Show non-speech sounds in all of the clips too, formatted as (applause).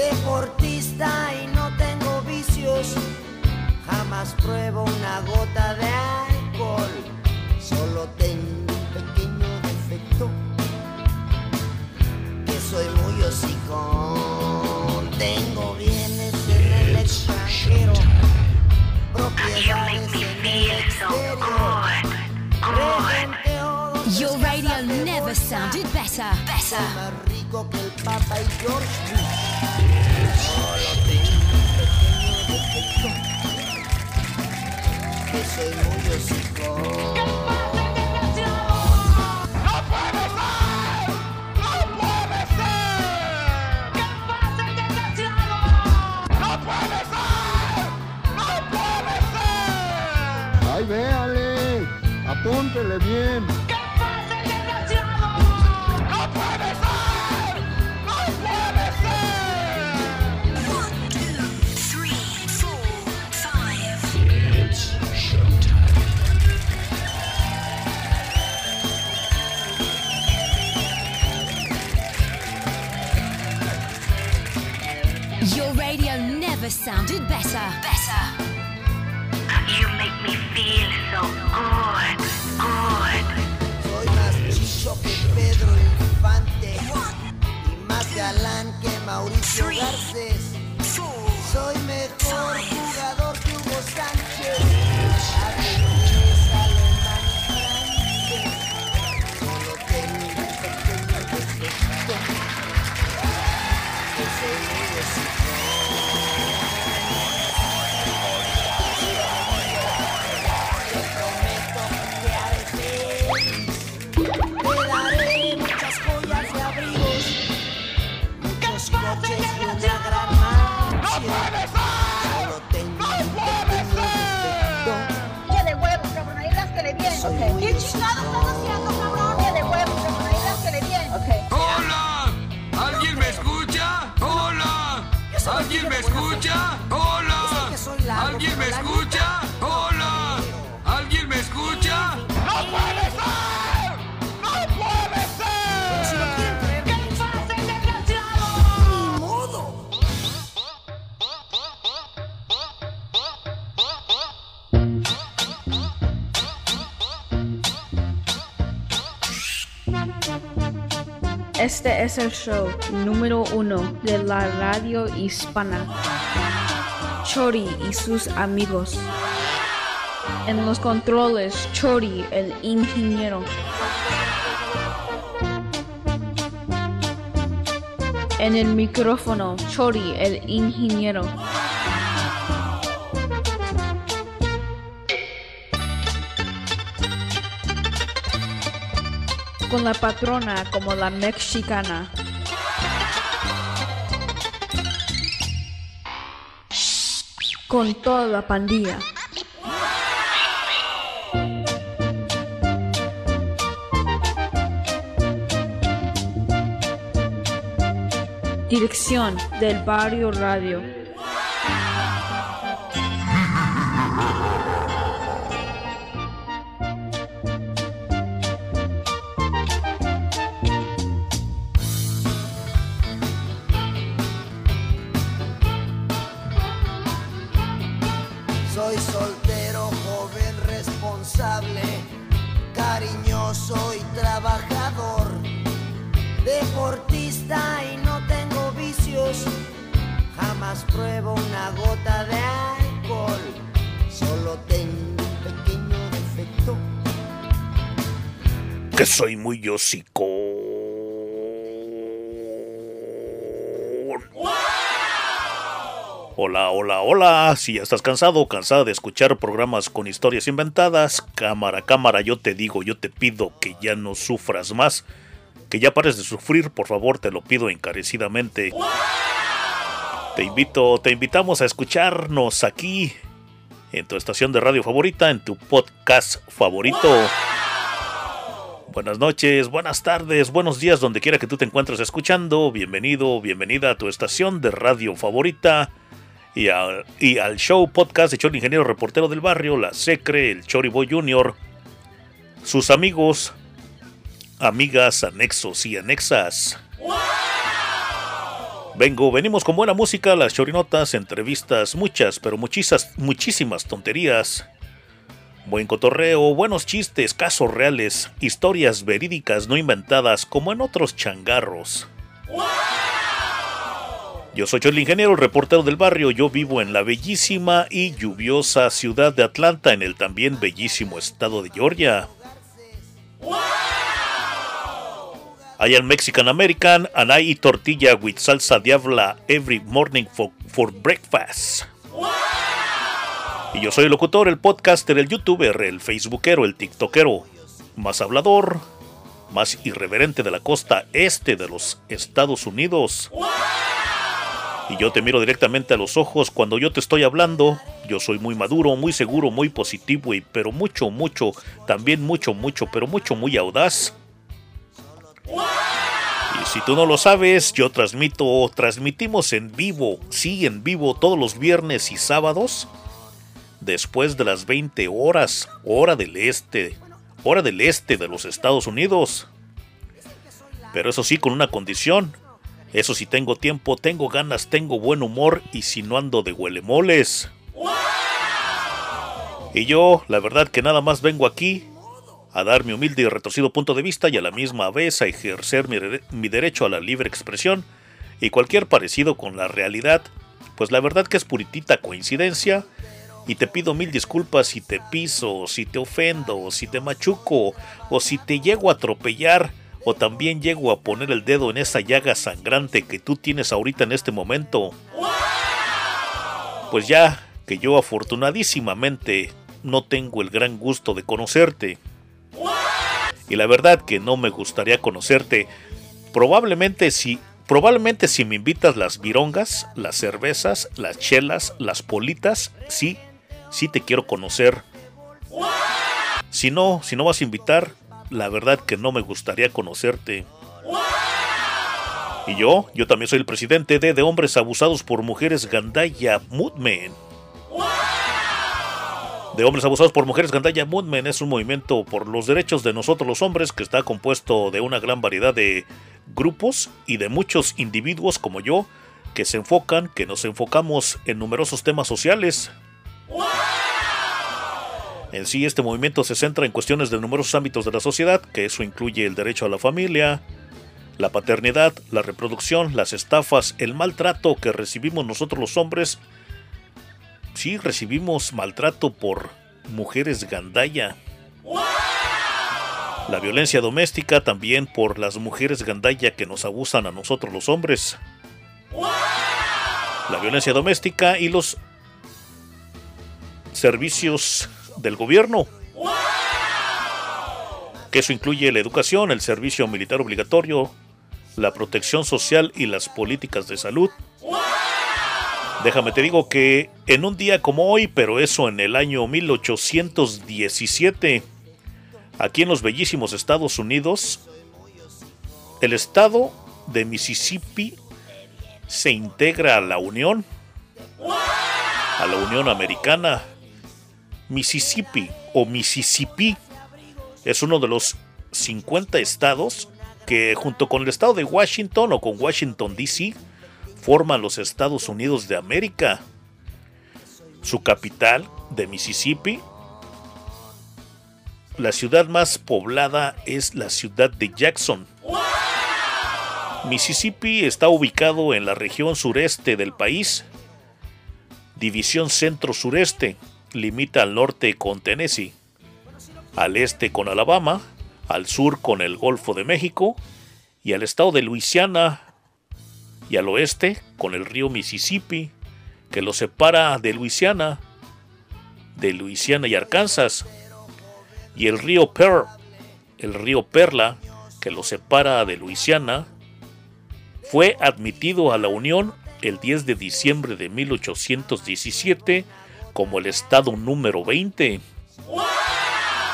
Deportista y no tengo vicios, jamás pruebo una gota de alcohol, solo tengo un pequeño defecto, que soy muy hocicón, tengo bienes en el extranjero, propiedades en el exterior. Your radio never sounded better. Better. y George Bush. Solo tengo un pequeño defecto. Que soy muy hocico. Ay, véale, apúntele bien. Never sounded better. Better. You make me feel so good, good. Soy más chicho que Pedro Infante. Y más galán que Mauricio Three. Garcés. Four. Soy mejor Five. jugador que Hugo Sánchez. Escucha? ¡Hola! ¿Alguien me escucha? Es el show número uno de la radio hispana. Chori y sus amigos. En los controles, Chori, el ingeniero. En el micrófono, Chori, el ingeniero. Con la patrona como la mexicana. Con toda la pandilla. Dirección del Barrio Radio. Soy muy hocico. Hola, hola, hola. Si ya estás cansado, cansada de escuchar programas con historias inventadas, cámara, cámara, yo te digo, yo te pido que ya no sufras más. Que ya pares de sufrir, por favor, te lo pido encarecidamente. Te invito, te invitamos a escucharnos aquí en tu estación de radio favorita, en tu podcast favorito. Buenas noches, buenas tardes, buenos días, donde quiera que tú te encuentres escuchando. Bienvenido, bienvenida a tu estación de radio favorita y al, y al show podcast de Chori Ingeniero Reportero del Barrio, La Secre, el Chori Boy Junior, sus amigos, amigas, anexos y anexas. Vengo, venimos con buena música, las chorinotas, entrevistas, muchas, pero muchísimas, muchísimas tonterías. Buen cotorreo, buenos chistes, casos reales, historias verídicas no inventadas como en otros changarros. Yo soy el ingeniero, el reportero del barrio. Yo vivo en la bellísima y lluviosa ciudad de Atlanta, en el también bellísimo estado de Georgia. I am Mexican American and I eat tortilla with salsa diabla every morning for, for breakfast. Y yo soy el locutor, el podcaster, el youtuber, el facebookero, el tiktokero, más hablador, más irreverente de la costa este de los Estados Unidos. Y yo te miro directamente a los ojos cuando yo te estoy hablando. Yo soy muy maduro, muy seguro, muy positivo y pero mucho, mucho, también mucho, mucho, pero mucho, muy audaz. Y si tú no lo sabes, yo transmito, transmitimos en vivo, sí, en vivo todos los viernes y sábados, después de las 20 horas, hora del este, hora del este de los Estados Unidos. Pero eso sí, con una condición. Eso sí, tengo tiempo, tengo ganas, tengo buen humor y si no ando de huelemoles. Y yo, la verdad que nada más vengo aquí a dar mi humilde y retorcido punto de vista y a la misma vez a ejercer mi, mi, derecho a la libre expresión y cualquier parecido con la realidad, pues la verdad que es puritita coincidencia y te pido mil disculpas si te piso, si te ofendo, si te machuco o si te llego a atropellar o también llego a poner el dedo en esa llaga sangrante que tú tienes ahorita en este momento. Pues ya que yo afortunadísimamente no tengo el gran gusto de conocerte. Y la verdad que no me gustaría conocerte. Probablemente si probablemente si me invitas las virongas, las cervezas, las chelas, las politas, sí, sí te quiero conocer. Si no, si no vas a invitar, la verdad que no me gustaría conocerte. Y yo, yo también soy el presidente de, de Hombres Abusados por Mujeres Gandaya Movement. De Hombres Abusados por Mujeres Gandaya Movement es un movimiento por los derechos de nosotros los hombres que está compuesto de una gran variedad de grupos y de muchos individuos como yo que se enfocan, que nos enfocamos en numerosos temas sociales. En sí, este movimiento se centra en cuestiones de numerosos ámbitos de la sociedad, que eso incluye el derecho a la familia, la paternidad, la reproducción, las estafas, el maltrato que recibimos nosotros los hombres. Sí, recibimos maltrato por mujeres gandaya. La violencia doméstica también por las mujeres gandaya que nos abusan a nosotros los hombres. La violencia doméstica y los servicios del gobierno. Que eso incluye la educación, el servicio militar obligatorio, la protección social y las políticas de salud. Déjame te digo que en un día como hoy, pero eso en el año 1817, aquí en los bellísimos Estados Unidos, el estado de Mississippi se integra a la Unión, a la Unión Americana, Mississippi o Mississippi es uno de los 50 estados que junto con el estado de Washington o con Washington DC forman los Estados Unidos de América. Su capital de Mississippi, la ciudad más poblada es la ciudad de Jackson. Mississippi está ubicado en la región sureste del país, división centro-sureste, limita al norte con Tennessee, al este con Alabama, al sur con el Golfo de México y al estado de Luisiana y al oeste con el río Mississippi, que lo separa de Luisiana, de Luisiana y Arkansas, y el río Pearl, el río Perla, que lo separa de Luisiana, fue admitido a la Unión el 10 de diciembre de 1817 como el estado número 20.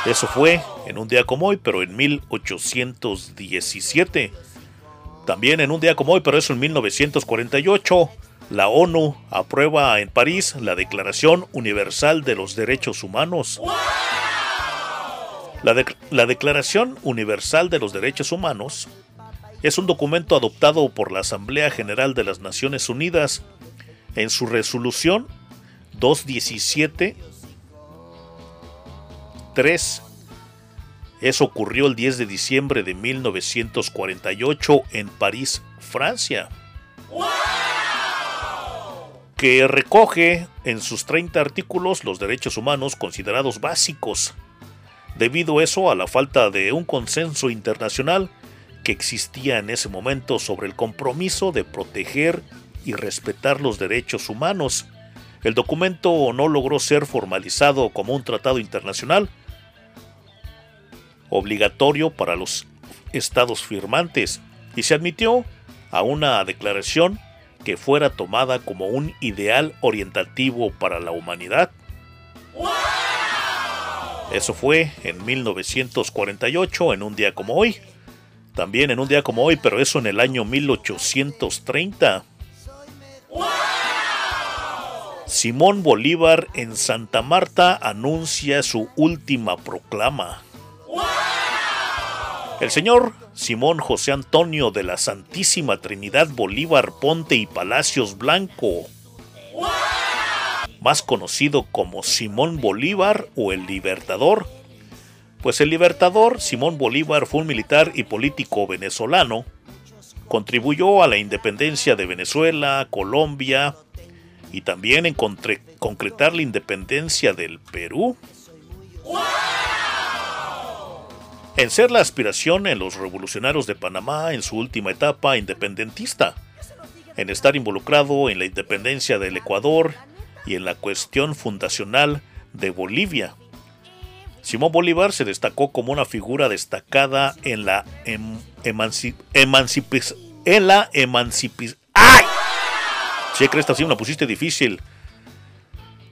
Eso fue en un día como hoy, pero en 1817. También en un día como hoy, pero eso en 1948, la ONU aprueba en París la Declaración Universal de los Derechos Humanos. La, la Declaración Universal de los Derechos Humanos Es un documento adoptado por la Asamblea General de las Naciones Unidas en su resolución 217 3 eso ocurrió el 10 de diciembre de 1948 en París, Francia. Que recoge en sus 30 artículos los derechos humanos considerados básicos. Debido eso a la falta de un consenso internacional que existía en ese momento sobre el compromiso de proteger y respetar los derechos humanos, el documento no logró ser formalizado como un tratado internacional, obligatorio para los estados firmantes y se admitió a una declaración que fuera tomada como un ideal orientativo para la humanidad. Eso fue en 1948, en un día como hoy. También en un día como hoy, pero eso en el año 1830. Simón Bolívar en Santa Marta anuncia su última proclama. El señor Simón José Antonio de la Santísima Trinidad Bolívar Ponte y Palacios Blanco, más conocido como Simón Bolívar o el Libertador, pues el Libertador Simón Bolívar fue un militar y político venezolano, contribuyó a la independencia de Venezuela, Colombia y también en concretar la independencia del Perú en ser la aspiración en los revolucionarios de Panamá en su última etapa independentista, en estar involucrado en la independencia del Ecuador y en la cuestión fundacional de Bolivia. Simón Bolívar se destacó como una figura destacada en la em emancipación. En la emancipación. Che, esta sí me la pusiste difícil.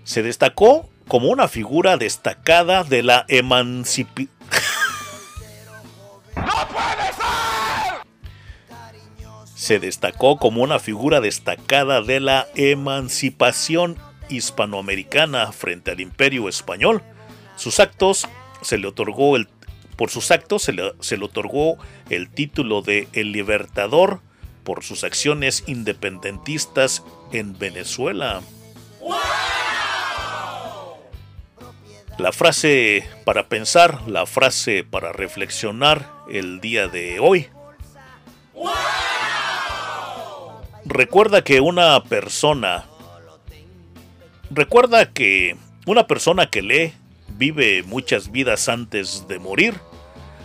Se destacó como una figura destacada de la emancipación se destacó como una figura destacada de la emancipación hispanoamericana frente al imperio español. Sus actos se le otorgó el, por sus actos se le, se le otorgó el título de El Libertador por sus acciones independentistas en Venezuela. La frase para pensar, la frase para reflexionar el día de hoy. Recuerda que una persona... Recuerda que una persona que lee vive muchas vidas antes de morir.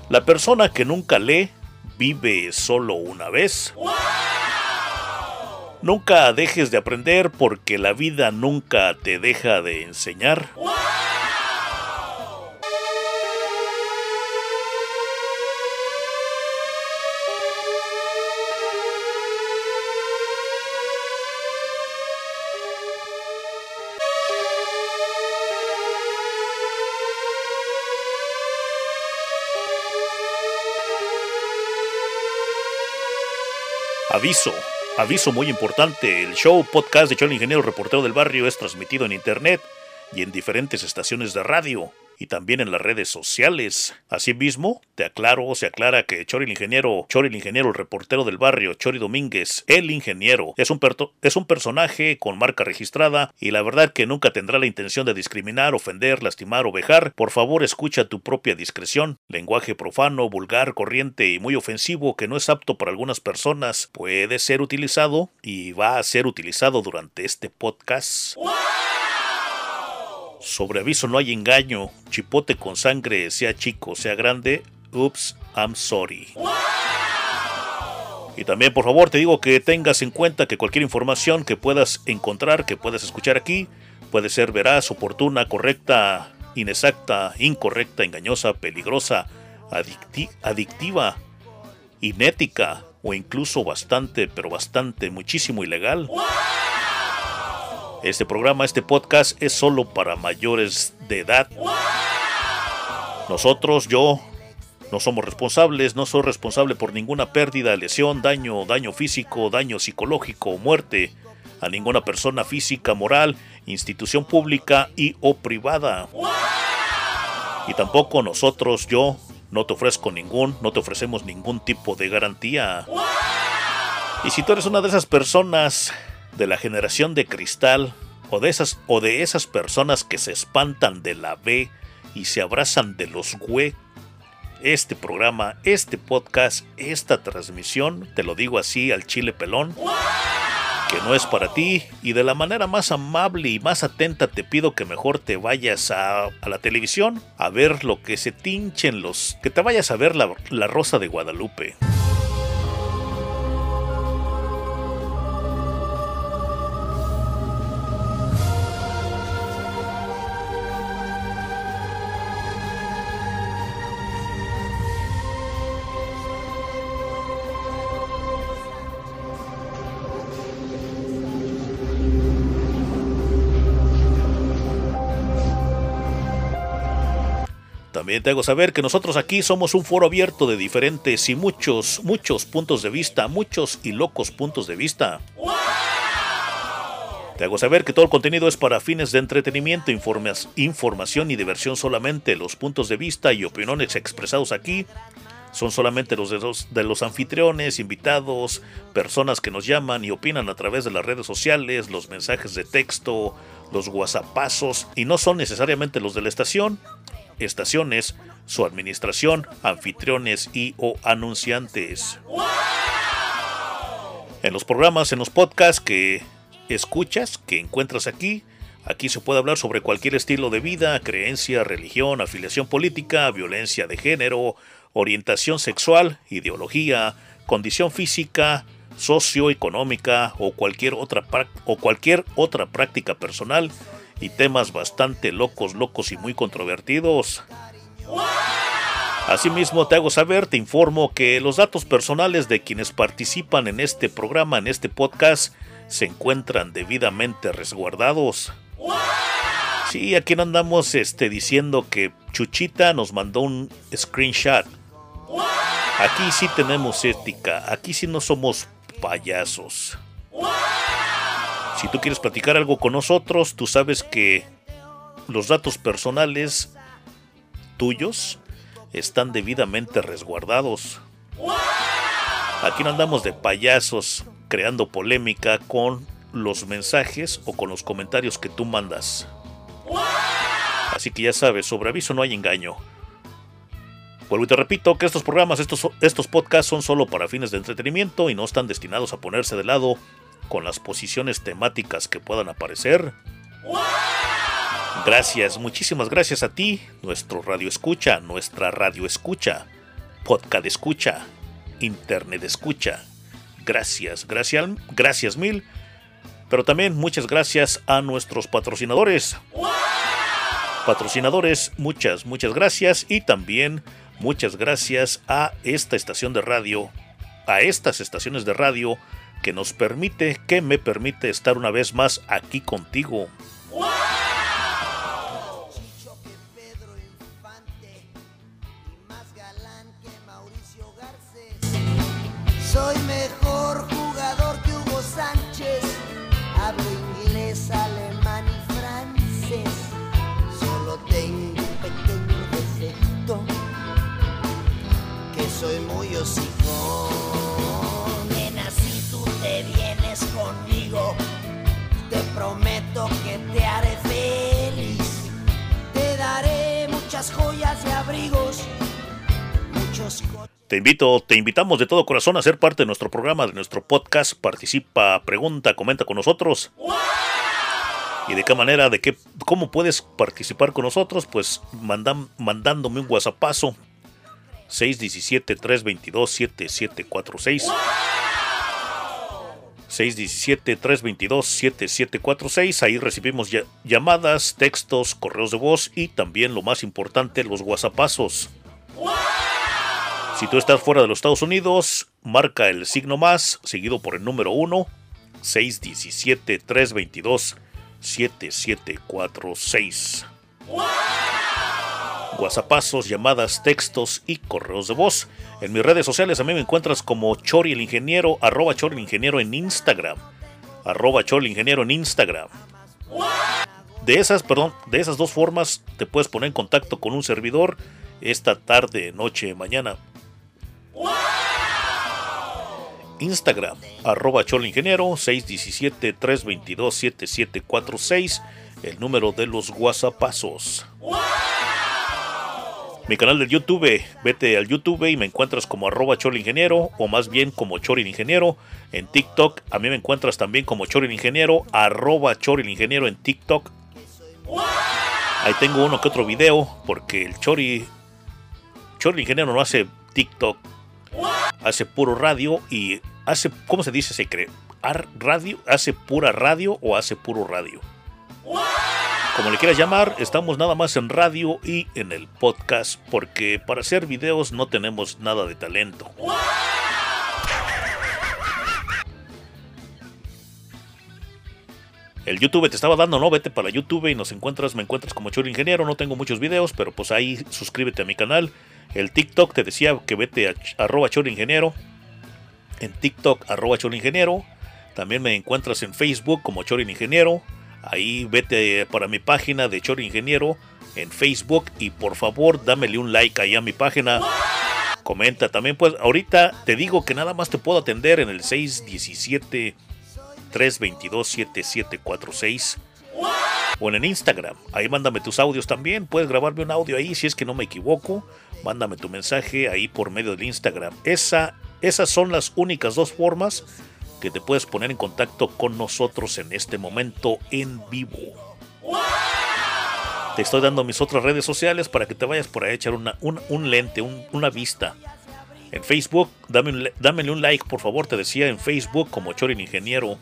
La persona que nunca lee vive solo una vez. Nunca dejes de aprender porque la vida nunca te deja de enseñar. Aviso, aviso muy importante, el show podcast de Cholo Ingeniero Reportero del Barrio es transmitido en internet y en diferentes estaciones de radio y también en las redes sociales. Asimismo, te aclaro, se aclara que Chori el ingeniero, Chori el ingeniero, el reportero del barrio, Chori Domínguez, el ingeniero, es un, es un personaje con marca registrada y la verdad que nunca tendrá la intención de discriminar, ofender, lastimar o vejar. Por favor, escucha tu propia discreción. Lenguaje profano, vulgar, corriente y muy ofensivo que no es apto para algunas personas puede ser utilizado y va a ser utilizado durante este podcast. Sobre aviso no hay engaño. Chipote con sangre, sea chico, sea grande. Oops, I'm sorry. Y también, por favor, te digo que tengas en cuenta que cualquier información que puedas encontrar, que puedas escuchar aquí, puede ser veraz, oportuna, correcta, inexacta, incorrecta, engañosa, peligrosa, adictiva, inética o incluso bastante, pero bastante, muchísimo ilegal. Este programa, este podcast es solo para mayores de edad. Nosotros, yo, no somos responsables, no soy responsable por ninguna pérdida, lesión, daño, daño físico, daño psicológico o muerte a ninguna persona física, moral, institución pública y o privada. Y tampoco nosotros, yo, No te ofrezco ningún, no te ofrecemos ningún tipo de garantía. Y si tú eres una de esas personas de la generación de cristal, o de esas, o de esas personas que se espantan de la B y se abrazan de los güey, este programa, este podcast, esta transmisión, te lo digo así al chile pelón, que no es para ti y de la manera más amable y más atenta te pido que mejor te vayas a, la televisión a ver lo que se tinchen los... que te vayas a ver la, la Rosa de Guadalupe. También te hago saber que nosotros aquí somos un foro abierto de diferentes y muchos, muchos puntos de vista, muchos y locos puntos de vista. Te hago saber que todo el contenido es para fines de entretenimiento, informas- información y diversión solamente. Los puntos de vista y opiniones expresados aquí son solamente los de los, de los anfitriones, invitados, personas que nos llaman y opinan a través de las redes sociales, los mensajes de texto, los whatsappazos y no son necesariamente los de la estación, estaciones, su administración, anfitriones y o anunciantes. En los programas, en los podcasts que escuchas, que encuentras aquí, aquí se puede hablar sobre cualquier estilo de vida, creencia, religión, afiliación política, violencia de género, orientación sexual, ideología, condición física, socioeconómica o cualquier otra o cualquier otra práctica personal y temas bastante locos, locos y muy controvertidos. Asimismo, te hago saber, te informo que los datos personales de quienes participan en este programa, en este podcast, se encuentran debidamente resguardados. Sí, aquí no andamos este, diciendo que Chuchita nos mandó un screenshot. Aquí sí tenemos ética, aquí sí no somos payasos. Si tú quieres platicar algo con nosotros, tú sabes que los datos personales tuyos están debidamente resguardados. Aquí no andamos de payasos creando polémica con los mensajes o con los comentarios que tú mandas. Así que ya sabes, sobre aviso no hay engaño. Vuelvo y te repito que estos programas, estos, estos podcasts son solo para fines de entretenimiento y no están destinados a ponerse de lado con las posiciones temáticas que puedan aparecer. Gracias, muchísimas gracias a ti, nuestro radio escucha, nuestra radio escucha, podcast escucha, internet escucha. Gracias, gracias, gracias mil. Pero también muchas gracias a nuestros patrocinadores. Patrocinadores, muchas, muchas gracias. Y también muchas gracias a esta estación de radio, a estas estaciones de radio que nos permite, que me permite estar una vez más aquí contigo. Garcés. Soy mejor jugador que Hugo Sánchez. Hablo inglés, alemán y francés. Solo tengo un pequeño defecto que soy muy hocicón. Muchas joyas y abrigos, muchos. Te invito, te invitamos de todo corazón a ser parte de nuestro programa, de nuestro podcast. Participa, pregunta, comenta con nosotros. ¿Y de qué manera, de qué, cómo puedes participar con nosotros? Pues mandan, mandándome un WhatsAppazo 617-322-7746. 617-322-7746. Ahí recibimos llamadas, textos, correos de voz y también lo más importante, los WhatsAppazos. Si tú estás fuera de los Estados Unidos, marca el signo más, seguido por el número 1, 617-322-7746. WhatsAppazos, llamadas, textos y correos de voz. En mis redes sociales a mí me encuentras como Chori el Ingeniero, arroba Chori el Ingeniero en Instagram. Arroba Chori el Ingeniero en Instagram. De esas, perdón, de esas dos formas te puedes poner en contacto con un servidor esta tarde, noche, mañana. Instagram, arroba Ingeniero 617-322-7746, el número de los WhatsAppazos. Mi canal de YouTube, vete al YouTube y me encuentras como arroba Ingeniero o más bien como Chorin Ingeniero. En TikTok a mí me encuentras también como Chorin Ingeniero, arroba Chorin Ingeniero en TikTok. Ahí tengo uno que otro video porque el Chori, Chori Ingeniero no hace TikTok, hace puro radio y hace, ¿cómo se dice? Se cree, radio, hace pura radio o hace puro radio. Como le quieras llamar, estamos nada más en radio y en el podcast porque para hacer videos no tenemos nada de talento. El YouTube te estaba dando, no, vete para YouTube y nos encuentras, me encuentras como Choro Ingeniero, no tengo muchos videos, pero pues ahí suscríbete a mi canal. El TikTok te decía que vete a arroba Ingeniero. En TikTok arroba Choro Ingeniero. También me encuentras en Facebook como Choro Ingeniero. Ahí vete para mi página de Choro Ingeniero en Facebook y por favor dámele un like ahí a mi página. Comenta también, pues ahorita te digo que nada más te puedo atender en el 617 322 7746 o en el Instagram. Ahí mándame tus audios también. Puedes grabarme un audio ahí si es que no me equivoco. Mándame tu mensaje ahí por medio del Instagram. Esa, esas son las únicas dos formas que te puedes poner en contacto con nosotros en este momento en vivo. Te estoy dando mis otras redes sociales para que te vayas por ahí a echar una, un, lente, una vista. En Facebook, dame un, dámele un like, por favor, te decía en Facebook como Chorin Ingeniero.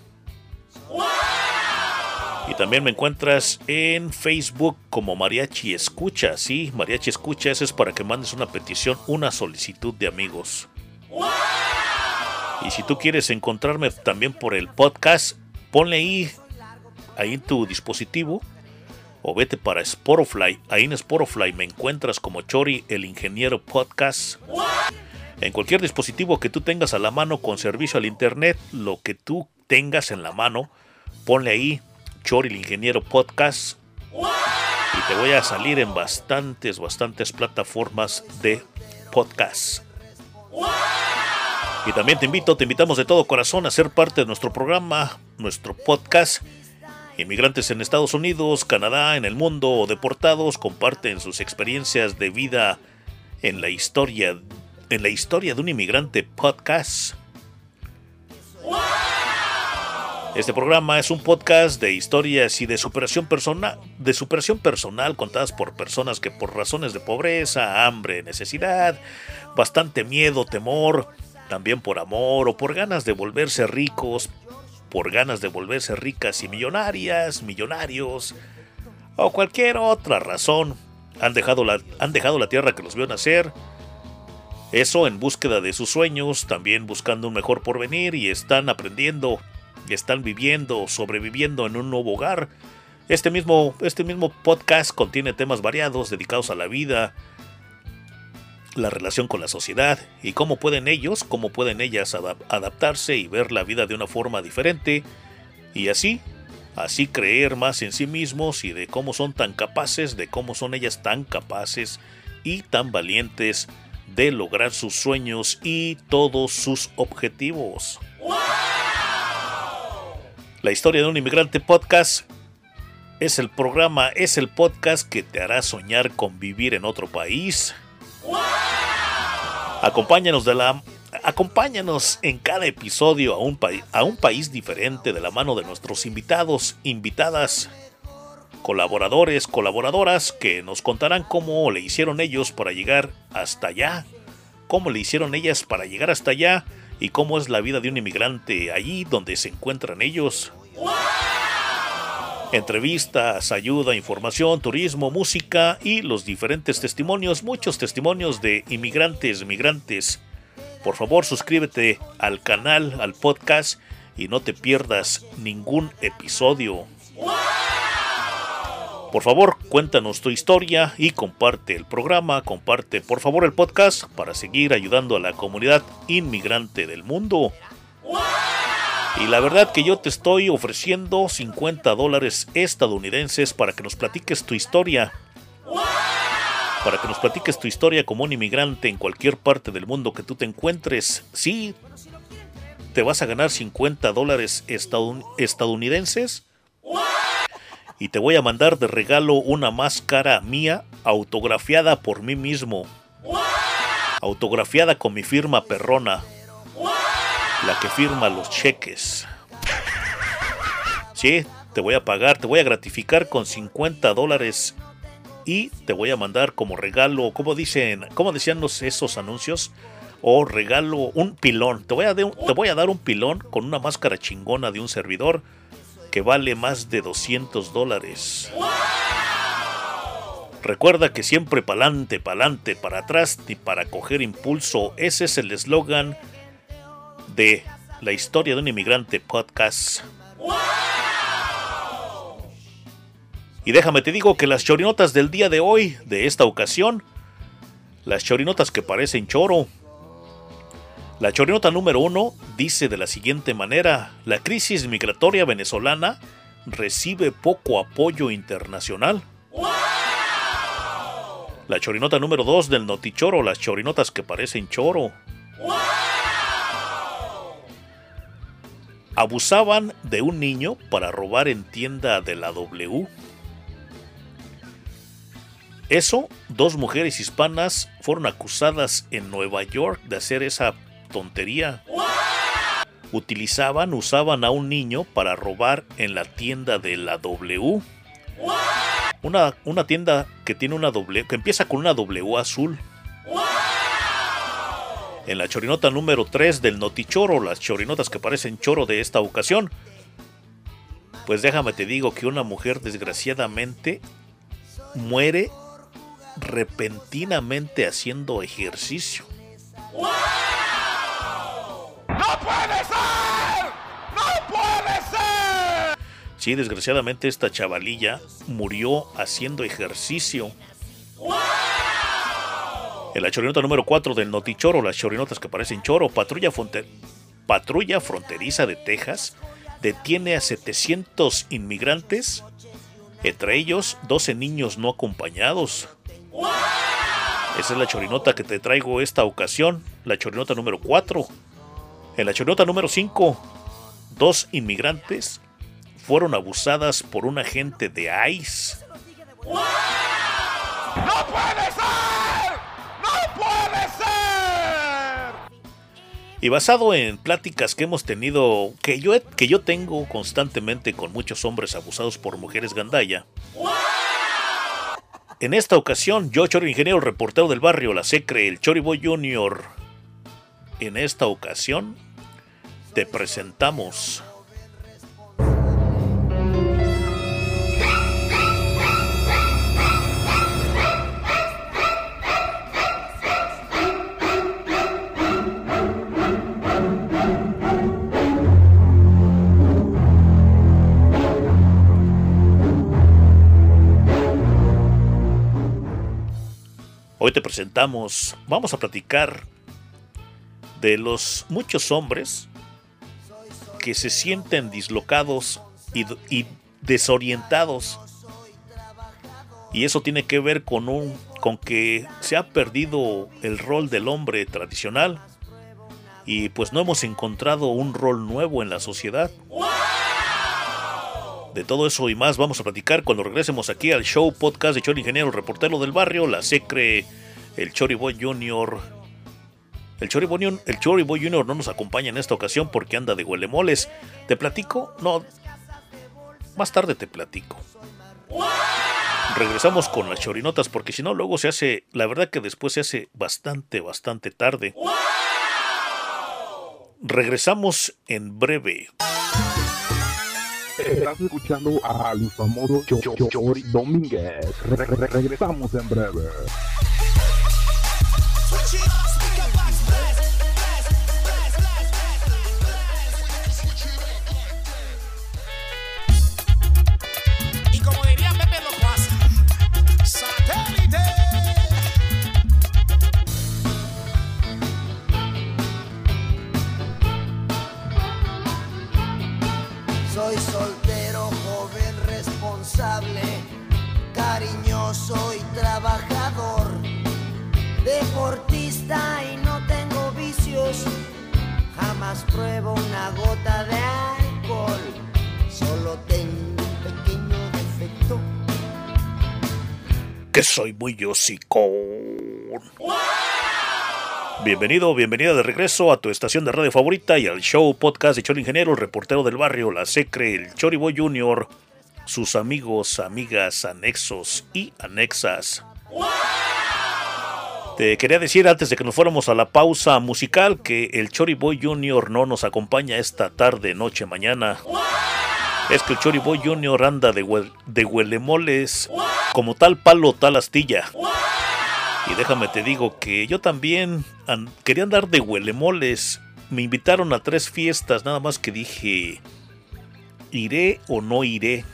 Y también me encuentras en Facebook como Mariachi Escucha. Sí, Mariachi Escucha, ese es para que mandes una petición, una solicitud de amigos. Y si tú quieres encontrarme también por el podcast, ponle ahí, ahí en tu dispositivo o vete para Spotify. Ahí en Spotify me encuentras como Chori el Ingeniero Podcast. En cualquier dispositivo que tú tengas a la mano con servicio al internet, lo que tú tengas en la mano, ponle ahí Chori el Ingeniero Podcast y te voy a salir en bastantes, bastantes plataformas de podcast. Y también te invito, te invitamos de todo corazón a ser parte de nuestro programa, nuestro podcast. Inmigrantes en Estados Unidos, Canadá, en el mundo o deportados comparten sus experiencias de vida en la historia, en la historia de un inmigrante podcast. Este programa es un podcast de historias y de superación personal, de superación personal contadas por personas que por razones de pobreza, hambre, necesidad, bastante miedo, temor, también por amor o por ganas de volverse ricos, por ganas de volverse ricas y millonarias, millonarios, o cualquier otra razón, han dejado la, han dejado la tierra que los vio nacer, eso en búsqueda de sus sueños, también buscando un mejor porvenir y están aprendiendo están viviendo, sobreviviendo en un nuevo hogar. Este mismo, este mismo podcast contiene temas variados dedicados a la vida, la relación con la sociedad y cómo pueden ellos, cómo pueden ellas adaptarse y ver la vida de una forma diferente y así, así creer más en sí mismos y de cómo son tan capaces, de cómo son ellas tan capaces y tan valientes de lograr sus sueños y todos sus objetivos. La historia de un inmigrante podcast es el programa, es el podcast que te hará soñar con vivir en otro país. Acompáñanos de la acompáñanos en cada episodio a un, a un país diferente de la mano de nuestros invitados, invitadas, colaboradores, colaboradoras que nos contarán cómo le hicieron ellos para llegar hasta allá, cómo le hicieron ellas para llegar hasta allá y cómo es la vida de un inmigrante allí donde se encuentran ellos. Entrevistas, ayuda, información, turismo, música y los diferentes testimonios, muchos testimonios de inmigrantes, migrantes. Por favor, suscríbete al canal, al podcast y no te pierdas ningún episodio. Por favor, cuéntanos tu historia y comparte el programa, comparte por favor el podcast para seguir ayudando a la comunidad inmigrante del mundo. Y la verdad que yo te estoy ofreciendo 50 dólares estadounidenses para que nos platiques tu historia. para que nos platiques tu historia como un inmigrante en cualquier parte del mundo que tú te encuentres. Sí, te vas a ganar 50 dólares estadounidenses y te voy a mandar de regalo una máscara mía autografiada por mí mismo. Autografiada con mi firma perrona. La que firma los cheques. Sí, te voy a pagar, te voy a gratificar con 50 dólares y te voy a mandar como regalo, como dicen, como decían los, esos anuncios, o regalo un pilón. Te voy, a te voy a dar un pilón con una máscara chingona de un servidor que vale más de 200 dólares. Recuerda que siempre pa'lante, pa'lante, para atrás y para coger impulso. Ese es el eslogan de la historia de un inmigrante podcast. Y déjame te digo que las chorinotas del día de hoy, de esta ocasión, las chorinotas que parecen choro. La chorinota número uno dice de la siguiente manera, la crisis migratoria venezolana recibe poco apoyo internacional. La chorinota número 2 del Notichoro, las chorinotas que parecen choro. Abusaban de un niño para robar en tienda de la W. Eso, dos mujeres hispanas fueron acusadas en Nueva York de hacer esa tontería. Utilizaban, usaban a un niño para robar en la tienda de la W. Una, una tienda que tiene una W, que empieza con una W azul. En la chorinota número 3 del Notichoro, las chorinotas que parecen choro de esta ocasión. Pues déjame te digo que una mujer desgraciadamente muere repentinamente haciendo ejercicio. ¡No puede ser! ¡No puede ser! Sí, desgraciadamente esta chavalilla murió haciendo ejercicio. En la chorinota número 4 del Notichoro, las chorinotas que parecen choro, patrulla, patrulla fronteriza de Texas detiene a 700 inmigrantes, entre ellos 12 niños no acompañados. Esa es la chorinota que te traigo esta ocasión, la chorinota número 4. En la chorinota número 5, dos inmigrantes fueron abusadas por un agente de ICE. ¡No puede ser! Y basado en pláticas que hemos tenido, que yo, que yo tengo constantemente con muchos hombres abusados por mujeres gandaya. En esta ocasión, yo, Chori Ingeniero, reportero del barrio La Secre, el Choriboy Junior. En esta ocasión, te presentamos Hoy te presentamos, vamos a platicar de los muchos hombres que se sienten dislocados y, desorientados. Y eso tiene que ver con un con que se ha perdido el rol del hombre tradicional y pues no hemos encontrado un rol nuevo en la sociedad. De todo eso y más vamos a platicar cuando regresemos aquí al show podcast de Chori Ingeniero, el reportero del barrio, la Secre, el Chori Boy Junior. El Chori, Boy, Jun- el Chori Boy Junior no nos acompaña en esta ocasión porque anda de huelemoles. ¿Te platico? No. Más tarde te platico. Regresamos con las chorinotas porque si no luego se hace, la verdad que después se hace bastante, bastante tarde. Regresamos en breve. Estás escuchando al famoso Cho- Cho- Chori Domínguez. Re- re- regresamos en breve. Bienvenido, bienvenida de regreso a tu estación de radio favorita y al show podcast de Chori Ingeniero, el reportero del barrio, la Secre, el Choriboy Junior, sus amigos, amigas, anexos y anexas. Te quería decir antes de que nos fuéramos a la pausa musical que el Choriboy Junior no nos acompaña esta tarde, noche, mañana. Es que el Choriboy Junior anda de, hue- de huelemoles como tal palo, tal astilla. Y déjame te digo que yo también quería andar de huelemoles. Me invitaron a tres fiestas, nada más que dije, ¿iré o no iré?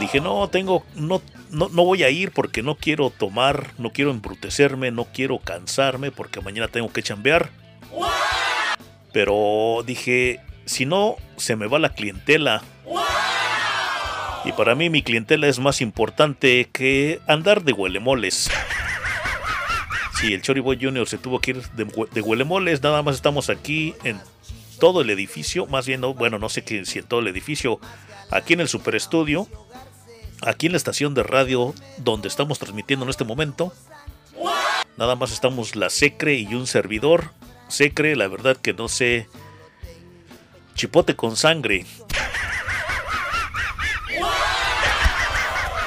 Dije, no, tengo, no, no, no voy a ir porque no quiero tomar, no quiero embrutecerme, no quiero cansarme porque mañana tengo que chambear. Pero dije, si no, se me va la clientela. Y para mí mi clientela es más importante que andar de huelemoles. Si el Choriboy Junior se tuvo que ir de, de huelemoles, nada más estamos aquí en todo el edificio, más bien, no, bueno, no sé si en todo el edificio, aquí en el Super Estudio, aquí en la estación de radio donde estamos transmitiendo en este momento. Nada más estamos la Secre y un servidor. Secre, la verdad que no sé. Chipote con sangre.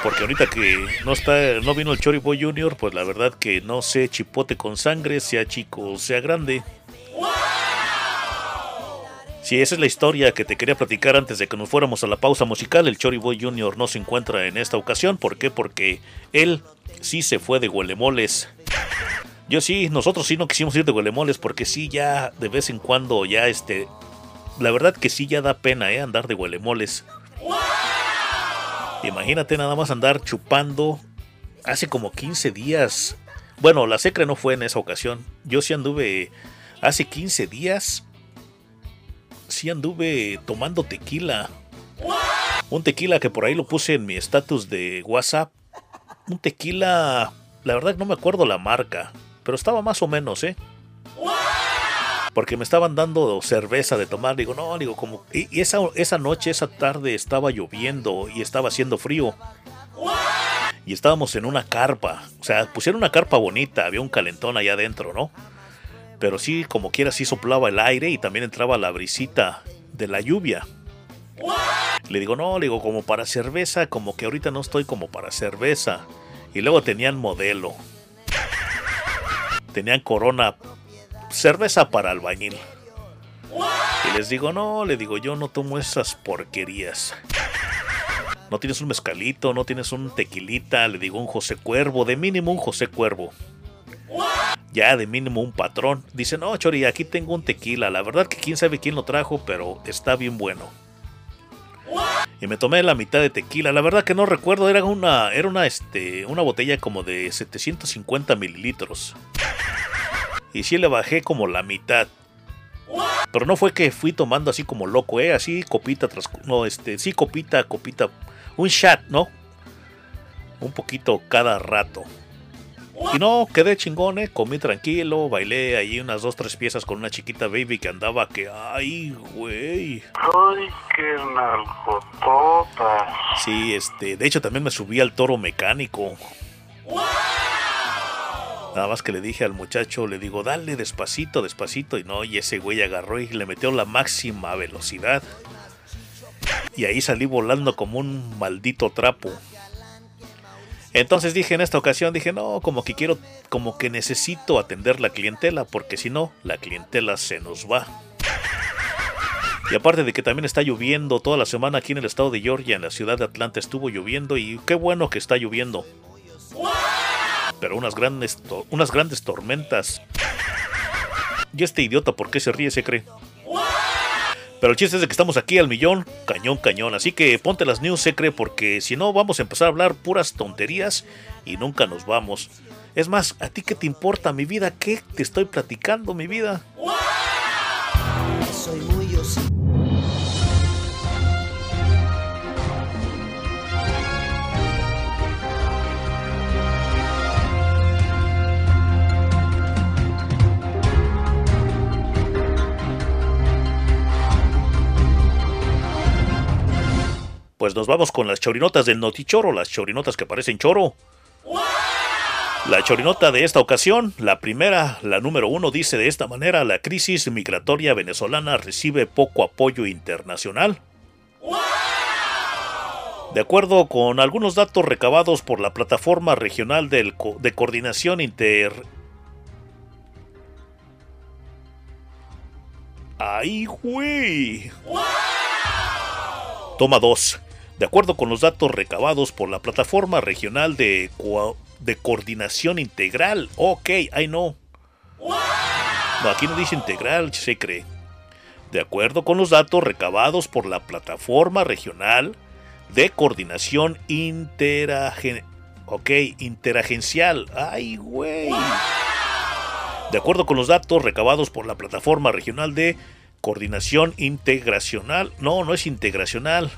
Porque ahorita que no está, no vino el Choriboy Junior, pues la verdad que no sé chipote con sangre, sea chico o sea grande. Si esa es la historia que te quería platicar antes de que nos fuéramos a la pausa musical, el Choriboy Junior no se encuentra en esta ocasión. ¿Por qué? Porque él sí se fue de huelemoles. Yo sí, nosotros sí no quisimos ir de huelemoles porque sí ya de vez en cuando ya este... La verdad que sí ya da pena, ¿eh? Andar de huelemoles. Imagínate nada más andar chupando hace como 15 días. Bueno, la secre no fue en esa ocasión. Yo sí anduve hace 15 días. Sí anduve tomando tequila. Un tequila que por ahí lo puse en mi estatus de WhatsApp. Un tequila, la verdad no me acuerdo la marca, pero estaba más o menos, ¿eh? Porque me estaban dando cerveza de tomar. Digo, no, digo, como. Y esa, esa noche, esa tarde estaba lloviendo y estaba haciendo frío. Y estábamos en una carpa. O sea, pusieron una carpa bonita, había un calentón allá adentro, ¿no? Pero sí, como quiera, sí soplaba el aire y también entraba la brisita de la lluvia. Le digo, no, le digo, como para cerveza, como que ahorita no estoy como para cerveza. Y luego tenían modelo. Tenían corona, cerveza para albañil. Y les digo, no, le digo, yo no tomo esas porquerías. No tienes un mezcalito, no tienes un tequilita, le digo un José Cuervo, de mínimo un José Cuervo. Ya de mínimo un patrón. Dice, no, Chori, aquí tengo un tequila. La verdad que quién sabe quién lo trajo, pero está bien bueno. Y me tomé la mitad de tequila. La verdad que no recuerdo, era una, era una, este, una botella como de 750 mililitros. Y sí le bajé como la mitad. Pero no fue que fui tomando así como loco, eh, así copita tras no, este, sí copita, copita, un shot, ¿no? Un poquito cada rato. Y no, quedé chingón, eh, comí tranquilo, bailé ahí unas dos, tres piezas con una chiquita baby que andaba que, ay, güey. Ay, qué nalgotota. Sí, este, de hecho también me subí al toro mecánico. Nada más que le dije al muchacho, le digo, dale despacito, despacito. Y no, y ese güey agarró y le metió la máxima velocidad. Y ahí salí volando como un maldito trapo. Entonces dije en esta ocasión, dije, no, como que quiero, como que necesito atender la clientela, porque si no, la clientela se nos va. Y aparte de que también está lloviendo toda la semana aquí en el estado de Georgia, en la ciudad de Atlanta estuvo lloviendo y qué bueno que está lloviendo. Pero unas grandes, unas grandes tormentas. Y este idiota, ¿por qué se ríe? Se cree. Pero el chiste es de que estamos aquí al millón, cañón, cañón. Así que ponte las news, se cree, porque si no vamos a empezar a hablar puras tonterías y nunca nos vamos. Es más, ¿a ti qué te importa mi vida? ¿Qué te estoy platicando, mi vida? Soy muy Pues nos vamos con las chorinotas del Notichoro, las chorinotas que parecen choro. La chorinota de esta ocasión, la primera, la número uno, dice de esta manera, la crisis migratoria venezolana recibe poco apoyo internacional. De acuerdo con algunos datos recabados por la Plataforma Regional de Coordinación Inter... ¡Ay, güey! Toma 2. De acuerdo con los datos recabados por la Plataforma Regional de, Coordinación Integral. Ok, I know. No, aquí no dice integral, se cree. De acuerdo con los datos recabados por la Plataforma Regional de Coordinación Interagen... Ok, interagencial. ¡Ay, güey! De acuerdo con los datos recabados por la Plataforma Regional de Coordinación Integracional. No, no es integracional.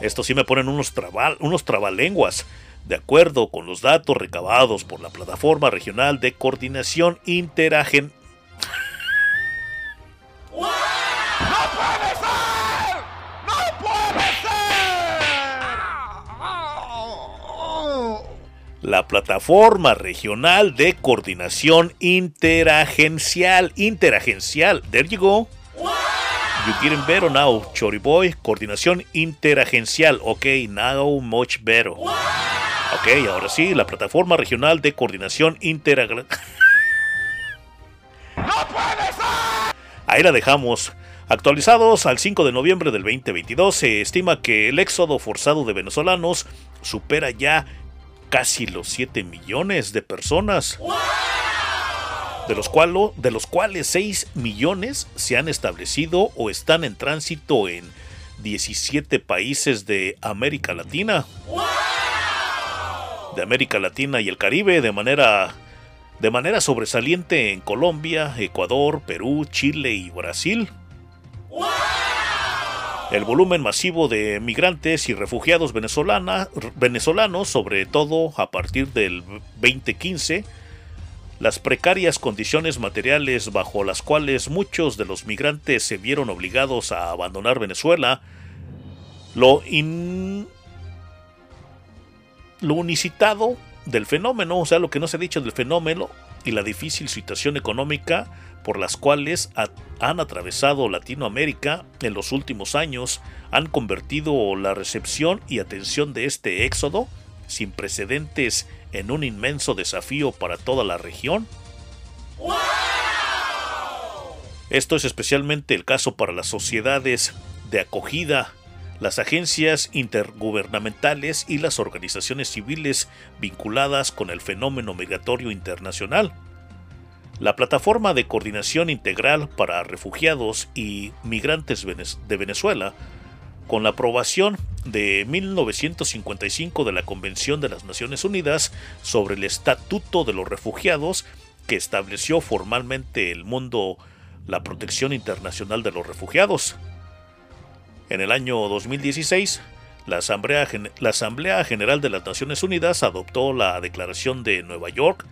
Esto sí me ponen unos, trabal, unos trabalenguas. De acuerdo con los datos recabados por la Plataforma Regional de Coordinación Interagen... ¡No puede ser! ¡No puede ser! La Plataforma Regional de Coordinación Interagencial. Interagencial. There you go. You getting better now, Chori Boy. Coordinación interagencial. Ok, now much better. Ok, ahora sí, la Plataforma Regional de Coordinación Interagencial. Ahí la dejamos. Actualizados al 5 de noviembre del 2022, se estima que el éxodo forzado de venezolanos supera ya casi los 7 millones de personas. De los, cual- de los cuales 6 millones se han establecido o están en tránsito en 17 países de América Latina. De América Latina y el Caribe de manera de manera sobresaliente en Colombia, Ecuador, Perú, Chile y Brasil. El volumen masivo de migrantes y refugiados venezolanos, sobre todo a partir del 2015, las precarias condiciones materiales bajo las cuales muchos de los migrantes se vieron obligados a abandonar Venezuela, lo, in- lo unicitado del fenómeno, o sea, lo que no se ha dicho del fenómeno y la difícil situación económica por las cuales han atravesado Latinoamérica en los últimos años han convertido la recepción y atención de este éxodo sin precedentes en un inmenso desafío para toda la región. Esto es especialmente el caso para las sociedades de acogida, las agencias intergubernamentales y las organizaciones civiles vinculadas con el fenómeno migratorio internacional. La Plataforma de Coordinación Integral para Refugiados y Migrantes de Venezuela, con la aprobación de 1955 de la Convención de las Naciones Unidas sobre el Estatuto de los Refugiados, que estableció formalmente el mundo la protección internacional de los refugiados. En el año 2016, la Asamblea, la Asamblea General de las Naciones Unidas adoptó la Declaración de Nueva York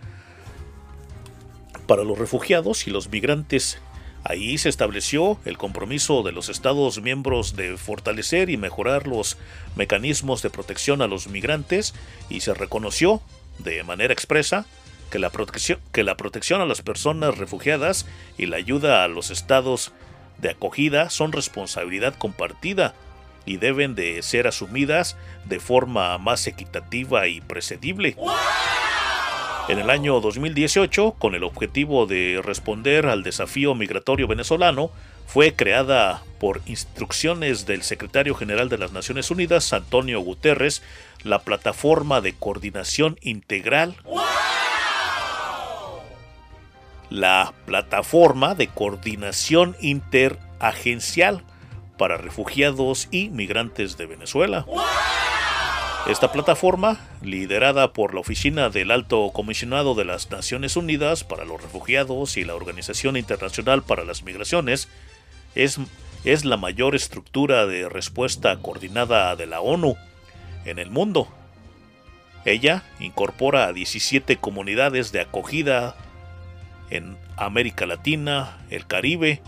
para los refugiados y los migrantes. Ahí se estableció el compromiso de los Estados miembros de fortalecer y mejorar los mecanismos de protección a los migrantes y se reconoció de manera expresa que la protección, que la protección a las personas refugiadas y la ayuda a los estados de acogida son responsabilidad compartida y deben de ser asumidas de forma más equitativa y precedible. En el año 2018, con el objetivo de responder al desafío migratorio venezolano, fue creada por instrucciones del secretario general de las Naciones Unidas, Antonio Guterres, la Plataforma de Coordinación Integral. La Plataforma de Coordinación Interagencial para Refugiados y Migrantes de Venezuela. Esta plataforma, liderada por la Oficina del Alto Comisionado de las Naciones Unidas para los Refugiados y la Organización Internacional para las Migraciones, es, es la mayor estructura de respuesta coordinada de la ONU en el mundo. Ella incorpora a 17 comunidades de acogida en América Latina, el Caribe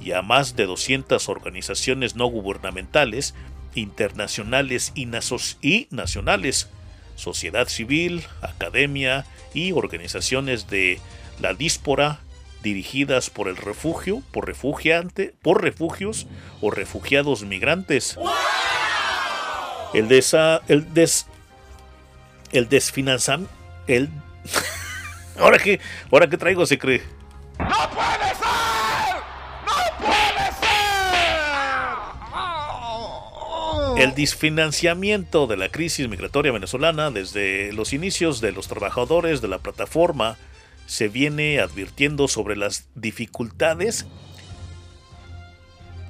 y a más de 200 organizaciones no gubernamentales, internacionales y, y nacionales, sociedad civil, academia y organizaciones de la díspora dirigidas por el refugio, por refugiante, por refugios o refugiados migrantes. El desa, el des, el desfinanzam, el (laughs) ahora que ahora que traigo se cree. ¡No ser! ¡No puede ser! El desfinanciamiento de la crisis migratoria venezolana desde los inicios de los trabajadores de la plataforma se viene advirtiendo sobre las dificultades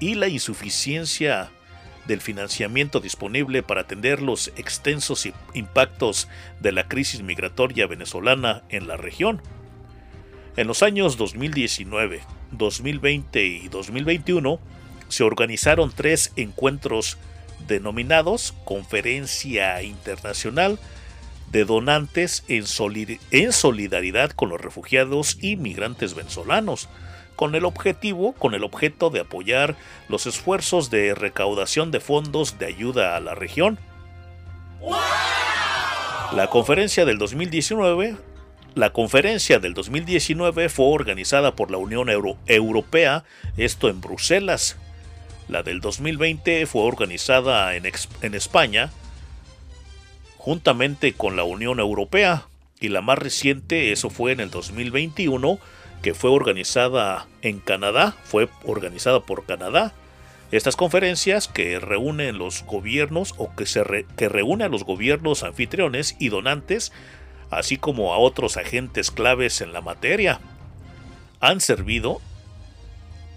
y la insuficiencia del financiamiento disponible para atender los extensos impactos de la crisis migratoria venezolana en la región. En los años 2019, 2020 y 2021 se organizaron tres encuentros denominados Conferencia Internacional de Donantes en, solid- en solidaridad con los refugiados y migrantes venezolanos, con el objetivo, con el objeto de apoyar los esfuerzos de recaudación de fondos de ayuda a la región. La conferencia del 2019 la conferencia del 2019 fue organizada por la Unión Euro- Europea, esto en Bruselas. La del 2020 fue organizada en, España, juntamente con la Unión Europea. Y la más reciente, eso fue en el 2021, que fue organizada en Canadá, fue organizada por Canadá. Estas conferencias que reúnen los gobiernos o que, se que reúne a los gobiernos anfitriones y donantes así como a otros agentes claves en la materia, han servido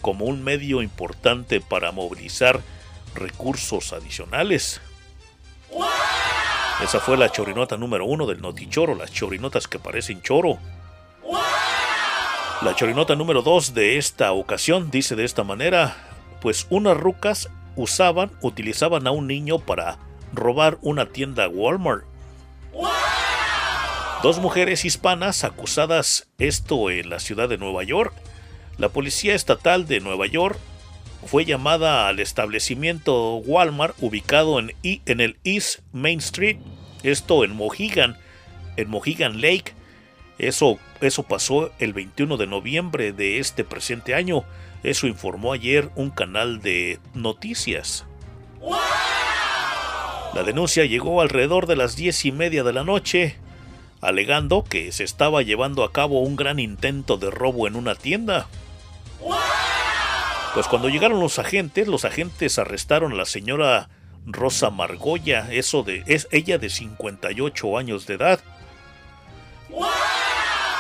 como un medio importante para movilizar recursos adicionales. Esa fue la chorinota número uno del Notichoro, las chorinotas que parecen choro. La chorinota número dos de esta ocasión dice de esta manera, pues unas rucas usaban, utilizaban a un niño para robar una tienda Walmart. Dos mujeres hispanas acusadas esto en la ciudad de Nueva York. La policía estatal de Nueva York fue llamada al establecimiento Walmart ubicado en, en el East Main Street, esto en Mohegan, en Mohegan Lake. Eso, eso pasó el 21 de noviembre de este presente año. Eso informó ayer un canal de noticias. La denuncia llegó alrededor de las diez y media de la noche, alegando que se estaba llevando a cabo un gran intento de robo en una tienda. Pues cuando llegaron los agentes, los agentes arrestaron a la señora Rosa Margoya, eso de es ella de 58 años de edad.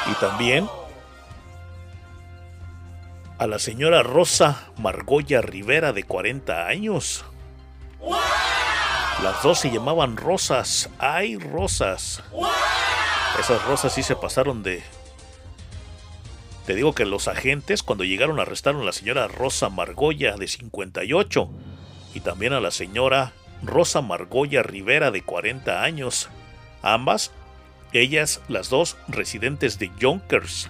Y también a la señora Rosa Margoya Rivera de 40 años. Las dos se llamaban Rosas. ¡Ay, Rosas! Esas rosas sí se pasaron de... Te digo que los agentes cuando llegaron arrestaron a la señora Rosa Margoya de 58 y también a la señora Rosa Margoya Rivera de 40 años. Ambas, ellas las dos residentes de Yonkers.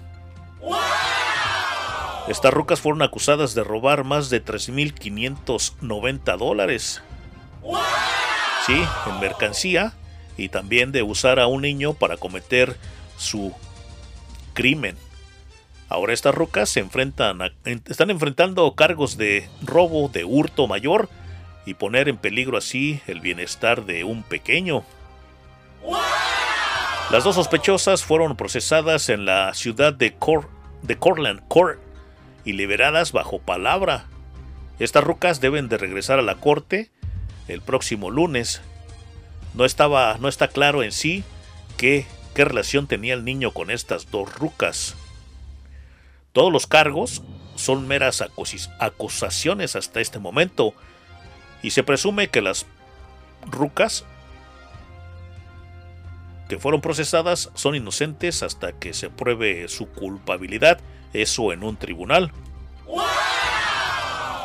Estas rucas fueron acusadas de robar más de 3.590 dólares. Sí, en mercancía y también de usar a un niño para cometer su crimen. Ahora estas rucas están enfrentando cargos de robo, de hurto mayor y poner en peligro así el bienestar de un pequeño. Las dos sospechosas fueron procesadas en la ciudad de, Cor Cortland Court y liberadas bajo palabra. Estas rucas deben de regresar a la corte el próximo lunes. No estaba, no está claro en sí qué relación tenía el niño con estas dos rucas. Todos los cargos son meras acusaciones hasta este momento y se presume que las rucas que fueron procesadas son inocentes hasta que se pruebe su culpabilidad, eso en un tribunal.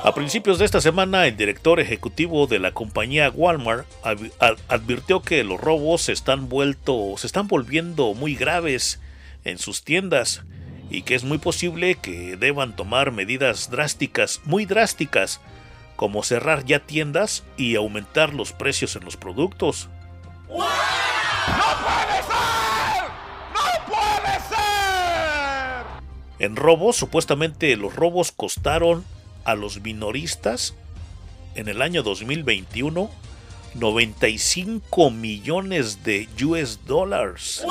A principios de esta semana, el director ejecutivo de la compañía Walmart ad- ad- advirtió que los robos se están, vuelto, se están volviendo muy graves en sus tiendas y que es muy posible que deban tomar medidas drásticas, muy drásticas, como cerrar ya tiendas y aumentar los precios en los productos. ¡No puede ser! ¡No puede ser! En robos, supuestamente los robos costaron a los minoristas en el año 2021 95 millones de US dólares.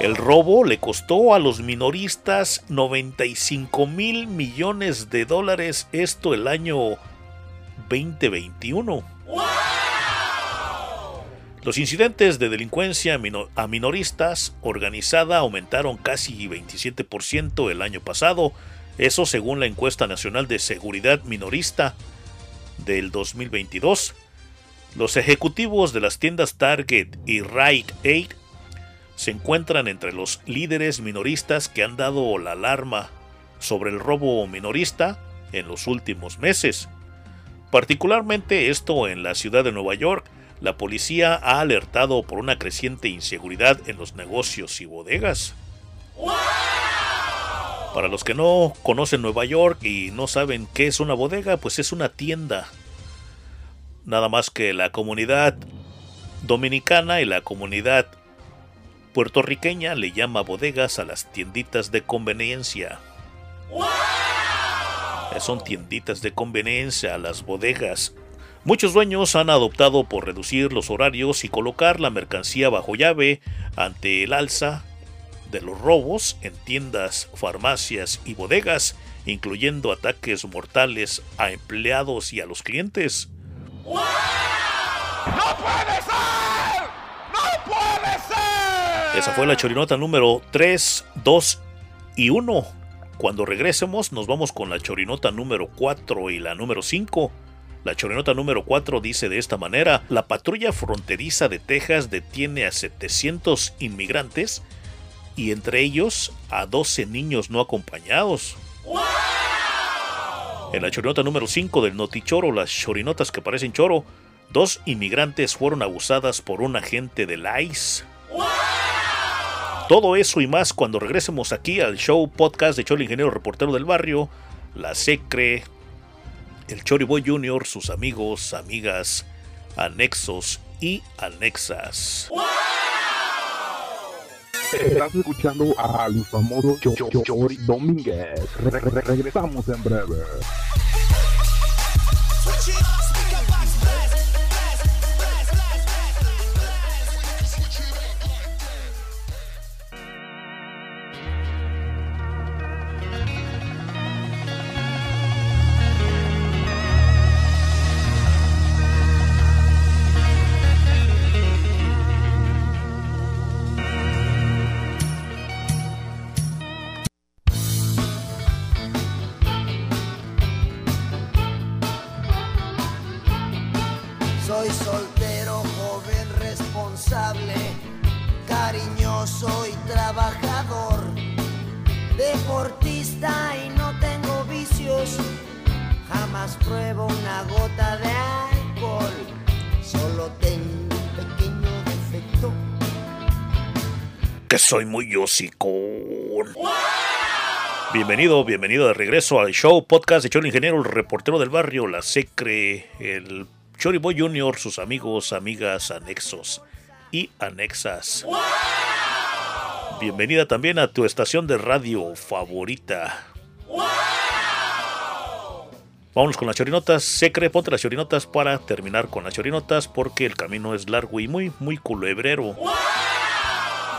El robo le costó a los minoristas 95 mil millones de dólares, esto el año 2021. Los incidentes de delincuencia a minoristas organizada aumentaron casi 27% el año pasado, eso según la encuesta nacional de seguridad minorista del 2022. Los ejecutivos de las tiendas Target y Rite Aid se encuentran entre los líderes minoristas que han dado la alarma sobre el robo minorista en los últimos meses. Particularmente esto en la ciudad de Nueva York, la policía ha alertado por una creciente inseguridad en los negocios y bodegas. Para los que no conocen Nueva York y no saben qué es una bodega, pues es una tienda. Nada más que la comunidad dominicana y la comunidad puertorriqueña le llama bodegas a las tienditas de conveniencia. Eh, Son tienditas de conveniencia, las bodegas. Muchos dueños han adoptado por reducir los horarios y colocar la mercancía bajo llave ante el alza de los robos en tiendas, farmacias y bodegas, incluyendo ataques mortales a empleados y a los clientes. ¡No puede ser! ¡No puede ser! Esa fue la chorinota número 3, 2 y 1. Cuando regresemos nos vamos con la chorinota número 4 y la número 5. La chorinota número 4 dice de esta manera, la patrulla fronteriza de Texas detiene a 700 inmigrantes y entre ellos a 12 niños no acompañados. En la chorinota número 5 del Notichoro, las chorinotas que parecen choro, dos inmigrantes fueron abusadas por un agente del ICE. Todo eso y más cuando regresemos aquí al show podcast de Cholo Ingeniero Reportero del Barrio, la Secre, el Choriboy Junior, sus amigos, amigas, anexos y anexas. Estás escuchando al famoso Cho- Cho- Cho- Chori Domínguez. Re- re- re- regresamos en breve. Soy muy hocicón. Bienvenido, bienvenido de regreso al show podcast de Cholo Ingeniero, el reportero del barrio, la Secre, el Choriboy Junior, sus amigos, amigas, anexos y anexas. Bienvenida también a tu estación de radio favorita. Vámonos con las chorinotas. Secre, ponte las chorinotas para terminar con las chorinotas porque el camino es largo y muy, muy culebrero.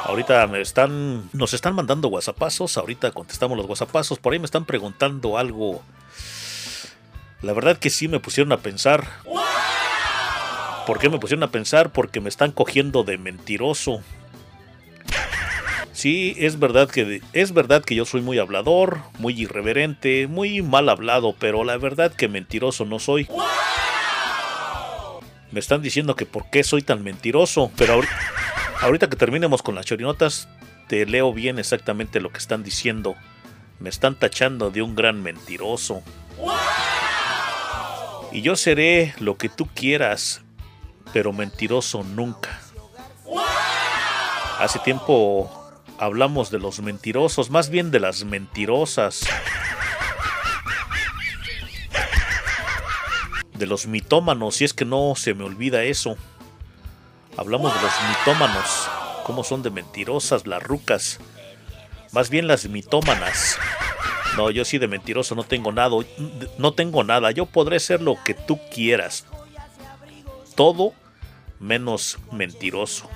Ahorita me están, nos están mandando whatsappazos, ahorita contestamos los whatsappazos, por ahí me están preguntando algo. La verdad que sí me pusieron a pensar. ¿Por qué me pusieron a pensar? Porque me están cogiendo de mentiroso. Sí, es verdad que es verdad que yo soy muy hablador, muy irreverente, muy mal hablado, pero la verdad que mentiroso no soy. Me están diciendo que por qué soy tan mentiroso, pero ahorita, ahorita que terminemos con las chorinotas, te leo bien exactamente lo que están diciendo. Me están tachando de un gran mentiroso. Y yo seré lo que tú quieras, pero mentiroso nunca. Hace tiempo, hablamos de los mentirosos, más bien de las mentirosas. De los mitómanos, si es que no se me olvida eso. Hablamos de los mitómanos, cómo son de mentirosas las rucas. Más bien las mitómanas. No, yo sí de mentiroso no tengo nada. No tengo nada. Yo podré ser lo que tú quieras. Todo menos mentiroso.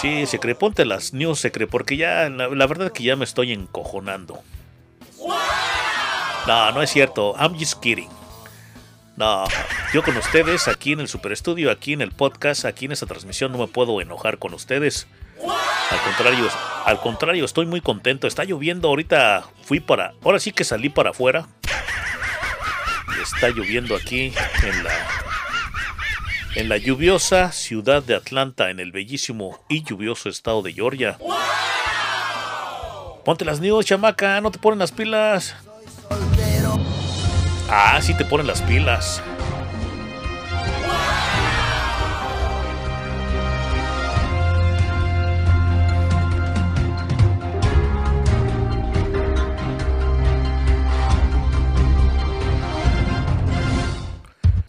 Sí, se cree, ponte las news, se cree, porque ya, la, la verdad que ya me estoy encojonando. No, no es cierto. I'm just kidding. No, yo con ustedes aquí en el Super Estudio, aquí en el podcast, aquí en esta transmisión no me puedo enojar con ustedes. Al contrario, al contrario, estoy muy contento. Está lloviendo ahorita. Fui para, ahora sí que salí para afuera. Está lloviendo aquí en la en la lluviosa ciudad de Atlanta, en el bellísimo y lluvioso estado de Georgia. Ponte las news, chamaca, no te ponen las pilas. Ah, sí te ponen las pilas.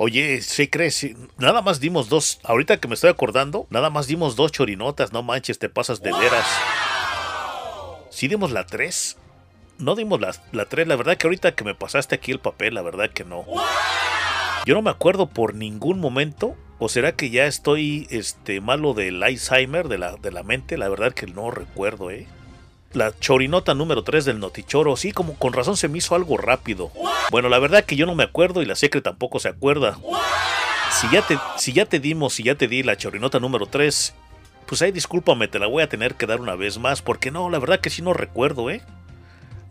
Oye, ¿se crees? Nada más dimos dos. Ahorita que me estoy acordando, nada más dimos dos chorinotas. No manches, te pasas de veras. ¿Sí dimos la tres? No dimos la, la tres. La verdad que ahorita que me pasaste aquí el papel, la verdad que no. Yo no me acuerdo por ningún momento. ¿O será que ya estoy este, malo del Alzheimer, de la, de la mente? La verdad que no recuerdo, ¿eh? la chorinota número 3 del Notichoro. Sí, como con razón se me hizo algo rápido. Bueno, la verdad que yo no me acuerdo y la Secre tampoco se acuerda. Si ya te, si ya te dimos, si ya te di la chorinota número 3, pues ahí discúlpame, te la voy a tener que dar una vez más, porque no, la verdad que sí no recuerdo, ¿eh?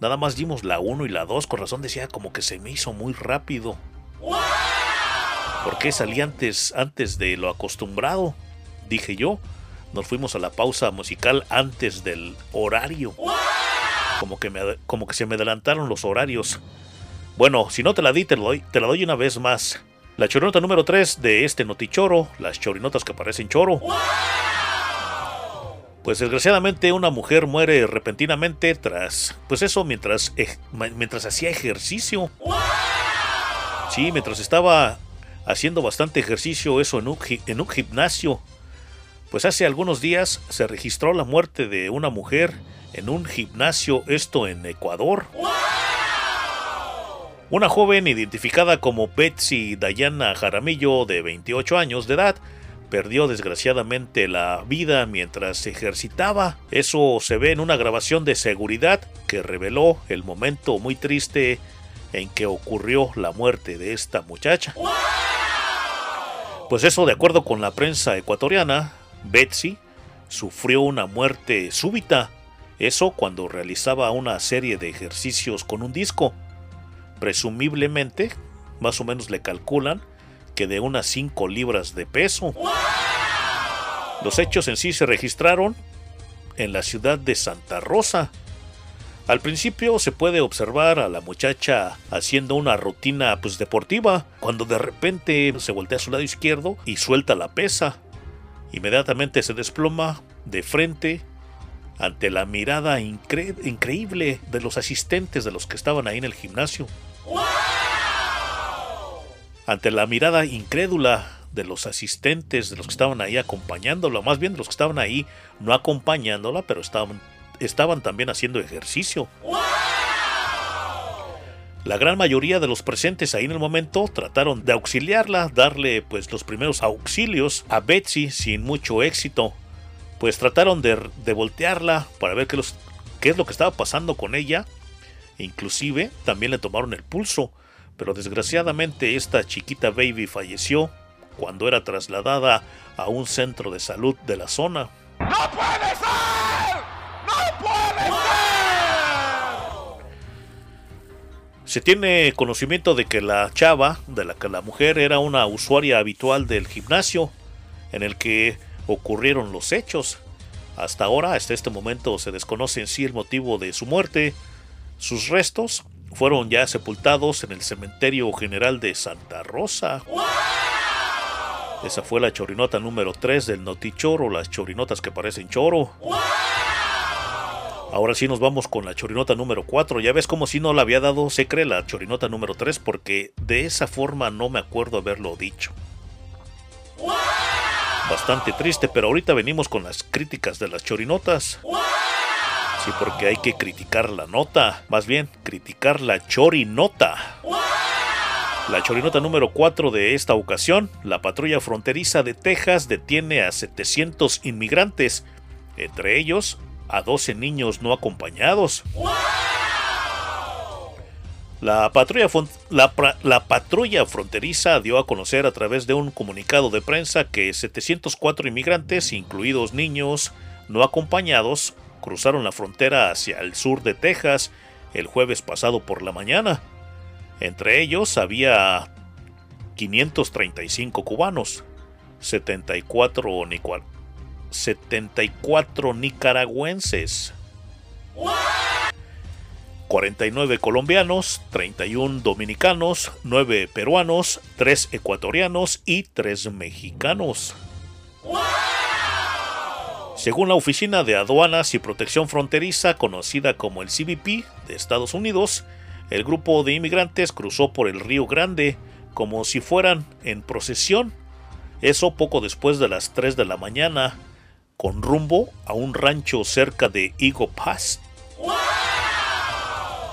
Nada más dimos la 1 y la 2, con razón decía como que se me hizo muy rápido. ¿Por qué salí antes, antes de lo acostumbrado? Dije yo nos fuimos a la pausa musical antes del horario. Como que, me, como que se me adelantaron los horarios. Bueno, si no te la di, te la doy, te la doy una vez más. La chorinota número 3 de este notichoro, las chorinotas que parecen choro. Pues desgraciadamente una mujer muere repentinamente tras, pues eso, mientras, mientras hacía ejercicio. Sí, mientras estaba haciendo bastante ejercicio, eso en un, en un gimnasio. Pues hace algunos días se registró la muerte de una mujer en un gimnasio, esto en Ecuador. Una joven identificada como Betsy Dayana Jaramillo, de 28 años de edad, perdió desgraciadamente la vida mientras se ejercitaba. Eso se ve en una grabación de seguridad que reveló el momento muy triste en que ocurrió la muerte de esta muchacha. Pues eso, de acuerdo con la prensa ecuatoriana, Betsy sufrió una muerte súbita, eso cuando realizaba una serie de ejercicios con un disco. Presumiblemente, más o menos le calculan que de unas 5 libras de peso. Los hechos en sí se registraron en la ciudad de Santa Rosa. Al principio se puede observar a la muchacha haciendo una rutina pues deportiva, cuando de repente se voltea a su lado izquierdo y suelta la pesa. Inmediatamente se desploma de frente ante la mirada increíble de los asistentes de los que estaban ahí en el gimnasio. Ante la mirada incrédula de los asistentes, de los que estaban ahí acompañándola, más bien de los que estaban ahí no acompañándola, pero estaban, también haciendo ejercicio. La gran mayoría de los presentes ahí en el momento trataron de auxiliarla, darle pues los primeros auxilios a Betsy sin mucho éxito. Pues trataron de, voltearla para ver qué, qué es lo que estaba pasando con ella. Inclusive también le tomaron el pulso, pero desgraciadamente esta chiquita baby falleció cuando era trasladada a un centro de salud de la zona. ¡No puede ser! ¡No puede ser! Se tiene conocimiento de que la chava, de la que la mujer era una usuaria habitual del gimnasio en el que ocurrieron los hechos. Hasta ahora, hasta este momento, se desconoce en sí el motivo de su muerte. Sus restos fueron ya sepultados en el cementerio general de Santa Rosa. Esa fue la chorinota número 3 del Notichoro, las chorinotas que parecen choro. Ahora sí nos vamos con la chorinota número 4. Ya ves como si no la había dado secre la chorinota número 3 porque de esa forma no me acuerdo haberlo dicho. Bastante triste, pero ahorita venimos con las críticas de las chorinotas. Porque hay que criticar la nota. Más bien, criticar la chorinota. La chorinota número 4 de esta ocasión, la patrulla fronteriza de Texas detiene a 700 inmigrantes, entre ellos a 12 niños no acompañados. La patrulla, la, la patrulla, fronteriza dio a conocer a través de un comunicado de prensa que 704 inmigrantes, incluidos niños no acompañados, cruzaron la frontera hacia el sur de Texas el jueves pasado por la mañana. Entre ellos había 535 cubanos, 74, 74 nicaragüenses, 49 colombianos, 31 dominicanos, 9 peruanos, 3 ecuatorianos y 3 mexicanos. Según la Oficina de Aduanas y Protección Fronteriza, conocida como el CBP de Estados Unidos, el grupo de inmigrantes cruzó por el Río Grande como si fueran en procesión. Eso poco después de las 3 de la mañana, con rumbo a un rancho cerca de Eagle Pass.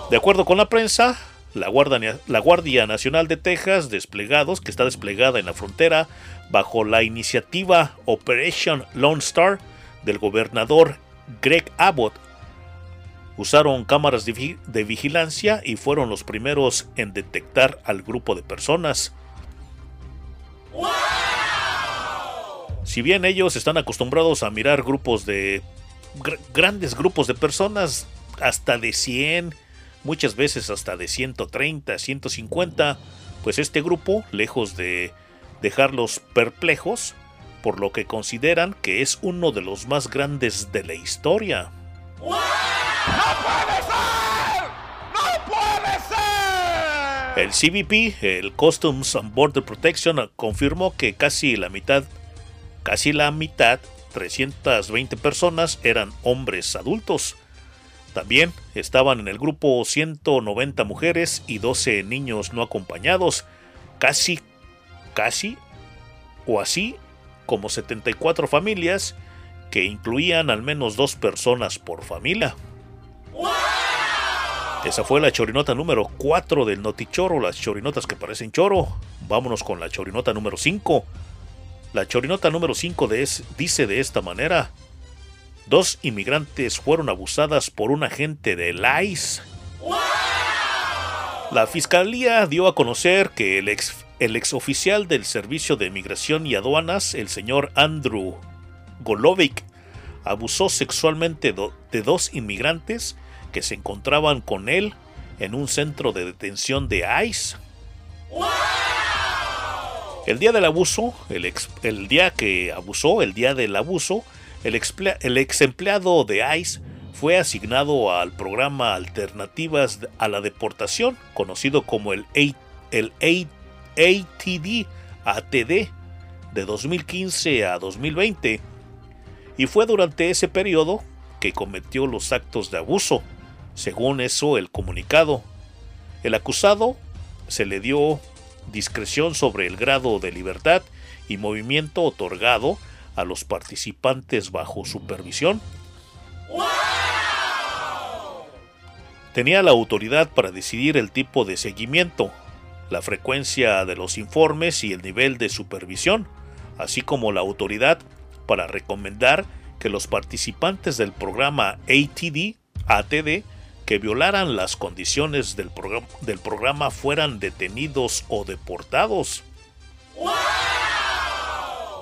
De acuerdo con la prensa, la Guardia, la Guardia Nacional de Texas, desplegados, que está desplegada en la frontera, bajo la iniciativa Operation Lone Star del gobernador Greg Abbott, usaron cámaras de, vigilancia y fueron los primeros en detectar al grupo de personas. Si bien ellos están acostumbrados a mirar grupos de grandes grupos de personas, hasta de 100, muchas veces hasta de 130, 150, pues este grupo, lejos de dejarlos perplejos, por lo que consideran que es uno de los más grandes de la historia. ¡No puede ser! ¡No puede ser! El CBP, el Customs and Border Protection, confirmó que casi la mitad, casi la mitad, 320 personas eran hombres adultos. También estaban en el grupo 190 mujeres y 12 niños no acompañados, casi, casi, o así como 74 familias que incluían al menos dos personas por familia. Esa fue la chorinota número 4 del Notichoro, las chorinotas que parecen choro. Vámonos con la chorinota número 5. La chorinota número 5 dice de esta manera. Dos inmigrantes fueron abusadas por un agente del ICE. La fiscalía dio a conocer que el ex, el ex oficial del Servicio de Migración y Aduanas, el señor Andrew Golovic, abusó sexualmente de dos inmigrantes que se encontraban con él en un centro de detención de ICE. El día del abuso, el, el, día que abusó, el día del abuso, el, el ex empleado de ICE fue asignado al programa Alternativas a la Deportación, conocido como el, el ATD, ATD, de 2015 a 2020, y fue durante ese periodo que cometió los actos de abuso, según eso, el comunicado. El acusado se le dio discreción sobre el grado de libertad y movimiento otorgado a los participantes bajo supervisión. Tenía la autoridad para decidir el tipo de seguimiento, la frecuencia de los informes y el nivel de supervisión, así como la autoridad para recomendar que los participantes del programa ATD, que violaran las condiciones del programa fueran detenidos o deportados.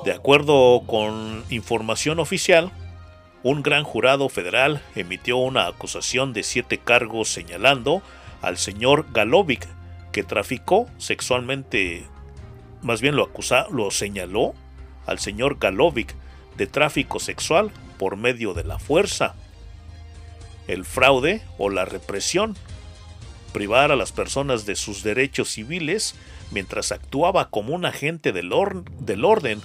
De acuerdo con información oficial, un gran jurado federal emitió una acusación de siete cargos señalando al señor Galovic que traficó sexualmente, más bien lo, acusa, lo señaló al señor Galovic de tráfico sexual por medio de la fuerza el fraude o la represión, privar a las personas de sus derechos civiles mientras actuaba como un agente del, del orden,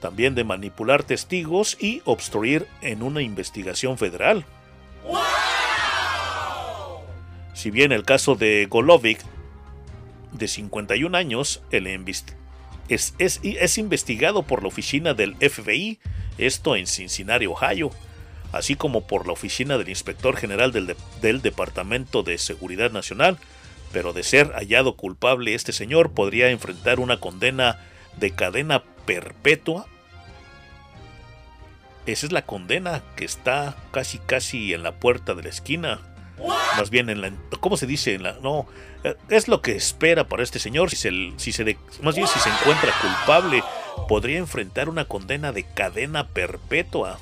también de manipular testigos y obstruir en una investigación federal. Si bien el caso de Golovic, de 51 años, es, es- es investigado por la oficina del FBI, esto en Cincinnati, Ohio, así como por la oficina del inspector general del, de- del Departamento de Seguridad Nacional, pero de ser hallado culpable este señor podría enfrentar una condena de cadena perpetua. Esa es la condena que está casi casi en la puerta de la esquina. Más bien en la ¿cómo se dice? En la no, eh, es lo que espera para este señor si se si se más bien si se encuentra culpable podría enfrentar una condena de cadena perpetua.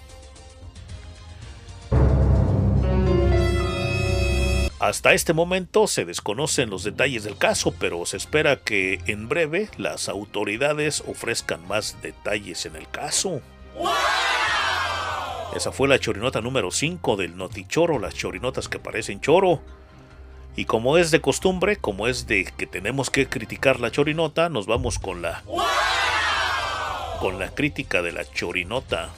Hasta este momento se desconocen los detalles del caso, pero se espera que en breve las autoridades ofrezcan más detalles en el caso. Esa fue la chorinota número 5 del Notichoro, las chorinotas que parecen choro. Y como es de costumbre, como es de que tenemos que criticar la chorinota, nos vamos con la con la crítica de la chorinota.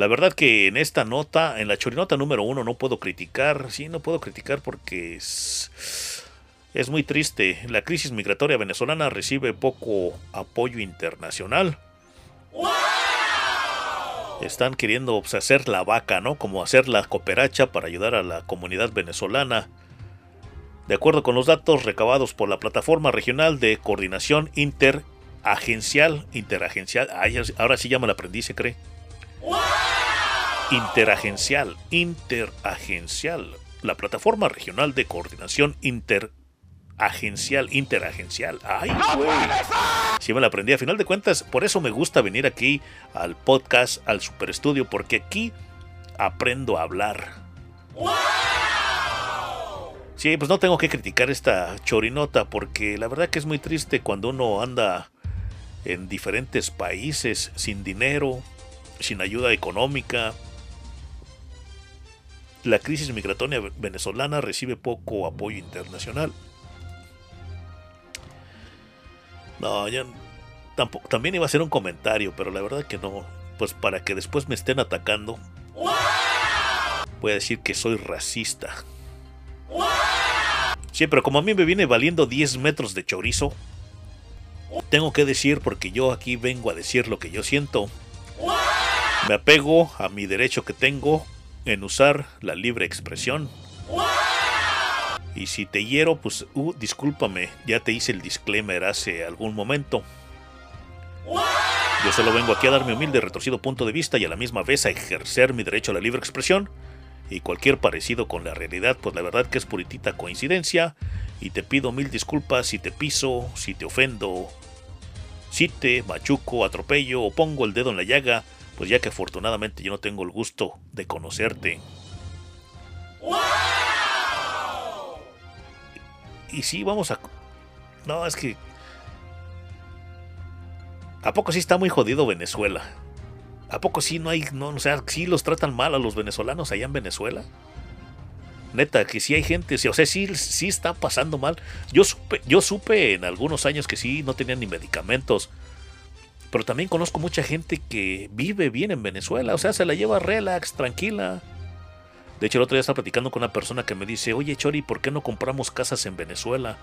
La verdad que en esta nota, en la chorinota número uno, no puedo criticar. Sí, no puedo criticar porque es, es muy triste. La crisis migratoria venezolana recibe poco apoyo internacional. Están queriendo pues, hacer la vaca, ¿no? Como hacer la cooperacha para ayudar a la comunidad venezolana. De acuerdo con los datos recabados por la Plataforma Regional de Coordinación Interagencial, Interagencial, ay, ahora sí ya me la aprendí, se cree. Interagencial, interagencial. La plataforma regional de coordinación interagencial, interagencial. Ay, güey. Sí me la aprendí. A final de cuentas, por eso me gusta venir aquí al podcast, al super estudio, porque aquí aprendo a hablar. Sí, pues no tengo que criticar esta chorinota, porque la verdad que es muy triste cuando uno anda en diferentes países sin dinero, sin ayuda económica. La crisis migratoria venezolana recibe poco apoyo internacional. No, ya tampoco, también iba a hacer un comentario, pero la verdad que no. Pues para que después me estén atacando, voy a decir que soy racista. Sí, pero como a mí me viene valiendo 10 metros de chorizo, tengo que decir porque yo aquí vengo a decir lo que yo siento. Me apego a mi derecho que tengo en usar la libre expresión. Y si te hiero, pues uh, discúlpame, ya te hice el disclaimer hace algún momento. Yo solo vengo aquí a dar mi humilde retorcido punto de vista y a la misma vez a ejercer mi derecho a la libre expresión. Y cualquier parecido con la realidad, pues la verdad que es puritita coincidencia. Y te pido mil disculpas si te piso, si te ofendo, si te machuco, atropello o pongo el dedo en la llaga pues ya que afortunadamente yo no tengo el gusto de conocerte. Y sí, vamos a... No, es que... ¿A poco sí está muy jodido Venezuela? ¿A poco sí no hay... No, o sea, sí los tratan mal a los venezolanos allá en Venezuela? Neta, que sí hay gente, o sea, sí está pasando mal. Yo supe, yo supe en algunos años que sí no tenían ni medicamentos. Pero también conozco mucha gente que vive bien en Venezuela, o sea, se la lleva relax, tranquila. De hecho, el otro día estaba platicando con una persona que me dice, oye Chori, ¿por qué no compramos casas en Venezuela?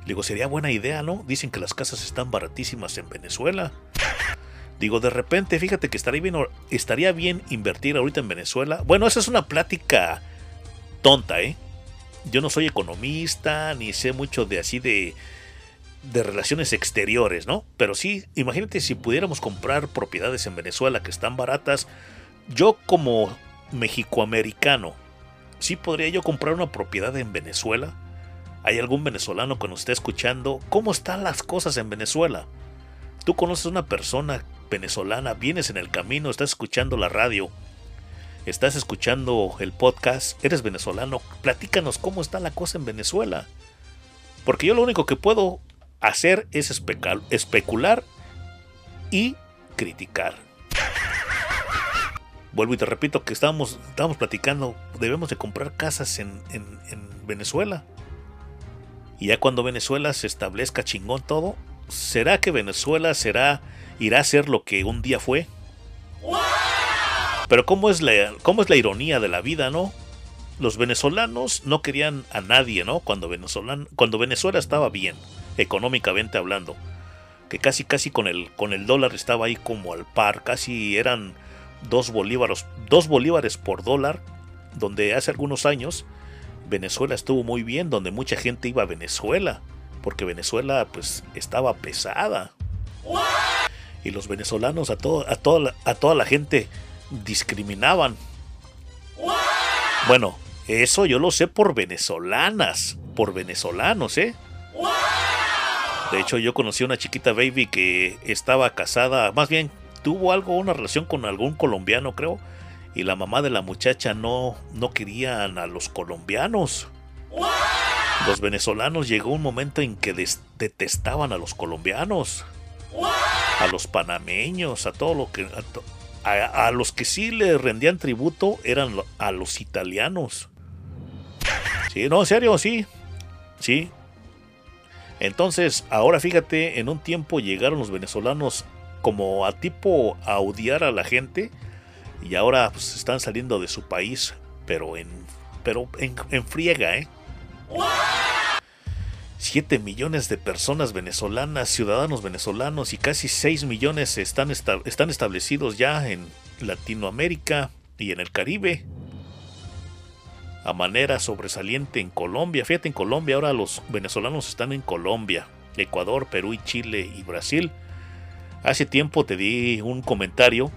Le digo, sería buena idea, ¿no? Dicen que las casas están baratísimas en Venezuela. Digo, de repente, fíjate que estaría bien, estaría bien invertir ahorita en Venezuela. Bueno, esa es una plática tonta, ¿eh? Yo no soy economista, ni sé mucho de así de, de relaciones exteriores, ¿no? Pero sí, imagínate si pudiéramos comprar propiedades en Venezuela que están baratas. Yo como mexicoamericano, ¿sí podría yo comprar una propiedad en Venezuela? ¿Hay algún venezolano que nos esté escuchando? ¿Cómo están las cosas en Venezuela? ¿Tú conoces una persona venezolana, vienes en el camino, estás escuchando la radio, estás escuchando el podcast, eres venezolano, platícanos cómo está la cosa en Venezuela. Porque yo lo único que puedo hacer es especular y criticar. Vuelvo y te repito que estábamos, estábamos platicando, debemos de comprar casas en- en Venezuela. Y ya cuando Venezuela se establezca chingón todo, ¿será que Venezuela será, irá a ser lo que un día fue? Pero ¿cómo es, la, cómo es la ironía de la vida, no? Los venezolanos no querían a nadie, ¿no? Cuando, Venezolan- cuando Venezuela estaba bien, económicamente hablando. Que casi, casi con el, con el dólar estaba ahí como al par, casi eran dos bolívares, dos bolívares por dólar, donde hace algunos años Venezuela estuvo muy bien, donde mucha gente iba a Venezuela, porque Venezuela pues estaba pesada. Y los venezolanos a, a, toda, la, a toda la gente discriminaban. Bueno, eso yo lo sé por venezolanas, por venezolanos, ¿eh? De hecho, yo conocí a una chiquita baby que estaba casada, más bien tuvo algo, una relación con algún colombiano, creo. Y la mamá de la muchacha no, no querían a los colombianos. Los venezolanos llegó un momento en que detestaban a los colombianos, a los panameños, a todo lo que. A, los que sí le rendían tributo eran a los italianos. Sí, no, en serio, sí. Sí. Entonces, ahora fíjate, en un tiempo llegaron los venezolanos como a tipo a odiar a la gente y ahora pues, están saliendo de su país, pero en pero en, en friega, ¿eh? 7 millones de personas venezolanas, ciudadanos venezolanos y casi 6 millones están, están establecidos ya en Latinoamérica y en el Caribe. A manera sobresaliente en Colombia. Fíjate, en Colombia ahora los venezolanos están en Colombia, Ecuador, Perú y Chile y Brasil. Hace tiempo te di un comentario.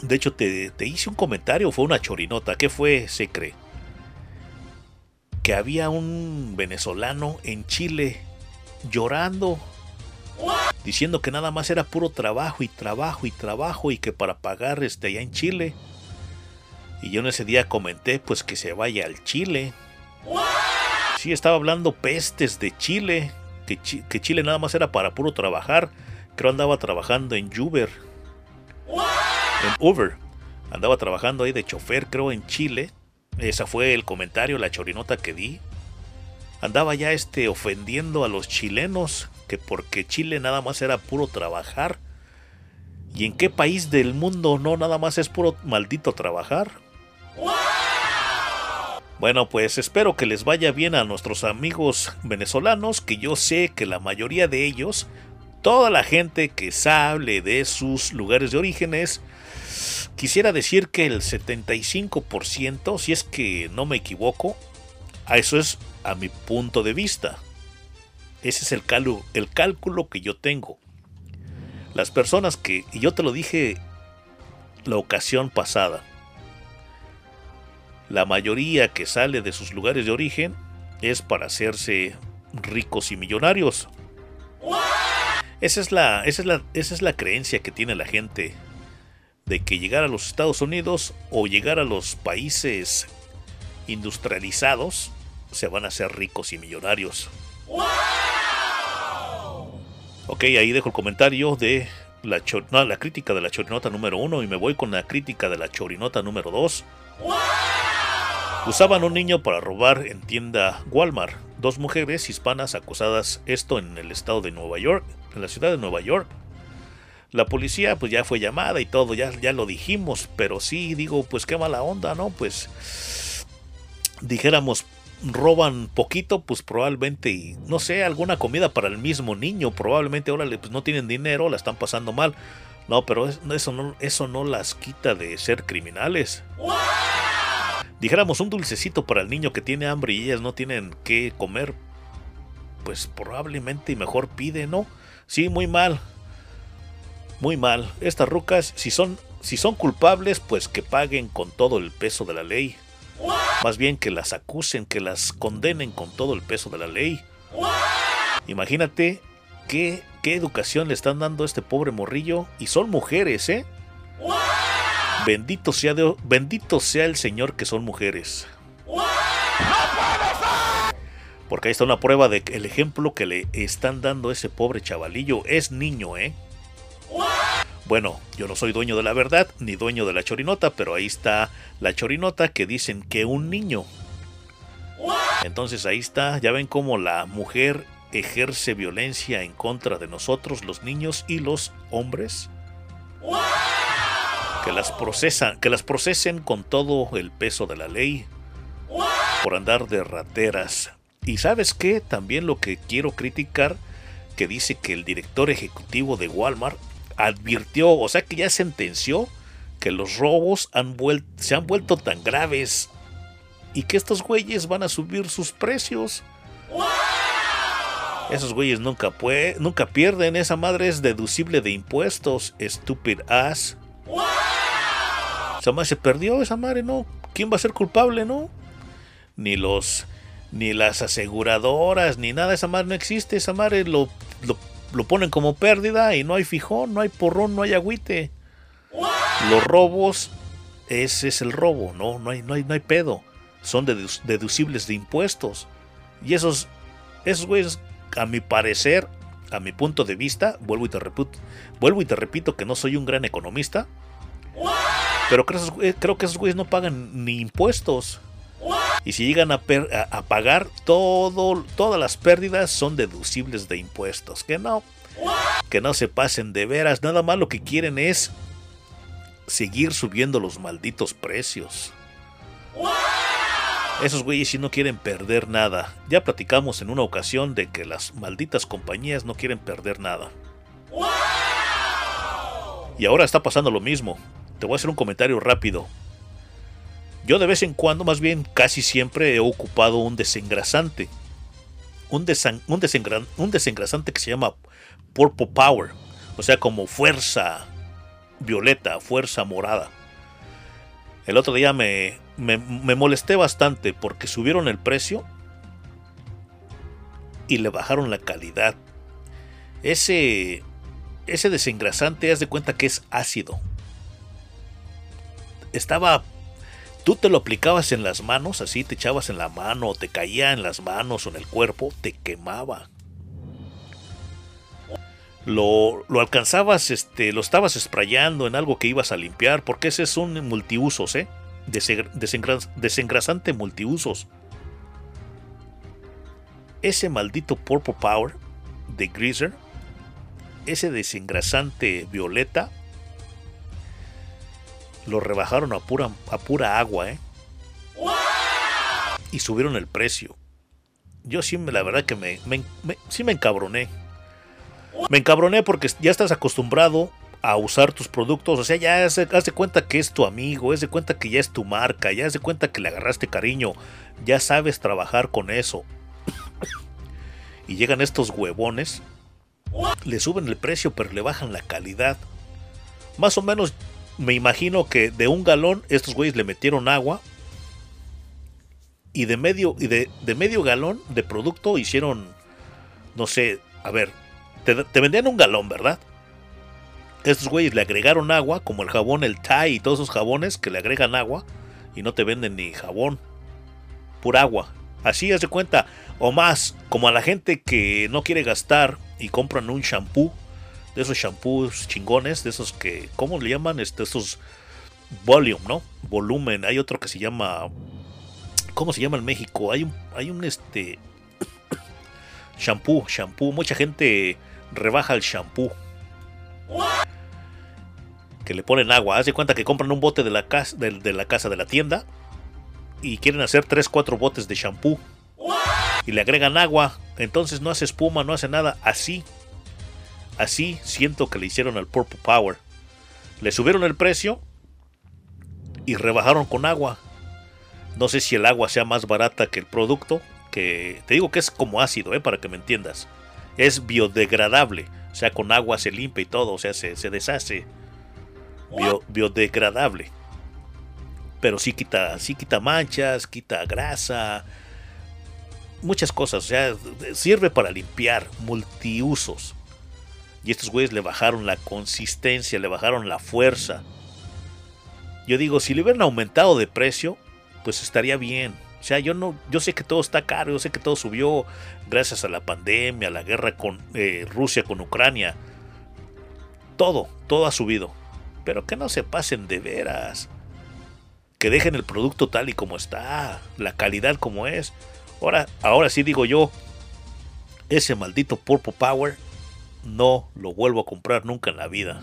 De hecho, te, te hice un comentario, fue una chorinota. ¿Qué fue, Secre? Que había un venezolano en Chile llorando, diciendo que nada más era puro trabajo y trabajo y trabajo y que para pagar este allá en Chile. Y yo en ese día comenté pues que se vaya al Chile. Sí, estaba hablando pestes de Chile, que, que Chile nada más era para puro trabajar. Creo andaba trabajando en Uber. En Uber. Andaba trabajando ahí de chofer, creo, en Chile. Ese fue el comentario, la chorinota que di. Andaba ya este ofendiendo a los chilenos, que porque Chile nada más era puro trabajar. ¿Y en qué país del mundo no nada más es puro maldito trabajar? Bueno, pues espero que les vaya bien a nuestros amigos venezolanos, que yo sé que la mayoría de ellos, toda la gente que sabe de sus lugares de orígenes, quisiera decir que el 75%, si es que no me equivoco, a eso es a mi punto de vista. Ese es el, el cálculo que yo tengo. Las personas que, y yo te lo dije la ocasión pasada, la mayoría que sale de sus lugares de origen es para hacerse ricos y millonarios. Esa es la, esa es la, esa es la creencia que tiene la gente de que llegar a los Estados Unidos o llegar a los países industrializados se van a hacer ricos y millonarios. Ok, ahí dejo el comentario de la, cho- no, la crítica de la chorinota número uno y me voy con la crítica de la chorinota número 2. Usaban un niño para robar en tienda Walmart. Dos mujeres hispanas acusadas esto en el estado de Nueva York, en la ciudad de Nueva York. La policía pues ya fue llamada y todo, ya, ya lo dijimos, pero sí digo, pues qué mala onda, ¿no? Pues dijéramos, roban poquito, pues probablemente, no sé, alguna comida para el mismo niño, probablemente ahora pues no tienen dinero, la están pasando mal. No, pero es- eso no, eso no las quita de ser criminales. Dijéramos un dulcecito para el niño que tiene hambre y ellas no tienen qué comer, pues probablemente mejor pide, ¿no? Sí, muy mal. Muy mal. Estas rucas, si son, si son culpables, pues que paguen con todo el peso de la ley. Más bien que las acusen, que las condenen con todo el peso de la ley. Imagínate qué, qué educación le están dando a este pobre morrillo? Y son mujeres, ¿eh? Bendito sea, Dios- bendito sea el Señor que son mujeres. Porque ahí está una prueba de que el ejemplo que le están dando a ese pobre chavalillo es niño, ¿eh? Bueno, yo no soy dueño de la verdad ni dueño de la chorinota, pero ahí está la chorinota que dicen que un niño. Entonces ahí está, ya ven cómo la mujer ejerce violencia en contra de nosotros, los niños y los hombres. Que las procesan, que las procesen con todo el peso de la ley por andar de rateras. Y sabes qué, también lo que quiero criticar, que dice que el director ejecutivo de Walmart advirtió, o sea que ya sentenció que los robos han se han vuelto tan graves y que estos güeyes van a subir sus precios. Esos güeyes nunca, nunca pierden, esa madre es deducible de impuestos, stupid ass. Esa madre se perdió, esa madre no. ¿Quién va a ser culpable, no? Ni los, ni las aseguradoras, ni nada, esa madre no existe, esa madre lo, lo, lo ponen como pérdida y no hay fijón, no hay porrón, no hay agüite. Los robos, ese es el robo, no, no hay, no hay, no hay pedo. Son dedu- deducibles de impuestos. Y esos, esos güeyes, a mi parecer, a mi punto de vista, vuelvo y te repito, vuelvo y te repito que no soy un gran economista, pero creo, güey- creo que esos güeyes no pagan ni impuestos. Y si llegan a, pagar, todas las pérdidas son deducibles de impuestos. Que no, que no se pasen de veras. Nada más lo que quieren es seguir subiendo los malditos precios. Esos güeyes sí no quieren perder nada. Ya platicamos en una ocasión de que las malditas compañías no quieren perder nada. Y ahora está pasando lo mismo. Te voy a hacer un comentario rápido. Yo de vez en cuando, más bien casi siempre, he ocupado un desengrasante. Un, desengrasante que se llama Purple Power. O sea, como fuerza violeta, fuerza morada. El otro día me, me, me molesté bastante porque subieron el precio y le bajaron la calidad. Ese, ese desengrasante, haz de cuenta que es ácido. Estaba tú te lo aplicabas en las manos, así te echabas en la mano, o te caía en las manos o en el cuerpo, te quemaba. Lo, lo alcanzabas, este, lo estabas sprayando en algo que ibas a limpiar, porque ese es un multiusos, ¿eh? Desen- desengra- desengrasante multiusos. Ese maldito Purple Power de Greaser, ese desengrasante violeta, lo rebajaron a pura, a pura agua, ¿eh? Y subieron el precio. Yo sí, la verdad que me- sí me encabroné. Me encabroné porque ya estás acostumbrado a usar tus productos. O sea, ya haz, haz de cuenta que es tu amigo, haz de cuenta que ya es tu marca, ya haz de cuenta que le agarraste cariño. Ya sabes trabajar con eso. (coughs) y llegan estos huevones, le suben el precio, pero le bajan la calidad. Más o menos me imagino que de un galón estos güeyes le metieron agua y de medio y de, de medio galón de producto hicieron no sé, a ver, te, te vendían un galón, ¿verdad? Estos güeyes le agregaron agua, como el jabón, el Thai y todos esos jabones que le agregan agua y no te venden ni jabón, pura agua. Así haz de cuenta, o más, como a la gente que no quiere gastar y compran un shampoo de esos shampoos chingones, de esos que, ¿cómo le llaman? Este, esos volume, ¿no? Volumen. Hay otro que se llama, ¿cómo se llama en México? Hay un, hay un este (coughs) shampoo, shampoo. Mucha gente rebaja el shampoo. Que le ponen agua. Haz de cuenta que compran un bote de la casa, de, de la casa de la tienda y quieren hacer 3, 4 botes de shampoo. Y le agregan agua. Entonces no hace espuma, no hace nada. Así Así siento que le hicieron al Purple Power. Le subieron el precio y rebajaron con agua. No sé si el agua sea más barata que el producto, que te digo que es como ácido, ¿eh? para que me entiendas. Es biodegradable, o sea, con agua se limpia y todo, o sea, se, se deshace. Bio- biodegradable. Pero sí quita, sí quita manchas, quita grasa, muchas cosas, o sea, sirve para limpiar, multiusos. Y estos güeyes le bajaron la consistencia, le bajaron la fuerza. Yo digo, si le hubieran aumentado de precio, pues estaría bien. O sea, yo no, yo sé que todo está caro, yo sé que todo subió gracias a la pandemia, a la guerra con eh, Rusia con Ucrania. Todo, todo ha subido. Pero que no se pasen de veras. Que dejen el producto tal y como está, la calidad como es. Ahora, ahora sí digo yo, ese maldito Purple Power no lo vuelvo a comprar nunca en la vida.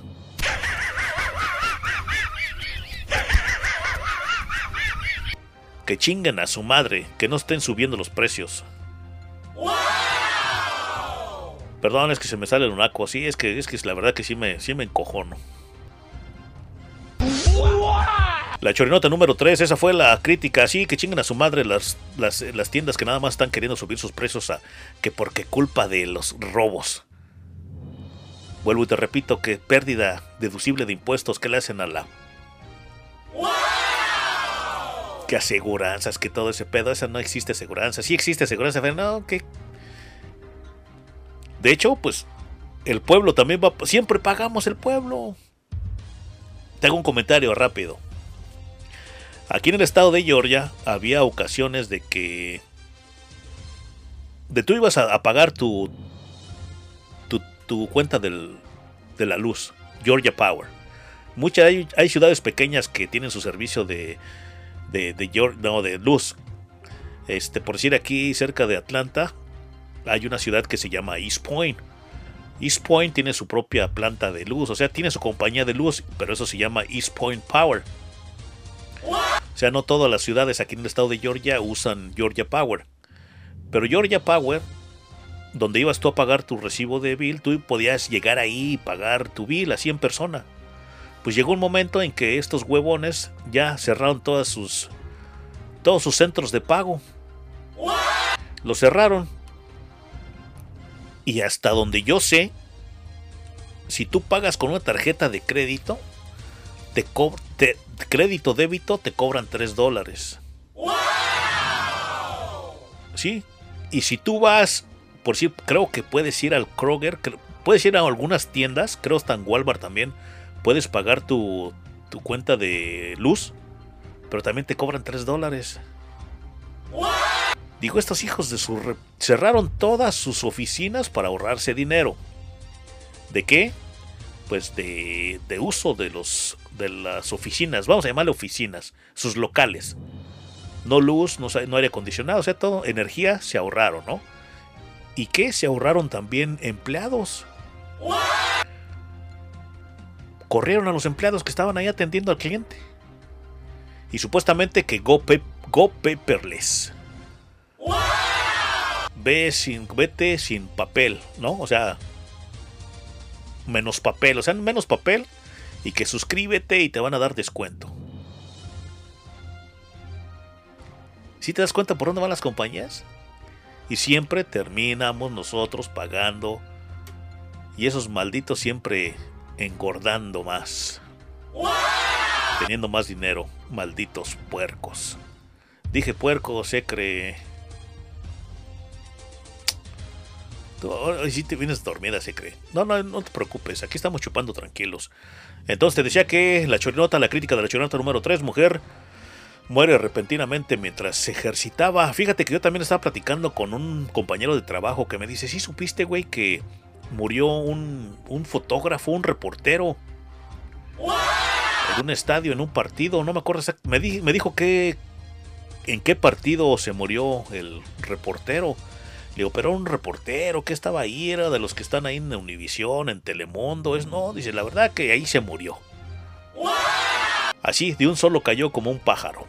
Que chinguen a su madre, que no estén subiendo los precios. Perdón, es que se me sale el unaco. Sí, es que es que la verdad que sí me, sí me encojono. La chorinota número 3, esa fue la crítica. Sí, que chinguen a su madre las, las, las tiendas que nada más están queriendo subir sus precios a que porque culpa de los robos. Vuelvo y te repito que pérdida deducible de impuestos que le hacen a la... Que aseguranzas, que todo ese pedo, esa no existe aseguranza. Sí existe aseguranza, pero no, que... De hecho, pues el pueblo también va... Siempre pagamos el pueblo. Te hago un comentario rápido. Aquí en el estado de Georgia había ocasiones de que... De tú ibas a, a pagar tu, tu, cuenta del, de la luz, Georgia Power. Muchas hay, hay, ciudades pequeñas que tienen su servicio de, de, de, no, de luz. Este, por decir aquí cerca de Atlanta, hay una ciudad que se llama East Point. East Point tiene su propia planta de luz, o sea, tiene su compañía de luz, pero eso se llama East Point Power. O sea, no todas las ciudades aquí en el estado de Georgia usan Georgia Power. Pero Georgia Power, donde ibas tú a pagar tu recibo de bill, tú podías llegar ahí y pagar tu bill así en persona. Pues llegó un momento en que estos huevones ya cerraron todas sus todos sus centros de pago. Los cerraron. Y hasta donde yo sé, si tú pagas con una tarjeta de crédito, te, te crédito débito te cobran 3 dólares. Sí. Y si tú vas, por si creo que puedes ir al Kroger, puedes ir a algunas tiendas, creo está en Walmart también, puedes pagar tu, tu cuenta de luz, pero también te cobran 3 dólares. Digo, estos hijos de su... cerraron todas sus oficinas para ahorrarse dinero. ¿De qué? Pues de, de uso de, los, de las oficinas, vamos a llamarle oficinas, sus locales. No luz, no, no aire acondicionado, o sea, todo, energía se ahorraron, ¿no? ¿Y qué? Se ahorraron también empleados. Corrieron a los empleados que estaban ahí atendiendo al cliente. Y supuestamente que Go, pe go paperless. Ve sin, vete sin papel, ¿no? O sea, menos papel, o sea, menos papel y que suscríbete y te van a dar descuento. ¿Sí te das cuenta por dónde van las compañías? Y siempre terminamos nosotros pagando y esos malditos siempre engordando más. Teniendo más dinero, malditos puercos. Dije puerco, se cree. Si te vienes dormida, se cree. No, no, no te preocupes, aquí estamos chupando tranquilos. Entonces te decía que la chorinota, la crítica de la chorinota número 3, mujer, muere repentinamente mientras se ejercitaba. Fíjate que yo también estaba platicando con un compañero de trabajo que me dice, sí supiste, güey, que murió un, un fotógrafo, un reportero. En un estadio, en un partido, no me acuerdo Me, me dijo que en qué partido se murió el reportero. Le digo, pero un reportero que estaba ahí, era de los que están ahí en Univisión, en Telemundo. Es no, dice, la verdad que ahí se murió. Así, de un solo cayó como un pájaro.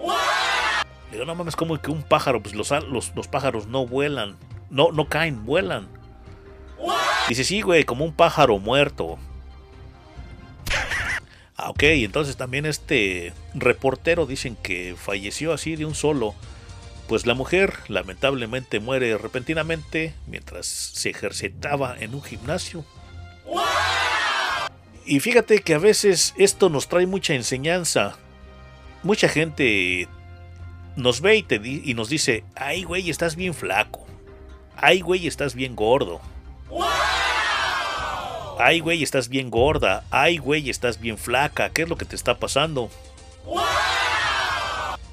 Le digo, no mames, como que un pájaro, pues los, los, los pájaros no vuelan. No, no caen, vuelan. Dice, sí, güey, como un pájaro muerto. Ah, ok, entonces también este reportero dicen que falleció así de un solo. Pues la mujer lamentablemente muere repentinamente mientras se ejercitaba en un gimnasio. Y fíjate que a veces esto nos trae mucha enseñanza. Mucha gente nos ve y, te y nos dice, ay güey, estás bien flaco. Ay güey, estás bien gordo. Ay, güey, estás bien gorda. Ay, güey, estás bien flaca. ¿Qué es lo que te está pasando?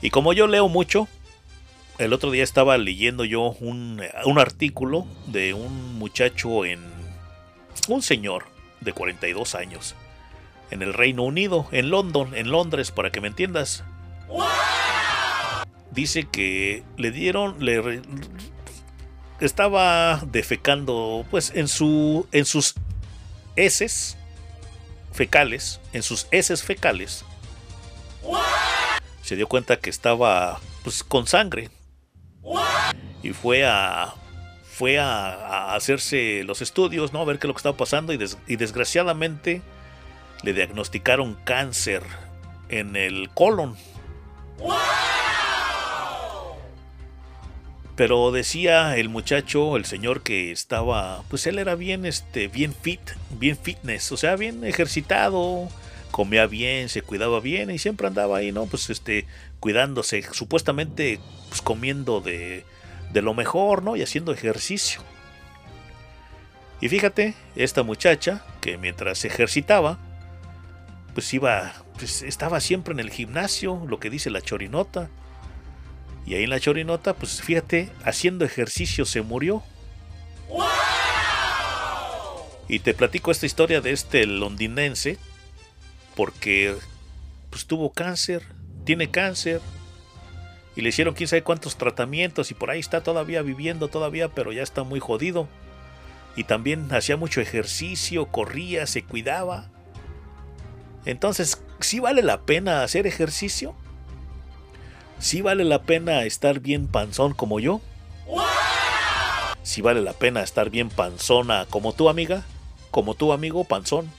Y como yo leo mucho, el otro día estaba leyendo yo un, un artículo de un muchacho en... Un señor de 42 años. En el Reino Unido, en London, en Londres, para que me entiendas. Dice que le dieron... Le, estaba defecando pues en su en sus heces fecales, en sus heces fecales. Se dio cuenta que estaba pues con sangre. Y fue a fue a, a hacerse los estudios, ¿no? A ver qué es lo que estaba pasando y, des- y desgraciadamente le diagnosticaron cáncer en el colon. Pero decía el muchacho, el señor que estaba, pues él era bien, este, bien fit, bien fitness, o sea, bien ejercitado, comía bien, se cuidaba bien y siempre andaba ahí, ¿no? Pues este, cuidándose, supuestamente, pues comiendo de, de lo mejor, ¿no? Y haciendo ejercicio. Y fíjate, esta muchacha que mientras ejercitaba, pues iba, pues estaba siempre en el gimnasio, lo que dice la chorinota. Y ahí en la chorinota, pues fíjate, haciendo ejercicio se murió. Y te platico esta historia de este londinense, porque pues tuvo cáncer, tiene cáncer, y le hicieron quién sabe cuántos tratamientos, y por ahí está todavía viviendo todavía, pero ya está muy jodido. Y también hacía mucho ejercicio, corría, se cuidaba. Entonces, ¿sí vale la pena hacer ejercicio? ¿Sí vale la pena estar bien panzón como yo? ¿Sí vale la pena estar bien panzona como tú, amiga? Como tú, amigo, panzón.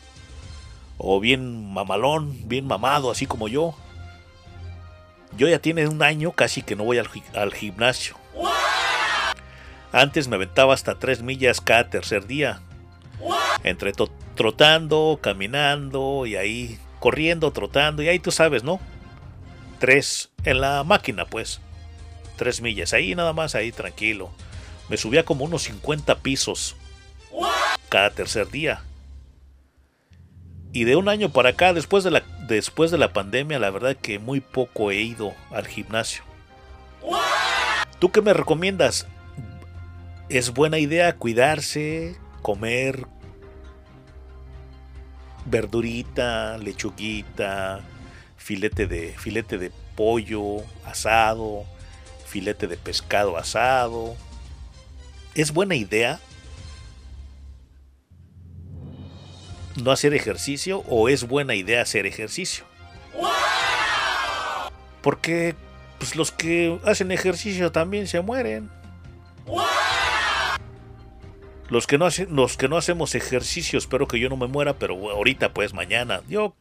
O bien mamalón, bien mamado, así como yo. Yo ya tiene un año casi que no voy al, al gimnasio. Antes me aventaba hasta tres millas cada tercer día. Entre trotando, caminando y ahí corriendo, trotando y ahí tú sabes, ¿no? Tres en la máquina, pues. Tres millas, ahí nada más, ahí tranquilo. Me subía como unos 50 pisos cada tercer día. Y de un año para acá, después de la, después de la pandemia, la verdad que muy poco he ido al gimnasio. ¿Tú qué me recomiendas? ¿Es buena idea cuidarse, comer verdurita, lechuguita, filete de, filete de pollo asado, filete de pescado asado? ¿Es buena idea no hacer ejercicio o es buena idea hacer ejercicio? Porque pues, los que hacen ejercicio también se mueren. Los que, no los que no hacemos ejercicio, espero que yo no me muera, pero ahorita pues mañana. Yo,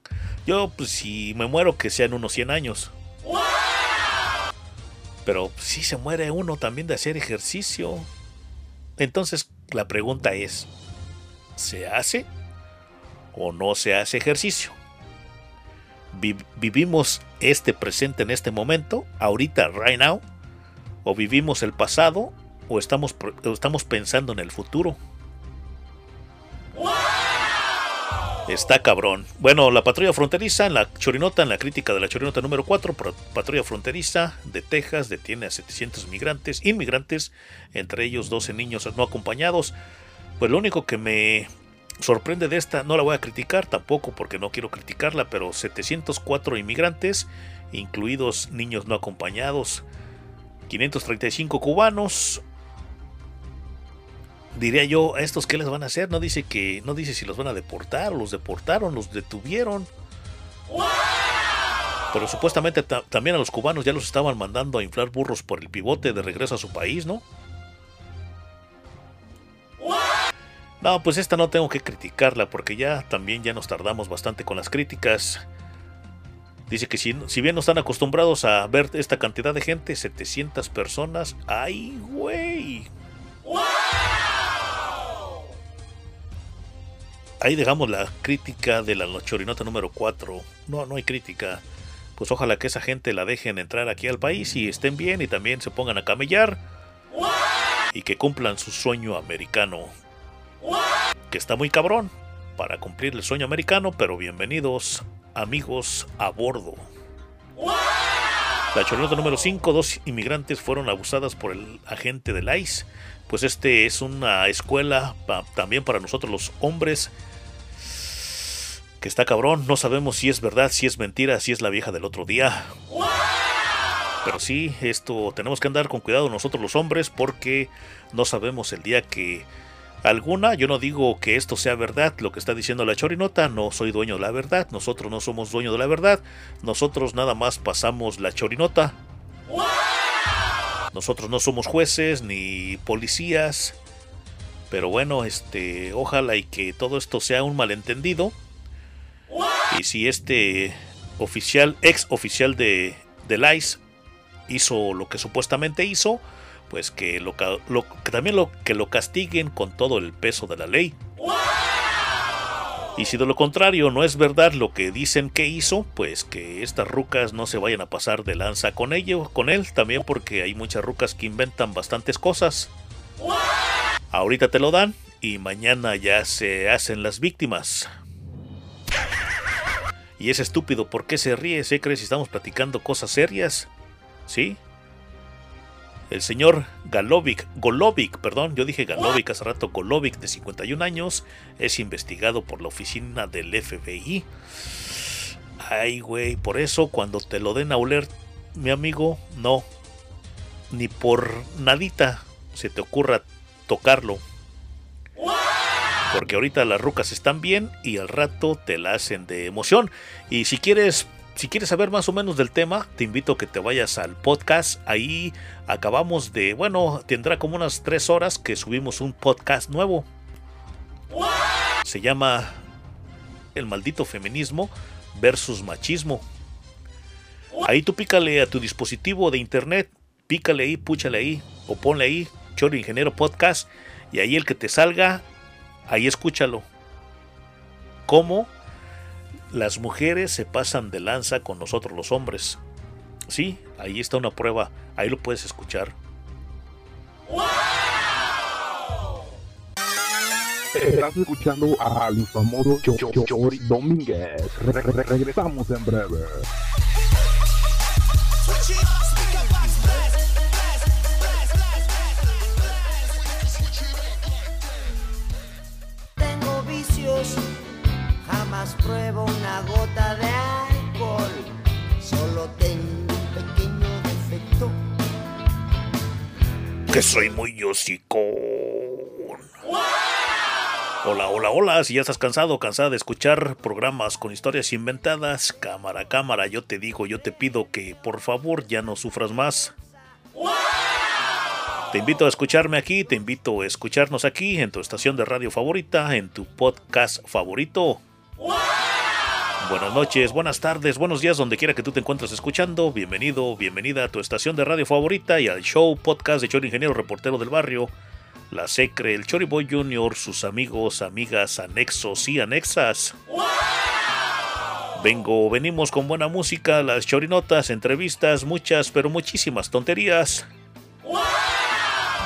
yo pues si me muero que sean unos 100 años. Pero si se muere uno también de hacer ejercicio. Entonces la pregunta es, ¿se hace o no se hace ejercicio? Vi- ¿Vivimos este presente en este momento, ahorita, right now? ¿O vivimos el pasado o estamos, o estamos pensando en el futuro? Está cabrón. Bueno, la patrulla fronteriza en la chorinota, en la crítica de la chorinota número 4, pro- patrulla fronteriza de Texas detiene a 700 migrantes, inmigrantes, entre ellos 12 niños no acompañados. Pues lo único que me sorprende de esta, no la voy a criticar tampoco porque no quiero criticarla, pero 704 inmigrantes, incluidos niños no acompañados, 535 cubanos, diría yo, ¿a estos qué les van a hacer? No dice que, no dice si los van a deportar, los deportaron, los detuvieron. Pero supuestamente ta- también a los cubanos ya los estaban mandando a inflar burros por el pivote de regreso a su país, ¿no? No, pues esta no tengo que criticarla porque ya también ya nos tardamos bastante con las críticas. Dice que si, si bien no están acostumbrados a ver esta cantidad de gente, 700 personas, ¡ay, güey! Ahí dejamos la crítica de la chorinota número 4. No, no hay crítica. Pues ojalá que esa gente la dejen entrar aquí al país y estén bien y también se pongan a camellar. Y que cumplan su sueño americano. Que está muy cabrón. para cumplir el sueño americano, pero bienvenidos amigos a bordo. La chorinota número 5, dos inmigrantes fueron abusadas por el agente del ICE. Pues este es una escuela también para nosotros los hombres. Que está cabrón, no sabemos si es verdad, si es mentira, si es la vieja del otro día. Pero sí, esto tenemos que andar con cuidado nosotros los hombres porque no sabemos el día que alguna, yo no digo que esto sea verdad, lo que está diciendo la chorinota, no soy dueño de la verdad, nosotros no somos dueños de la verdad, nosotros nada más pasamos la chorinota. Nosotros no somos jueces ni policías, pero bueno, este, ojalá y que todo esto sea un malentendido. Y si este oficial, ex oficial de, del ICE hizo lo que supuestamente hizo, pues que, lo, que también lo, que lo castiguen con todo el peso de la ley. Y si de lo contrario no es verdad lo que dicen que hizo, pues que estas rucas no se vayan a pasar de lanza con ello, con él, también porque hay muchas rucas que inventan bastantes cosas. Ahorita te lo dan y mañana ya se hacen las víctimas. Y es estúpido, ¿por qué se ríe? ¿Se cree si estamos platicando cosas serias? ¿Sí? El señor Galovic, Golovic, perdón, yo dije Galovic hace rato, Golovic de 51 años, es investigado por la oficina del FBI. Ay, güey, por eso cuando te lo den a oler, mi amigo, no, ni por nadita se te ocurra tocarlo. Porque ahorita las rucas están bien y al rato te la hacen de emoción. Y si quieres, si quieres saber más o menos del tema, te invito a que te vayas al podcast. Ahí acabamos de, bueno, tendrá como unas tres horas que subimos un podcast nuevo. Se llama El maldito feminismo versus machismo. Ahí tú pícale a tu dispositivo de internet, pícale ahí, púchale ahí, o ponle ahí, Choro Ingeniero Podcast, y ahí el que te salga, ahí escúchalo. Cómo las mujeres se pasan de lanza con nosotros los hombres. Sí, ahí está una prueba, ahí lo puedes escuchar. Estás escuchando al famoso Cho- Cho- Cho- Chori Domínguez. Re- re- regresamos en breve. Pruebo una gota de alcohol. Solo tengo un pequeño defecto. Que soy muy hocicón. Hola, hola, hola. Si ya estás cansado cansada de escuchar programas con historias inventadas, cámara, cámara, yo te digo, yo te pido que por favor ya no sufras más. Te invito a escucharme aquí, te invito a escucharnos aquí en tu estación de radio favorita, en tu podcast favorito. Buenas noches, buenas tardes, buenos días, donde quiera que tú te encuentres escuchando. Bienvenido, bienvenida a tu estación de radio favorita y al show podcast de Chori Ingeniero Reportero del Barrio. La Secre, el Choriboy Junior, sus amigos, amigas, anexos y anexas. Vengo, venimos con buena música, las chorinotas, entrevistas, muchas, pero muchísimas tonterías.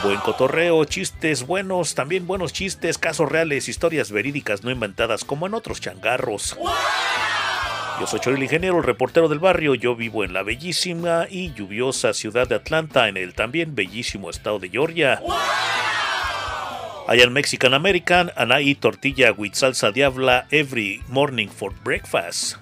Buen cotorreo, chistes buenos, también buenos chistes, casos reales, historias verídicas no inventadas como en otros changarros. Yo soy Chori el Ingeniero, el reportero del barrio. Yo vivo en la bellísima y lluviosa ciudad de Atlanta, en el también bellísimo estado de Georgia. I am Mexican American and I eat tortilla with salsa diabla every morning for breakfast.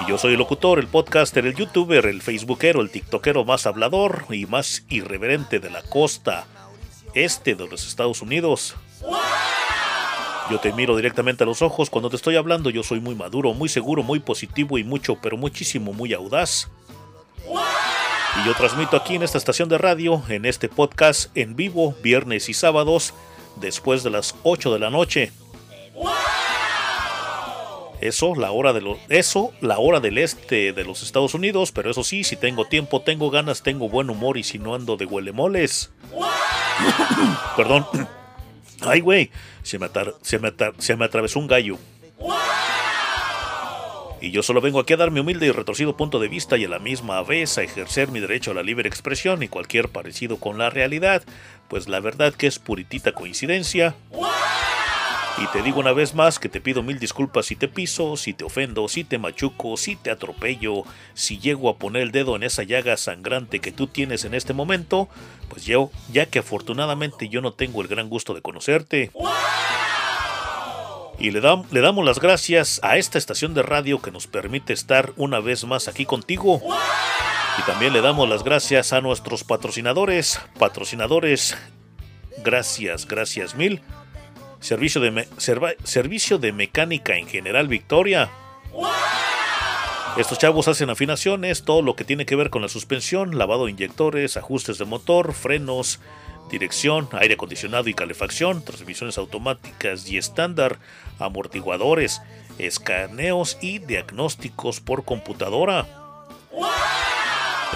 Y yo soy el locutor, el podcaster, el youtuber, el facebookero, el tiktokero más hablador y más irreverente de la costa este de los Estados Unidos. Yo te miro directamente a los ojos cuando te estoy hablando. Yo soy muy maduro, muy seguro, muy positivo y mucho, pero muchísimo, muy audaz. Y yo transmito aquí en esta estación de radio, en este podcast, en vivo, viernes y sábados, después de las 8 de la noche. Eso, la hora de lo, eso, la hora del este de los Estados Unidos, pero eso sí, si tengo tiempo, tengo ganas, tengo buen humor y si no ando de huelemoles. Perdón. Ay, güey, se me, atar- se, me atar- se me atravesó un gallo. Y yo solo vengo aquí a dar mi humilde y retorcido punto de vista y a la misma vez a ejercer mi derecho a la libre expresión y cualquier parecido con la realidad, pues la verdad que es puritita coincidencia. Y te digo una vez más que te pido mil disculpas si te piso, si te ofendo, si te machuco, si te atropello, si llego a poner el dedo en esa llaga sangrante que tú tienes en este momento, pues yo, ya que afortunadamente yo no tengo el gran gusto de conocerte. Y le, dam- le damos las gracias a esta estación de radio que nos permite estar una vez más aquí contigo. Y también le damos las gracias a nuestros patrocinadores. Patrocinadores, gracias, gracias mil. Servicio de, servicio de mecánica en general Victoria. Estos chavos hacen afinaciones, todo lo que tiene que ver con la suspensión, lavado de inyectores, ajustes de motor, frenos, dirección, aire acondicionado y calefacción, transmisiones automáticas y estándar, amortiguadores, escaneos y diagnósticos por computadora.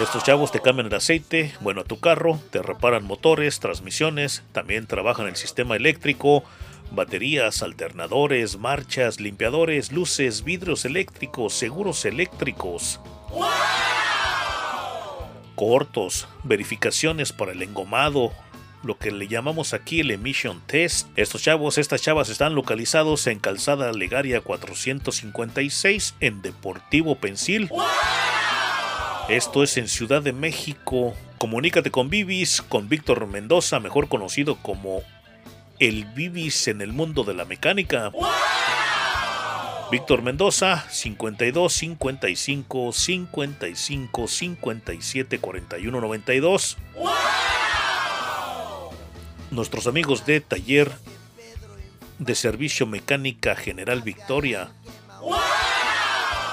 Estos chavos te cambian el aceite, bueno, a tu carro, te reparan motores, transmisiones, también trabajan el sistema eléctrico, baterías, alternadores, marchas, limpiadores, luces, vidrios eléctricos, seguros eléctricos. Cortos, verificaciones para el engomado, lo que le llamamos aquí el emission test. Estos chavos, estas chavas están localizados en Calzada Legaria 456 en Deportivo Pensil. Esto es en Ciudad de México. Comunícate con Vivis, con Víctor Mendoza, mejor conocido como el Vivis en el mundo de la mecánica. Víctor Mendoza, 52 55 55 57 41 92. Nuestros amigos de Taller de Servicio Mecánica General Victoria.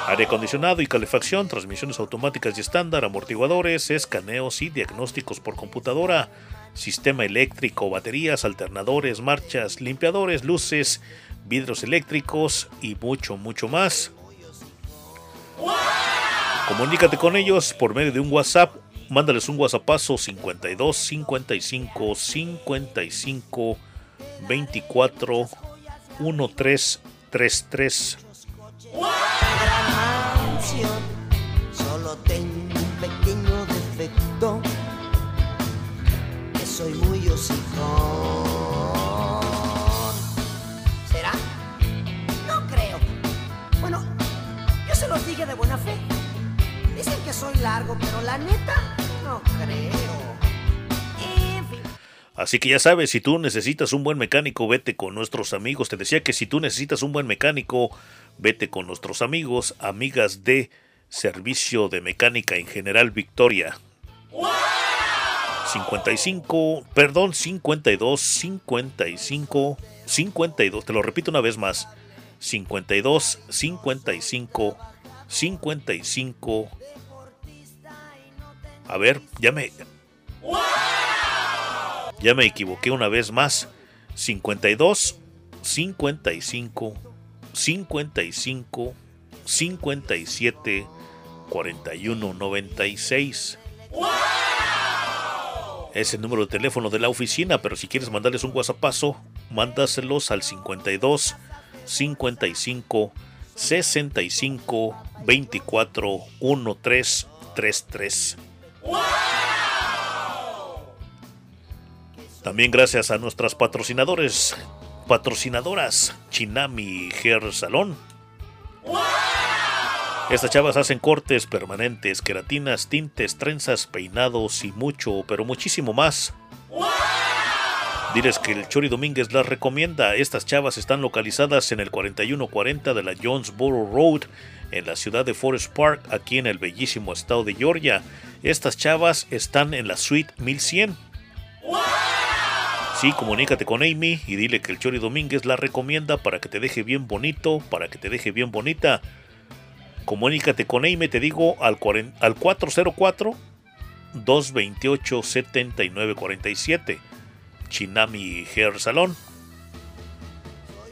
Aire acondicionado y calefacción, transmisiones automáticas y estándar, amortiguadores, escaneos y diagnósticos por computadora, sistema eléctrico, baterías, alternadores, marchas, limpiadores, luces, vidrios eléctricos y mucho, mucho más. Comunícate con ellos por medio de un WhatsApp. Mándales un WhatsAppazo 52 55 55 24 1333. gran mansión. Solo tengo de buena fe. Dicen que soy largo, pero la neta, no creo. Así que ya sabes, si tú necesitas un buen mecánico, vete con nuestros amigos. Te decía que si tú necesitas un buen mecánico, vete con nuestros amigos, amigas de Servicio de Mecánica en General Victoria. 55, perdón, 52, 55, 52, te lo repito una vez más. 52, 55, 55. A ver, ya me, ya me equivoqué una vez más. 52, 55, 55, 57, 41, 96. Es el número de teléfono de la oficina, pero si quieres mandarles un WhatsAppazo, mándaselos al 52 55 65 24 1333. También gracias a nuestras patrocinadores, patrocinadoras Chinami Hair Salón. Estas chavas hacen cortes permanentes, queratinas, tintes, trenzas, peinados y mucho, pero muchísimo más. Diles que el Chori Domínguez las recomienda. Estas chavas están localizadas en el 4140 de la Jonesboro Road, en la ciudad de Forest Park, aquí en el bellísimo estado de Georgia. Estas chavas están en la suite 1100. Sí, comunícate con Amy y dile que el Chori Domínguez la recomienda para que te deje bien bonito, para que te deje bien bonita. Comunícate con Amy, te digo, al, al 404 228 7947. Chinami Hair Salon.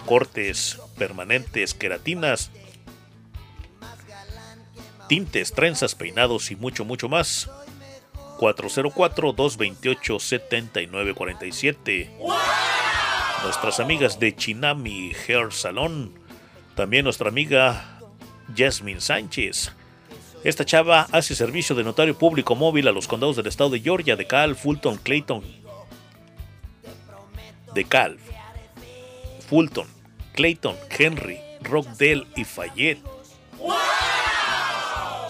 Cortes permanentes, queratinas, tintes, trenzas, peinados y mucho, mucho más. 404-228-7947. Nuestras amigas de Chinami Hair Salon. También nuestra amiga Jasmine Sánchez. Esta chava hace servicio de notario público móvil a los condados del estado de Georgia, de Cal, Fulton, Clayton, de Cal, Fulton, Clayton, Henry, Rockdale y Fayette.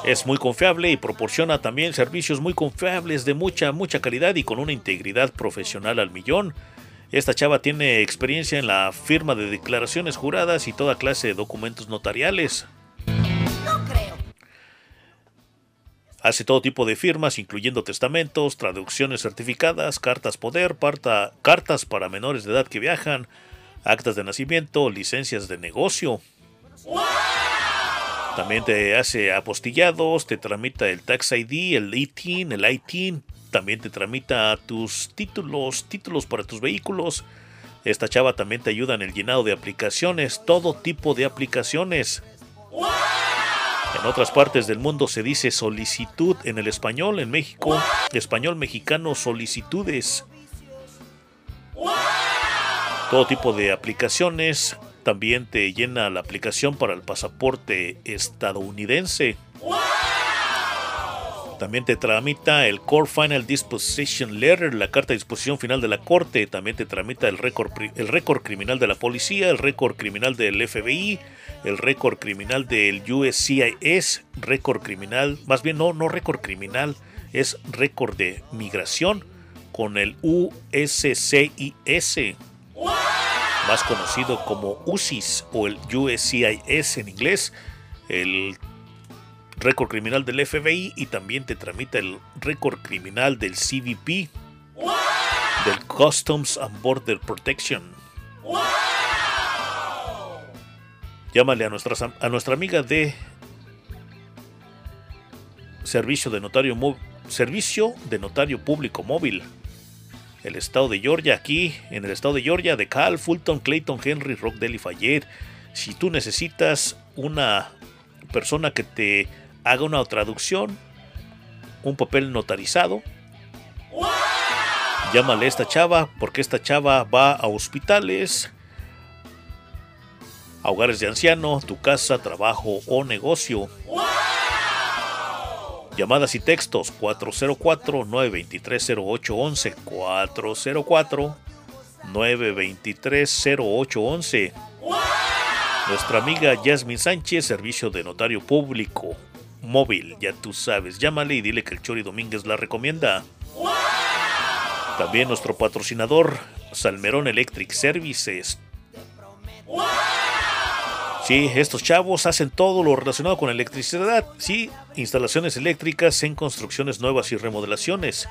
Es muy confiable y proporciona también servicios muy confiables de mucha, mucha calidad y con una integridad profesional al millón. Esta chava tiene experiencia en la firma de declaraciones juradas y toda clase de documentos notariales. Hace todo tipo de firmas, incluyendo testamentos, traducciones certificadas, cartas poder, parta- cartas para menores de edad que viajan, actas de nacimiento, licencias de negocio. También te hace apostillados, te tramita el Tax ID, el ITIN, el ITIN. También te tramita tus títulos, títulos para tus vehículos. Esta chava también te ayuda en el llenado de aplicaciones, todo tipo de aplicaciones. En otras partes del mundo se dice solicitud en el español, en México, español mexicano solicitudes. Todo tipo de aplicaciones. También te llena la aplicación para el pasaporte estadounidense. También te tramita el Core Final Disposition Letter, la carta de disposición final de la corte. También te tramita el récord, el récord criminal de la policía, el récord criminal del FBI, el récord criminal del USCIS, récord criminal, más bien no, no récord criminal, es récord de migración con el USCIS, más conocido como UCIS o el USCIS en inglés, el récord criminal del FBI y también te tramita el récord criminal del CBP, del Customs and Border Protection. Llámale a, a nuestra amiga de servicio de notario servicio de notario público móvil. El estado de Georgia, aquí en el estado de Georgia, de Cal, Fulton, Clayton, Henry, Rockdale y Fayette. Si tú necesitas una persona que te haga una traducción, un papel notarizado, llámale a esta chava, porque esta chava va a hospitales, a hogares de anciano, tu casa, trabajo o negocio. Llamadas y textos 404-923-0811, 404-923-0811. Nuestra amiga Yasmin Sánchez, servicio de notario público móvil, ya tú sabes, llámale y dile que el Chori Domínguez la recomienda. También nuestro patrocinador, Salmerón Electric Services. Sí, estos chavos hacen todo lo relacionado con electricidad. Sí, instalaciones eléctricas en construcciones nuevas y remodelaciones.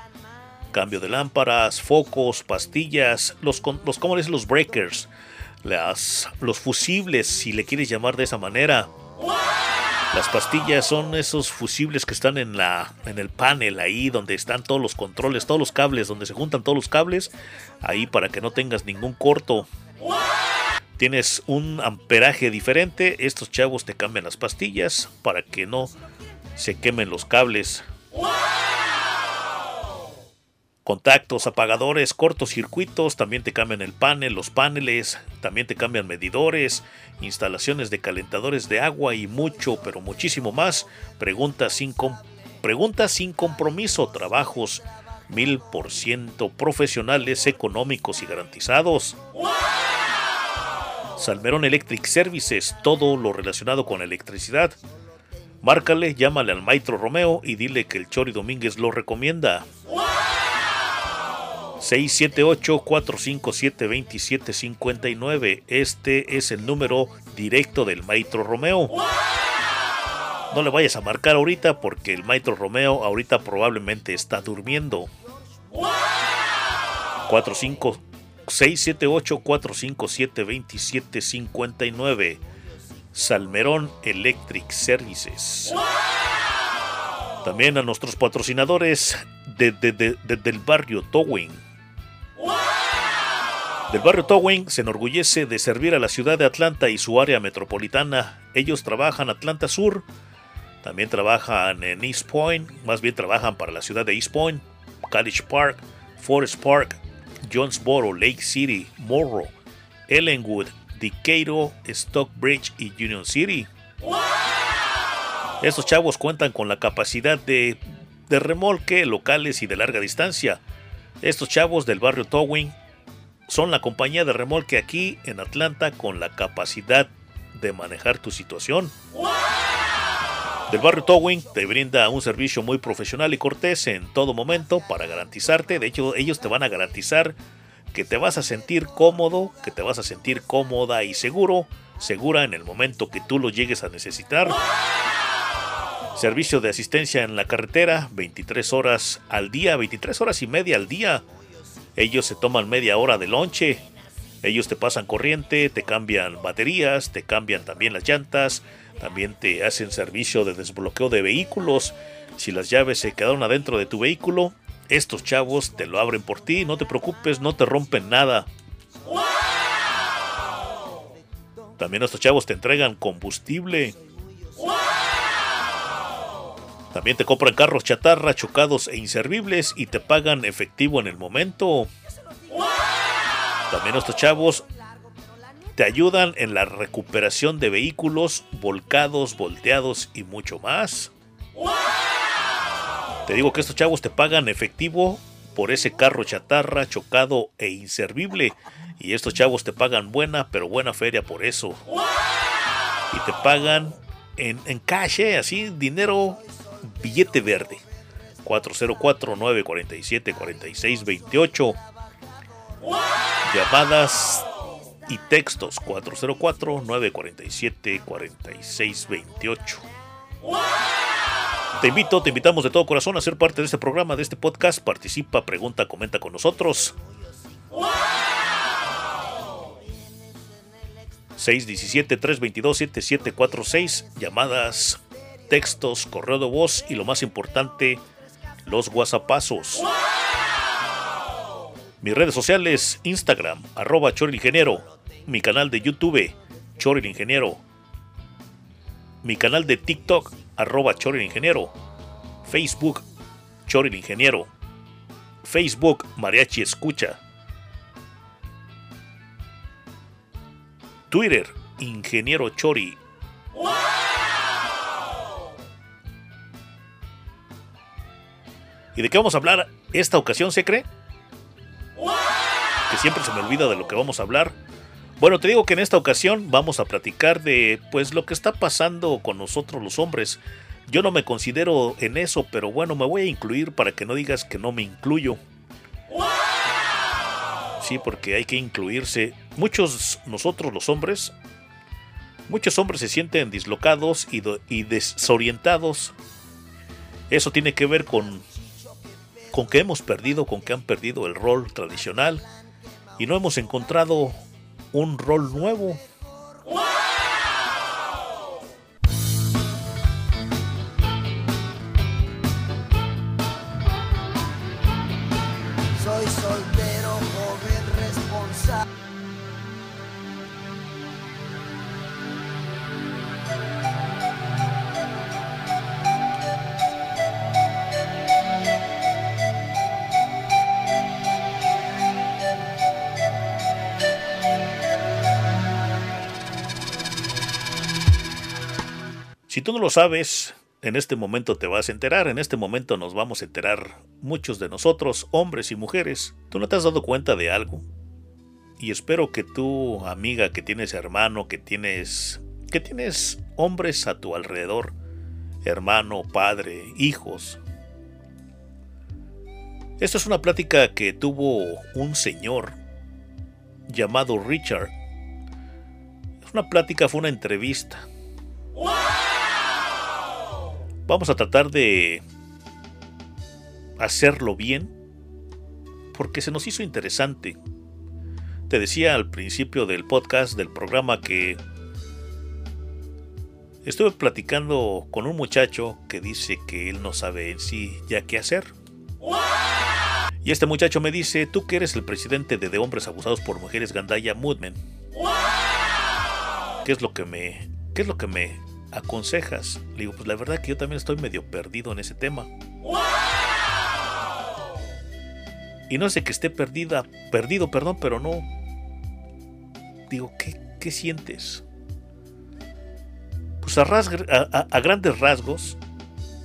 Cambio de lámparas, focos, pastillas, los, los, ¿cómo les? los breakers, las, los fusibles, si le quieres llamar de esa manera. Las pastillas son esos fusibles que están en, la, en el panel, ahí donde están todos los controles, todos los cables, donde se juntan todos los cables, ahí para que no tengas ningún corto. Tienes un amperaje diferente, estos chavos te cambian las pastillas para que no se quemen los cables. Contactos, apagadores, cortocircuitos, también te cambian el panel, los paneles, también te cambian medidores, instalaciones de calentadores de agua y mucho, pero muchísimo más. Preguntas sin, com- preguntas sin compromiso, trabajos mil por ciento profesionales, económicos y garantizados. Salmerón Electric Services, todo lo relacionado con electricidad. Márcale, llámale al Maestro Romeo y dile que el Chori Domínguez lo recomienda. 678-457-2759. Este es el número directo del Maestro Romeo. No le vayas a marcar ahorita porque el Maestro Romeo ahorita probablemente está durmiendo. 45 678-457-2759. Salmerón Electric Services. También a nuestros patrocinadores de- de- de- de- del barrio Towing. Del barrio Towing se enorgullece de servir a la ciudad de Atlanta y su área metropolitana. Ellos trabajan Atlanta Sur, también trabajan en East Point, más bien trabajan para la ciudad de East Point, College Park, Forest Park, Jonesboro, Lake City, Morrow, Ellenwood, Decatur, Stockbridge y Union City. Estos chavos cuentan con la capacidad de, de remolque locales y de larga distancia. Estos chavos del barrio Towing son la compañía de remolque aquí en Atlanta con la capacidad de manejar tu situación. Del barrio Towing te brinda un servicio muy profesional y cortés en todo momento para garantizarte. De hecho, ellos te van a garantizar que te vas a sentir cómodo, que te vas a sentir cómoda y seguro, segura en el momento que tú lo llegues a necesitar. Servicio de asistencia en la carretera, 23 horas al día, 23 horas y media al día. Ellos se toman media hora de lonche. Ellos te pasan corriente, te cambian baterías, te cambian también las llantas, también te hacen servicio de desbloqueo de vehículos. Si las llaves se quedaron adentro de tu vehículo, estos chavos te lo abren por ti, no te preocupes, no te rompen nada. También estos chavos te entregan combustible. También te compran carros chatarra, chocados e inservibles y te pagan efectivo en el momento. También estos chavos te ayudan en la recuperación de vehículos volcados, volteados y mucho más. Te digo que estos chavos te pagan efectivo por ese carro chatarra, chocado e inservible. Y estos chavos te pagan buena, pero buena feria por eso. Y te pagan en, en cash, ¿eh? así, dinero billete verde. 404-947-4628. Llamadas y textos 404-947-4628. Te invito, te invitamos de todo corazón a ser parte de este programa, de este podcast. Participa, pregunta, comenta con nosotros. 617-322-7746. Llamadas textos, correo de voz y lo más importante, los WhatsAppazos. Mis redes sociales, Instagram, arroba Ingeniero, mi canal de YouTube, Chor Ingeniero, mi canal de TikTok, arroba Ingeniero, Facebook, Chor Ingeniero, Facebook, Mariachi Escucha, Twitter, Ingeniero Chori. ¿Y de qué vamos a hablar esta ocasión, se cree? Que siempre se me olvida de lo que vamos a hablar. Bueno, te digo que en esta ocasión vamos a platicar de pues lo que está pasando con nosotros los hombres. Yo no me considero en eso, pero bueno, me voy a incluir para que no digas que no me incluyo. Sí, porque hay que incluirse. Muchos nosotros los hombres, muchos hombres se sienten dislocados y, y desorientados. Eso tiene que ver con con que hemos perdido, con que han perdido el rol tradicional y no hemos encontrado un rol nuevo. Si tú no lo sabes, en este momento te vas a enterar, en este momento nos vamos a enterar muchos de nosotros, hombres y mujeres. ¿Tú no te has dado cuenta de algo? Y espero que tú, amiga, que tienes hermano, que tienes que tienes hombres a tu alrededor, hermano, padre, hijos. Esta es una plática que tuvo un señor llamado Richard. Es una plática, fue una entrevista. Vamos a tratar de hacerlo bien porque se nos hizo interesante. Te decía al principio del podcast, del programa, que estuve platicando con un muchacho que dice que él no sabe en sí ya qué hacer. Y este muchacho me dice, tú que eres el presidente de, de Hombres Abusados por Mujeres Gandaya Moodman. ¿Qué es lo que me... ¿Qué es lo que me aconsejas? Le digo, pues la verdad que yo también estoy medio perdido en ese tema. Y no sé que esté perdida, perdido, perdón, pero no. Digo, ¿qué, qué sientes? Pues a- a grandes rasgos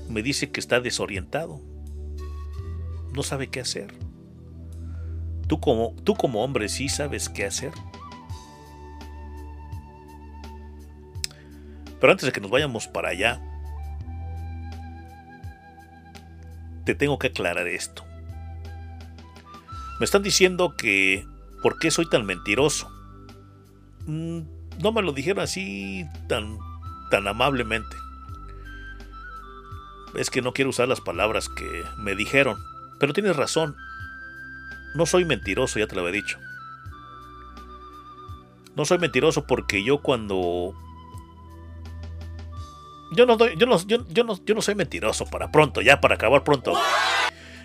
me dice que está desorientado. No sabe qué hacer. tú como, tú como hombre sí sabes qué hacer. Pero antes de que nos vayamos para allá, te tengo que aclarar esto. Me están diciendo que ¿por qué soy tan mentiroso? Mm, no me lo dijeron así tan, tan amablemente. Es que no quiero usar las palabras que me dijeron. Pero tienes razón. No soy mentiroso, ya te lo había dicho. No soy mentiroso porque yo cuando... Yo no, doy, yo, no, yo, no, soy mentiroso para pronto, ya para acabar pronto.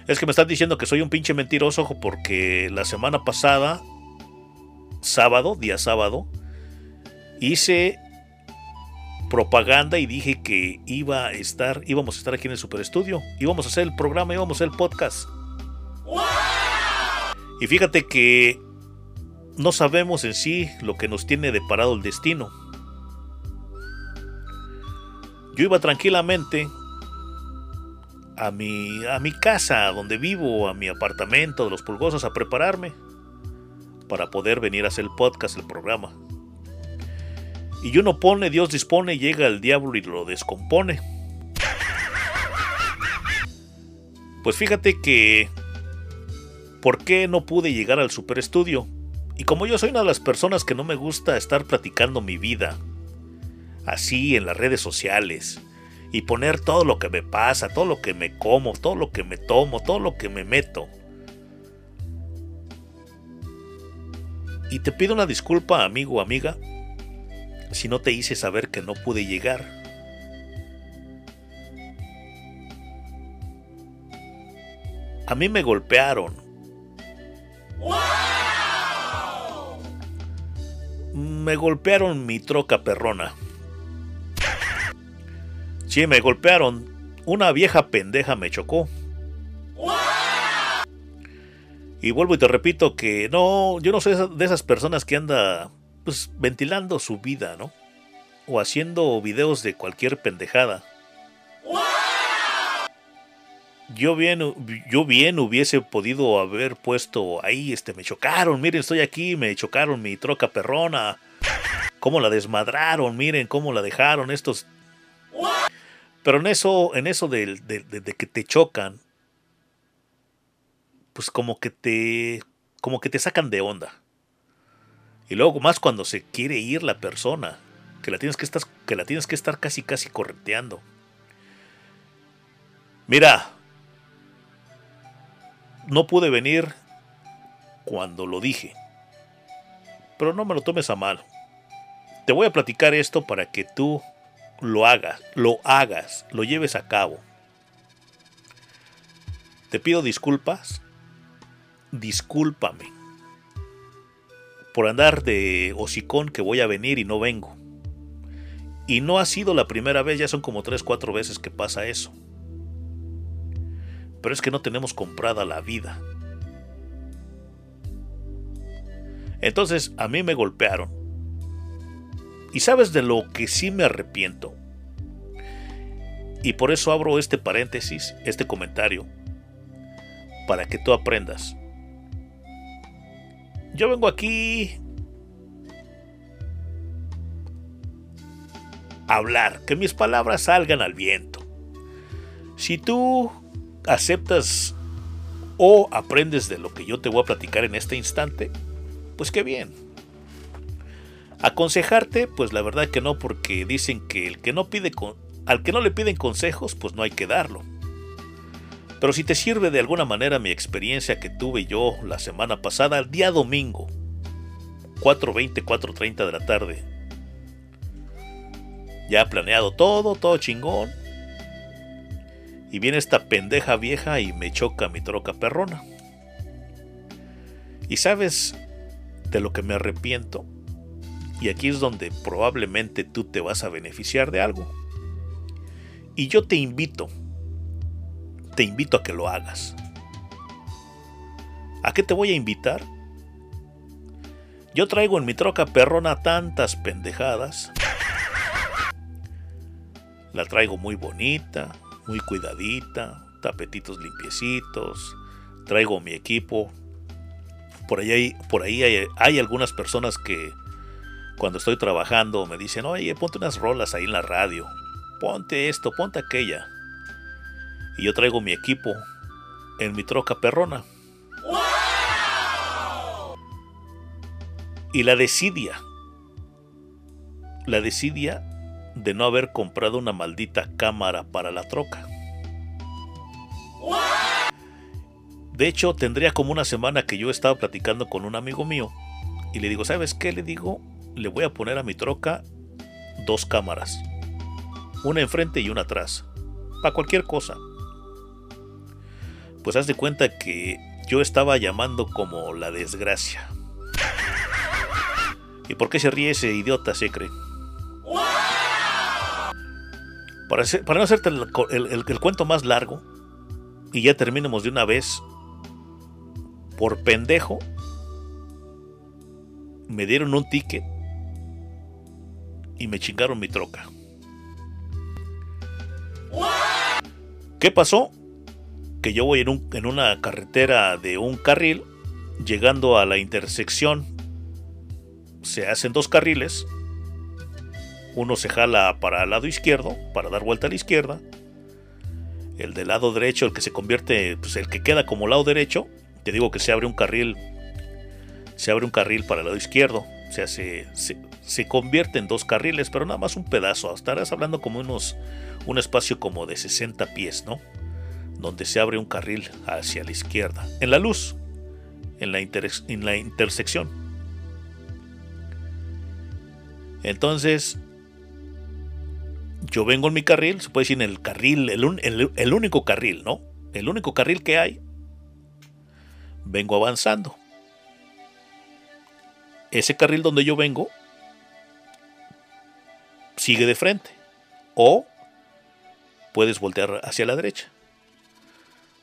Es que me están diciendo que soy un pinche mentiroso porque la semana pasada, sábado, día sábado, hice propaganda y dije que iba a estar, íbamos a estar aquí en el Super Estudio, íbamos a hacer el programa, íbamos a hacer el podcast. Y fíjate que no sabemos en sí lo que nos tiene deparado el destino. Yo iba tranquilamente a mi, a mi casa donde vivo, a mi apartamento de los pulgosos a prepararme para poder venir a hacer el podcast, el programa. Y uno pone, Dios dispone, llega el diablo y lo descompone. Pues fíjate que... ¿Por qué no pude llegar al super estudio? Y como yo soy una de las personas que no me gusta estar platicando mi vida, así en las redes sociales, y poner todo lo que me pasa, todo lo que me como, todo lo que me tomo, todo lo que me meto. Y te pido una disculpa, amigo o amiga, si no te hice saber que no pude llegar. A mí me golpearon. Me golpearon mi troca perrona. Sí, me golpearon. Una vieja pendeja me chocó. Y vuelvo y te repito que no, yo no soy de esas personas que anda pues ventilando su vida, ¿no? O haciendo videos de cualquier pendejada. Yo bien, yo bien hubiese podido haber puesto ahí, este, me chocaron, miren, estoy aquí, me chocaron mi troca perrona. Cómo la desmadraron, miren cómo la dejaron estos. Pero en eso, en eso de, que te chocan, pues como que te, como que te sacan de onda. Y luego más cuando se quiere ir la persona, que la tienes que estar, que la tienes que estar casi casi correteando. Mira, no pude venir cuando lo dije. Pero no me lo tomes a mal. Te voy a platicar esto para que tú lo hagas, lo hagas, lo lleves a cabo. Te pido disculpas. Discúlpame por andar de hocicón que voy a venir y no vengo. Y no ha sido la primera vez, ya son como 3, 4 veces que pasa eso. Pero es que no tenemos comprada la vida. Entonces a mí me golpearon. Y sabes de lo que sí me arrepiento. Y por eso abro este paréntesis, este comentario, para que tú aprendas. Yo vengo aquí a hablar, que mis palabras salgan al viento. Si tú aceptas o aprendes de lo que yo te voy a platicar en este instante, pues qué bien. Aconsejarte, pues la verdad que no, porque dicen que el que no pide al que no le piden consejos, pues no hay que darlo. Pero si te sirve de alguna manera mi experiencia que tuve yo la semana pasada, el día domingo, 4.20, 4.30 de la tarde. Ya planeado todo, todo chingón. Y viene esta pendeja vieja y me choca mi troca perrona. Y sabes de lo que me arrepiento. Y aquí es donde probablemente tú te vas a beneficiar de algo. Y yo te invito, te invito a que lo hagas. ¿A qué te voy a invitar? Yo traigo en mi troca perrona tantas pendejadas. La traigo muy bonita, muy cuidadita, tapetitos limpiecitos. Traigo mi equipo por ahí, por ahí hay algunas personas que cuando estoy trabajando me dicen, oye, ponte unas rolas ahí en la radio, ponte esto, ponte aquella. Y yo traigo mi equipo en mi troca perrona. Y la desidia, la desidia de no haber comprado una maldita cámara para la troca. De hecho, tendría como una semana que yo estaba platicando con un amigo mío y le digo, ¿sabes qué? Le digo, le voy a poner a mi troca dos cámaras. Una enfrente y una atrás. Para cualquier cosa. Pues haz de cuenta que yo estaba llamando como la desgracia. ¿Y por qué se ríe ese idiota, se cree? Para, para no hacerte el cuento más largo, y ya terminemos de una vez, por pendejo, me dieron un ticket y me chingaron mi troca. ¿Qué pasó? Que yo voy en, un- en una carretera de un carril, llegando a la intersección, se hacen dos carriles, uno se jala para el lado izquierdo, para dar vuelta a la izquierda, el del lado derecho, el que se convierte, pues el que queda como lado derecho, te digo que se abre un carril, se abre un carril para el lado izquierdo, o sea, se, se, se convierte en dos carriles, pero nada más un pedazo, estarás hablando como unos, un espacio como de 60 pies, ¿no? Donde se abre un carril hacia la izquierda, en la luz, en la, intersección. Entonces, yo vengo en mi carril, se puede decir en el carril, el- el único carril, ¿no? El único carril que hay. Vengo avanzando. Ese carril donde yo vengo sigue de frente. O puedes voltear hacia la derecha.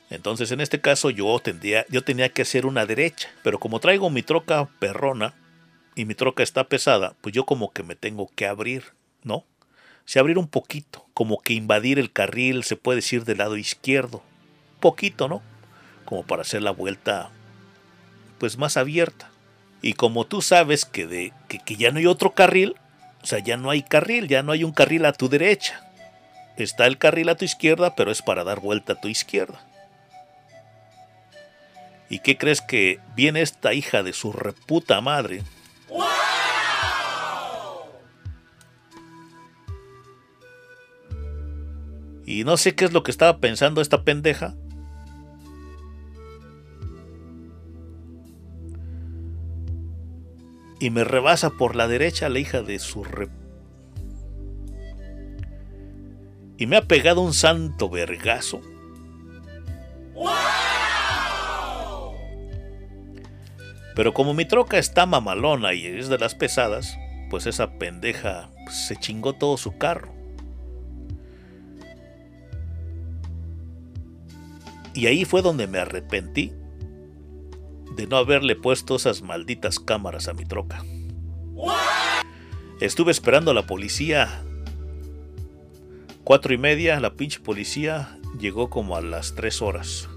Entonces, en este caso, yo, tendría, yo tenía que hacer una derecha. Pero como traigo mi troca perrona y mi troca está pesada, pues yo como que me tengo que abrir, ¿no? Se abrir un poquito, como que invadir el carril, se puede decir del lado izquierdo. Poquito, ¿no? Como para hacer la vuelta, pues más abierta. Y como tú sabes que, de, que, que ya no hay otro carril, o sea, ya no hay carril, ya no hay un carril a tu derecha. Está el carril a tu izquierda, pero es para dar vuelta a tu izquierda. ¿Y qué crees que viene esta hija de su reputa madre? Y no sé qué es lo que estaba pensando esta pendeja. Y me rebasa por la derecha la hija de su re... Y me ha pegado un santo vergazo. Pero como mi troca está mamalona y es de las pesadas, pues esa pendeja se chingó todo su carro. Y ahí fue donde me arrepentí de no haberle puesto esas malditas cámaras a mi troca. Estuve esperando a la policía. Cuatro y media, la pinche policía llegó como a las tres horas.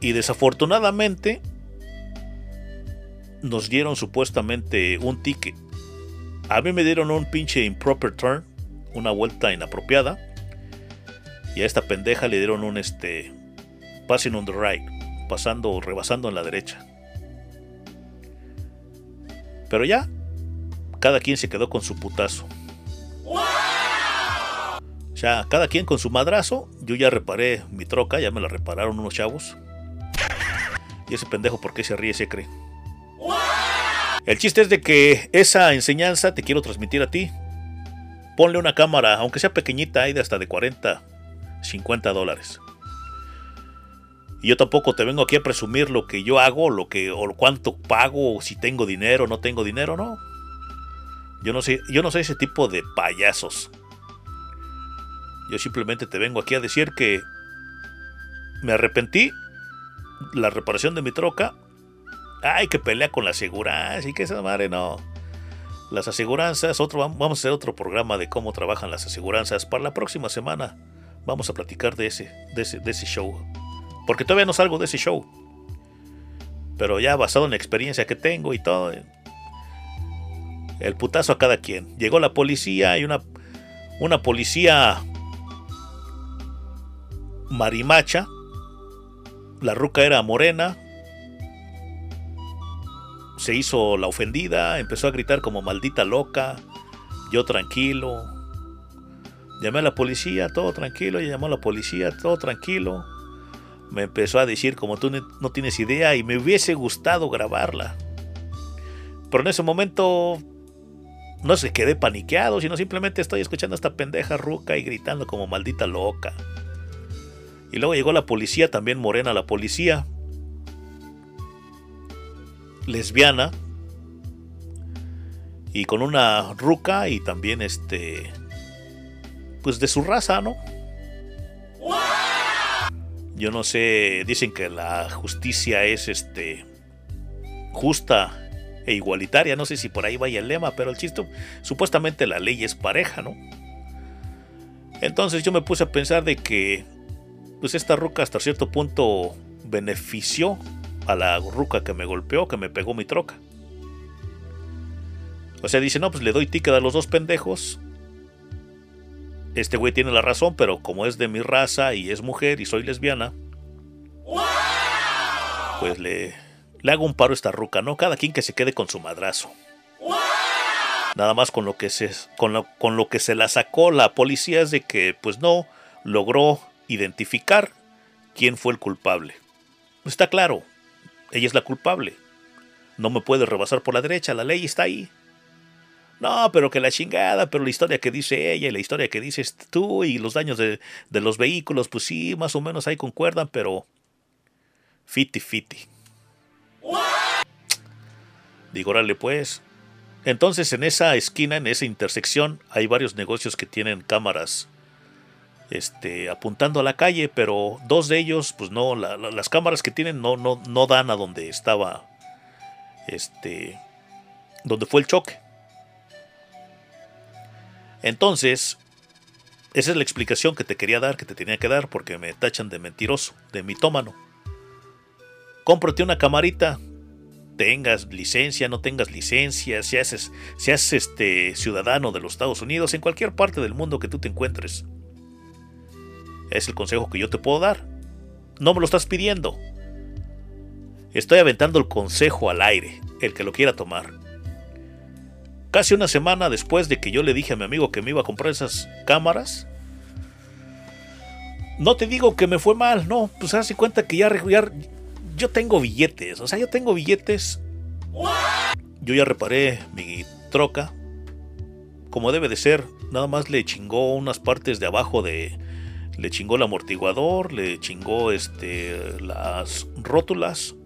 Y desafortunadamente nos dieron supuestamente un ticket. A mí me dieron un pinche improper turn, una vuelta inapropiada. Y a esta pendeja le dieron un este passing on the right, pasando o rebasando en la derecha. Pero ya, cada quien se quedó con su putazo. O sea, cada quien con su madrazo. Yo ya reparé mi troca, ya me la repararon unos chavos. Y ese pendejo, ¿por qué se ríe? Se cree. El chiste es de que esa enseñanza te quiero transmitir a ti. Ponle una cámara, aunque sea pequeñita, hay de hasta de 40, 50 dólares. Y yo tampoco te vengo aquí a presumir lo que yo hago, lo que, o cuánto pago, o si tengo dinero no tengo dinero, no. Yo no sé, yo no soy ese tipo de payasos. Yo simplemente te vengo aquí a decir que me arrepentí. La reparación de mi troca. Ay, que pelea con la aseguranza y que esa madre no. Las aseguranzas, otro, vamos a hacer otro programa de cómo trabajan las aseguranzas para la próxima semana. Vamos a platicar de ese, de ese, de ese show. Porque todavía no salgo de ese show. Pero ya basado en la experiencia que tengo y todo. eh, El putazo a cada quien. Llegó la policía y una, una policía marimacha. La ruca era morena. Se hizo la ofendida, empezó a gritar como maldita loca. Yo tranquilo. Llamé a la policía, todo tranquilo. Ella llamó a la policía, todo tranquilo. Me empezó a decir como tú no tienes idea y me hubiese gustado grabarla. Pero en ese momento no se quedé paniqueado, sino simplemente estoy escuchando a esta pendeja ruca y gritando como maldita loca. Y luego llegó la policía, también morena la policía. Lesbiana. Y con una ruca y también este... Pues de su raza, ¿no? Yo no sé, dicen que la justicia es este justa e igualitaria, no sé si por ahí vaya el lema, pero el chiste, supuestamente la ley es pareja, ¿no? Entonces yo me puse a pensar de que pues esta ruca hasta cierto punto benefició a la ruca que me golpeó, que me pegó mi troca. O sea, dice, no, pues le doy ticket a los dos pendejos. Este güey tiene la razón, pero como es de mi raza y es mujer y soy lesbiana, pues le, hago un paro a esta ruca, ¿no? Cada quien que se quede con su madrazo. Nada más con lo que se, con lo, con lo que se la sacó la policía es de que pues no logró identificar quién fue el culpable. Está claro, ella es la culpable. No me puede rebasar por la derecha, la ley está ahí. No, pero que la chingada, pero la historia que dice ella y la historia que dices tú y los daños de, de los vehículos, pues sí, más o menos ahí concuerdan, pero fiti fiti. Digo, órale pues. Entonces en esa esquina, en esa intersección, hay varios negocios que tienen cámaras este, apuntando a la calle, pero dos de ellos, pues no, la- la- las cámaras que tienen no, no, no dan a donde estaba, este, donde fue el choque. Entonces, esa es la explicación que te quería dar, que te tenía que dar, porque me tachan de mentiroso, de mitómano. Cómprate una camarita, tengas licencia, no tengas licencia, si haces, seas este ciudadano de los Estados Unidos, en cualquier parte del mundo que tú te encuentres. Es el consejo que yo te puedo dar. No me lo estás pidiendo. Estoy aventando el consejo al aire, el que lo quiera tomar. Casi una semana después de que yo le dije a mi amigo que me iba a comprar esas cámaras, no te digo que me fue mal, no, pues haz de cuenta que ya, ya- yo tengo billetes, o sea, yo tengo billetes. Yo ya reparé mi troca, como debe de ser, nada más le chingó unas partes de abajo de, le chingó el amortiguador, le chingó este las rótulas,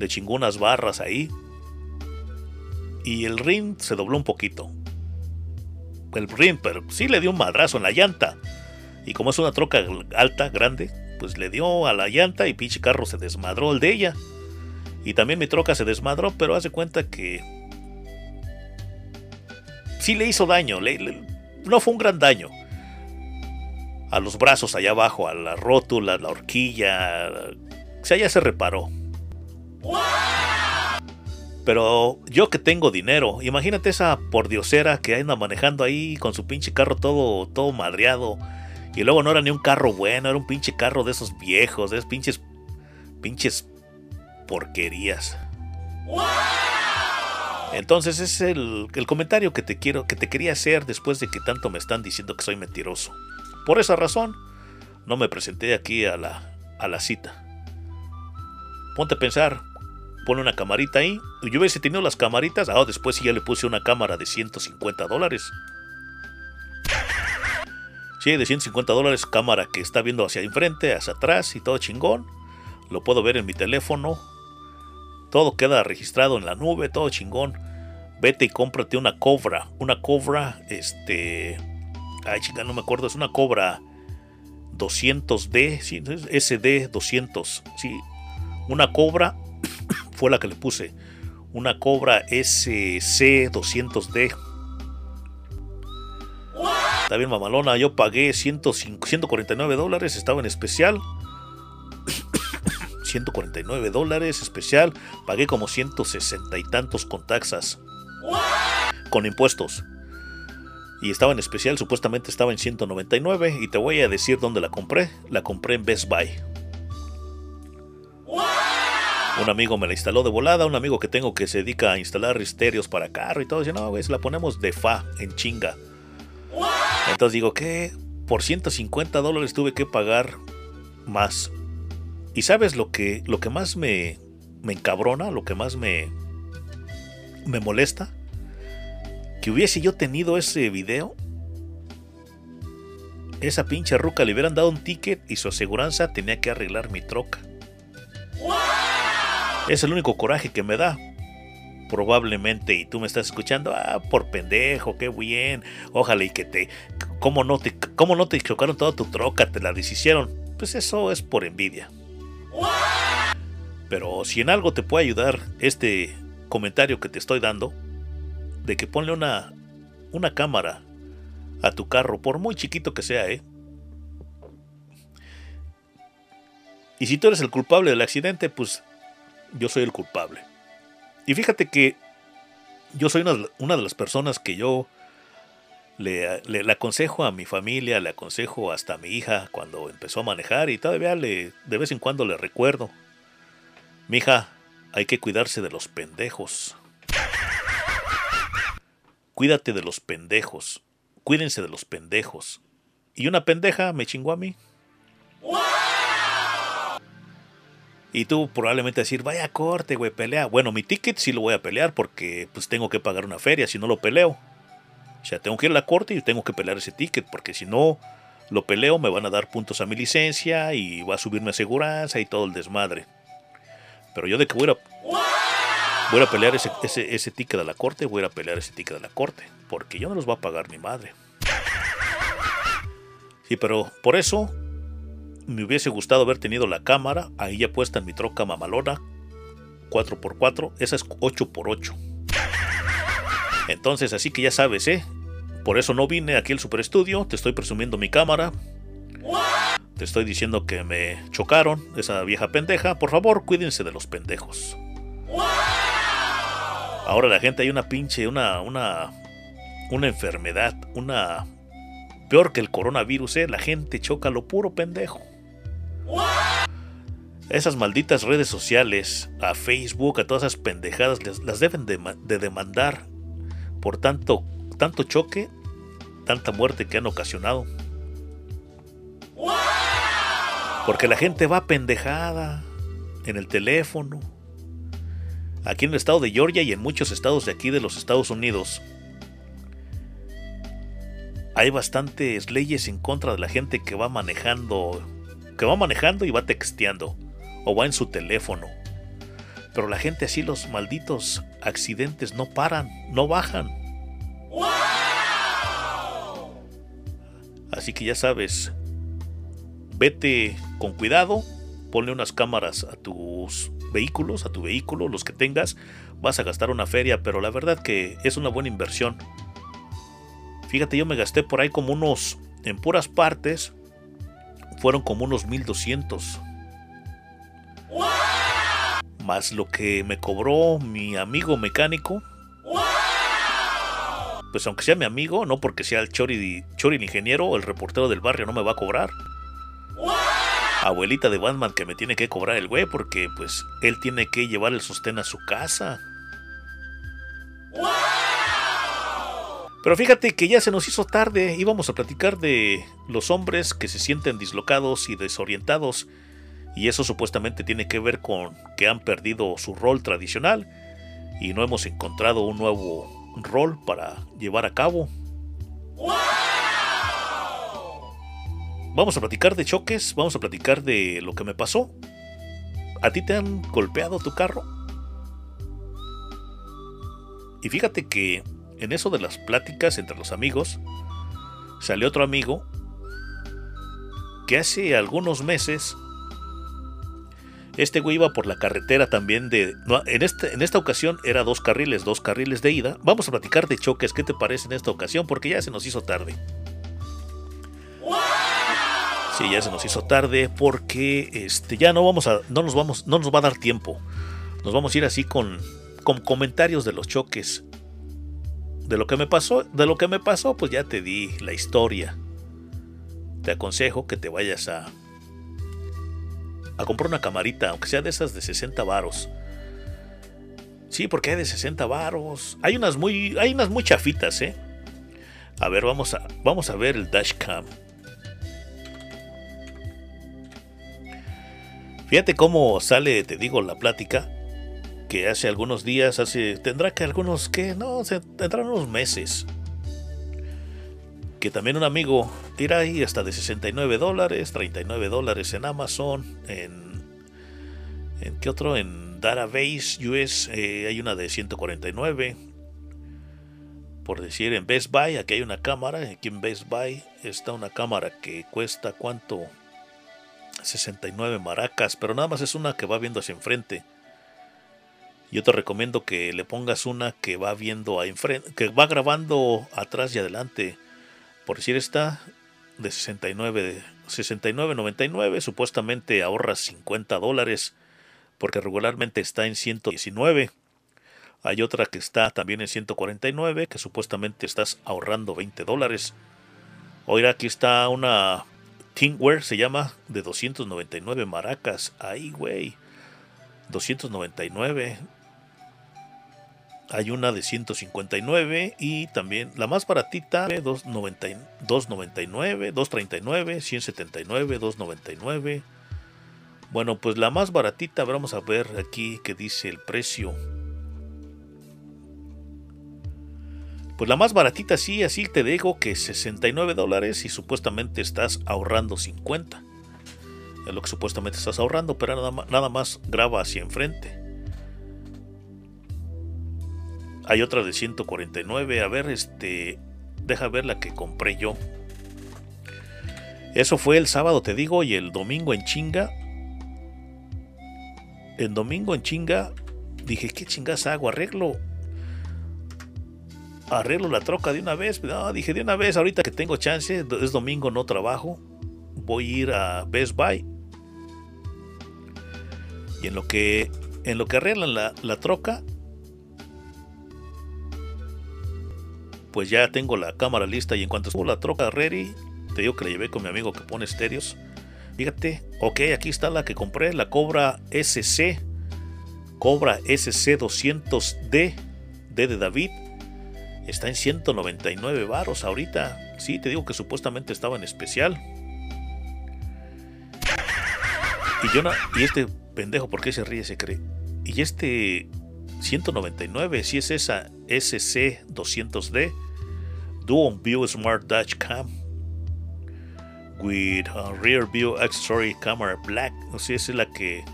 le chingó unas barras ahí y el ring se dobló un poquito. El ring, pero sí le dio un madrazo en la llanta. Y como es una troca alta, grande, pues le dio a la llanta y pinche carro se desmadró el de ella. Y también mi troca se desmadró, pero hace cuenta que sí le hizo daño. no fue un gran daño. A los brazos allá abajo, a la rótula, la horquilla. Sea, ya se reparó. Pero yo que tengo dinero, imagínate esa pordiosera que anda manejando ahí con su pinche carro todo, todo madreado. Y luego no era ni un carro bueno, era un pinche carro de esos viejos, de esos pinches, pinches porquerías. Entonces ese es el, el comentario que te quiero, que te quería hacer después de que tanto me están diciendo que soy mentiroso. Por esa razón, no me presenté aquí a la, a la cita. Ponte a pensar, pone una camarita ahí. Yo hubiese tenido las camaritas, ah, después sí ya le puse una cámara de 150 dólares. Sí, de 150 dólares, cámara que está viendo hacia enfrente, hacia atrás y todo chingón. Lo puedo ver en mi teléfono. Todo queda registrado en la nube, todo chingón. Vete y cómprate una cobra. Una cobra, este. Ay, chica, no me acuerdo. Es una cobra 200D. Sí, SD 200. Sí, una cobra (coughs) fue la que le puse. Una cobra SC 200D. Está bien mamalona, yo pagué 105 149 dólares, estaba en especial. (coughs) 149 dólares especial, pagué como 160 y tantos con taxas. Con impuestos. Y estaba en especial, supuestamente estaba en 199 y te voy a decir dónde la compré. La compré en Best Buy. Un amigo me la instaló de volada, un amigo que tengo que se dedica a instalar estéreos para carro y todo. Dice, no, güey, la ponemos de fa, en chinga. Entonces digo, ¿qué? Por 150 dólares tuve que pagar más. ¿Y sabes lo que, lo que más me, me encabrona? Lo que más me, me molesta? Que hubiese yo tenido ese video. Esa pinche ruca le hubieran dado un ticket y su aseguranza tenía que arreglar mi troca. Es el único coraje que me da. Probablemente, y tú me estás escuchando, ah, por pendejo, qué bien. Ojalá y que te. ¿Cómo no te, cómo no te chocaron toda tu troca? Te la deshicieron. Pues eso es por envidia. Pero si en algo te puede ayudar este comentario que te estoy dando, de que ponle una, una cámara a tu carro, por muy chiquito que sea, ¿eh? Y si tú eres el culpable del accidente, pues yo soy el culpable. Y fíjate que yo soy una, de las personas que yo le, aconsejo a mi familia, le aconsejo hasta a mi hija cuando empezó a manejar y todavía le, de vez en cuando le recuerdo. Mi hija, hay que cuidarse de los pendejos. Cuídate de los pendejos. Cuídense de los pendejos. Y una pendeja me chingó a mí. Y tú probablemente decir, vaya corte, güey, pelea. Bueno, mi ticket sí lo voy a pelear porque pues tengo que pagar una feria si no lo peleo. O sea, tengo que ir a la corte y tengo que pelear ese ticket porque si no lo peleo me van a dar puntos a mi licencia y va a subirme aseguranza y todo el desmadre. Pero yo de que voy a, voy a pelear ese, ese, ese ticket a la corte, voy a pelear ese ticket a la corte. Porque yo no los va a pagar mi madre. Sí, pero por eso me hubiese gustado haber tenido la cámara ahí ya puesta en mi troca mamalona 4x4, esa es 8x8. Entonces, así que ya sabes, ¿eh? Por eso no vine aquí al Super Estudio, te estoy presumiendo mi cámara. Te estoy diciendo que me chocaron, esa vieja pendeja. Por favor, cuídense de los pendejos. Ahora la gente hay una pinche, una, una, una enfermedad, una peor que el coronavirus, ¿eh? La gente choca lo puro pendejo. Esas malditas redes sociales, a Facebook, a todas esas pendejadas, las, deben de, de, demandar por tanto, tanto choque, tanta muerte que han ocasionado. Porque la gente va pendejada en el teléfono. Aquí en el estado de Georgia y en muchos estados de aquí de los Estados Unidos, hay bastantes leyes en contra de la gente que va manejando que va manejando y va texteando o va en su teléfono. Pero la gente así, los malditos accidentes no paran, no bajan. Así que ya sabes, vete con cuidado, ponle unas cámaras a tus vehículos, a tu vehículo, los que tengas, vas a gastar una feria, pero la verdad que es una buena inversión. Fíjate, yo me gasté por ahí como unos, en puras partes, fueron como unos 1200. Más lo que me cobró mi amigo mecánico. Pues aunque sea mi amigo, no porque sea el Chori, Chori el ingeniero, el reportero del barrio no me va a cobrar. Abuelita de Batman que me tiene que cobrar el güey porque pues él tiene que llevar el sostén a su casa. Pero fíjate que ya se nos hizo tarde, íbamos a platicar de los hombres que se sienten dislocados y desorientados, y eso supuestamente tiene que ver con que han perdido su rol tradicional y no hemos encontrado un nuevo rol para llevar a cabo. Vamos a platicar de choques, vamos a platicar de lo que me pasó. ¿A ti te han golpeado tu carro? Y fíjate que en eso de las pláticas entre los amigos, salió otro amigo que hace algunos meses este güey iba por la carretera también de... No, en, este, en esta ocasión era dos carriles, dos carriles de ida. Vamos a platicar de choques, ¿qué te parece en esta ocasión? Porque ya se nos hizo tarde. Sí, ya se nos hizo tarde porque este ya no vamos a no nos vamos no nos va a dar tiempo. Nos vamos a ir así con con comentarios de los choques. De lo que me pasó, de lo que me pasó, pues ya te di la historia. Te aconsejo que te vayas a a comprar una camarita, aunque sea de esas de 60 varos. Sí, porque hay de 60 varos. Hay unas muy hay unas muy chafitas, ¿eh? A ver, vamos a vamos a ver el dashcam. Fíjate cómo sale, te digo, la plática que hace algunos días, hace tendrá que algunos que no, se tendrán unos meses. Que también un amigo tira ahí hasta de 69 dólares, 39 dólares en Amazon, en en qué otro en Database US eh, hay una de 149. Por decir en Best Buy, aquí hay una cámara, aquí en Best Buy está una cámara que cuesta cuánto 69 maracas, pero nada más es una que va viendo hacia enfrente. Yo te recomiendo que le pongas una que va viendo a enfrente, que va grabando atrás y adelante. Por decir esta de 69, 69.99, supuestamente ahorras 50 dólares, porque regularmente está en 119. Hay otra que está también en 149, que supuestamente estás ahorrando 20 dólares. Oiga, aquí está una Teamwear se llama de 299 maracas. Ay, güey. 299. Hay una de 159 y también la más baratita, 290, 299, 239, 179, 299. Bueno, pues la más baratita, vamos a ver aquí que dice el precio. Pues la más baratita sí, así te digo que 69 dólares y supuestamente estás ahorrando 50. Es lo que supuestamente estás ahorrando, pero nada más, nada más graba hacia enfrente. Hay otra de 149. A ver, este. Deja ver la que compré yo. Eso fue el sábado, te digo, y el domingo en chinga. El domingo en chinga dije, ¿qué chingas hago? Arreglo arreglo la troca de una vez. No, dije de una vez, ahorita que tengo chance, es domingo, no trabajo. Voy a ir a Best Buy. Y en lo que, en lo que arreglan la, la troca, pues ya tengo la cámara lista. Y en cuanto estuvo la troca ready, te digo que la llevé con mi amigo que pone estéreos. Fíjate, ok, aquí está la que compré, la Cobra SC. Cobra SC 200D, D de David está en 199 varos ahorita. Sí, te digo que supuestamente estaba en especial. Y yo no, y este pendejo, ¿por qué se ríe? Se cree. Y este 199, si es esa SC200D Dual View Smart Dash Cam with Rear View Accessory Camera Black. Sea, esa es la que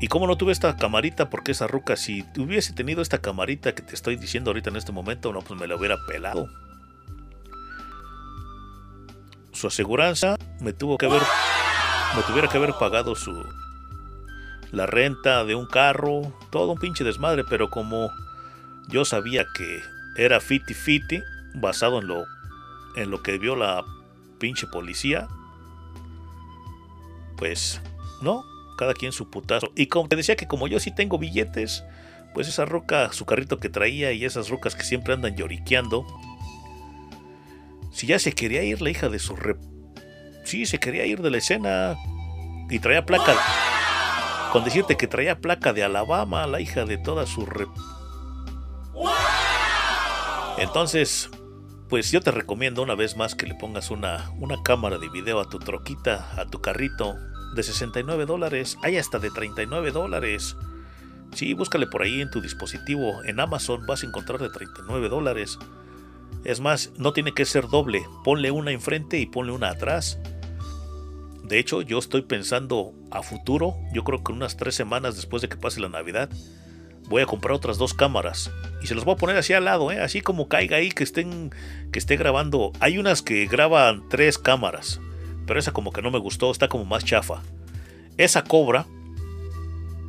Y como no tuve esta camarita, porque esa ruca, si hubiese tenido esta camarita que te estoy diciendo ahorita en este momento, no, pues me la hubiera pelado. Su aseguranza me tuvo que haber, me tuviera que haber pagado su, la renta de un carro, todo un pinche desmadre, pero como yo sabía que era fiti fiti, basado en lo, en lo que vio la pinche policía, pues no, cada quien su putazo. Y como te decía que como yo sí tengo billetes, pues esa roca, su carrito que traía y esas rocas que siempre andan lloriqueando. Si ya se quería ir la hija de su rep... Sí, se quería ir de la escena. Y traía placa... Con decirte que traía placa de Alabama, la hija de toda su rep... Entonces, pues yo te recomiendo una vez más que le pongas una, una cámara de video a tu troquita, a tu carrito, de 69 dólares, hay hasta de 39 dólares. Sí, búscale por ahí en tu dispositivo. En Amazon vas a encontrar de 39 dólares. Es más, no tiene que ser doble. Ponle una enfrente y ponle una atrás. De hecho, yo estoy pensando a futuro, yo creo que unas tres semanas después de que pase la Navidad, voy a comprar otras dos cámaras. Y se las voy a poner así al lado, ¿eh? así como caiga ahí que estén que esté grabando. Hay unas que graban tres cámaras pero esa como que no me gustó, está como más chafa. Esa cobra,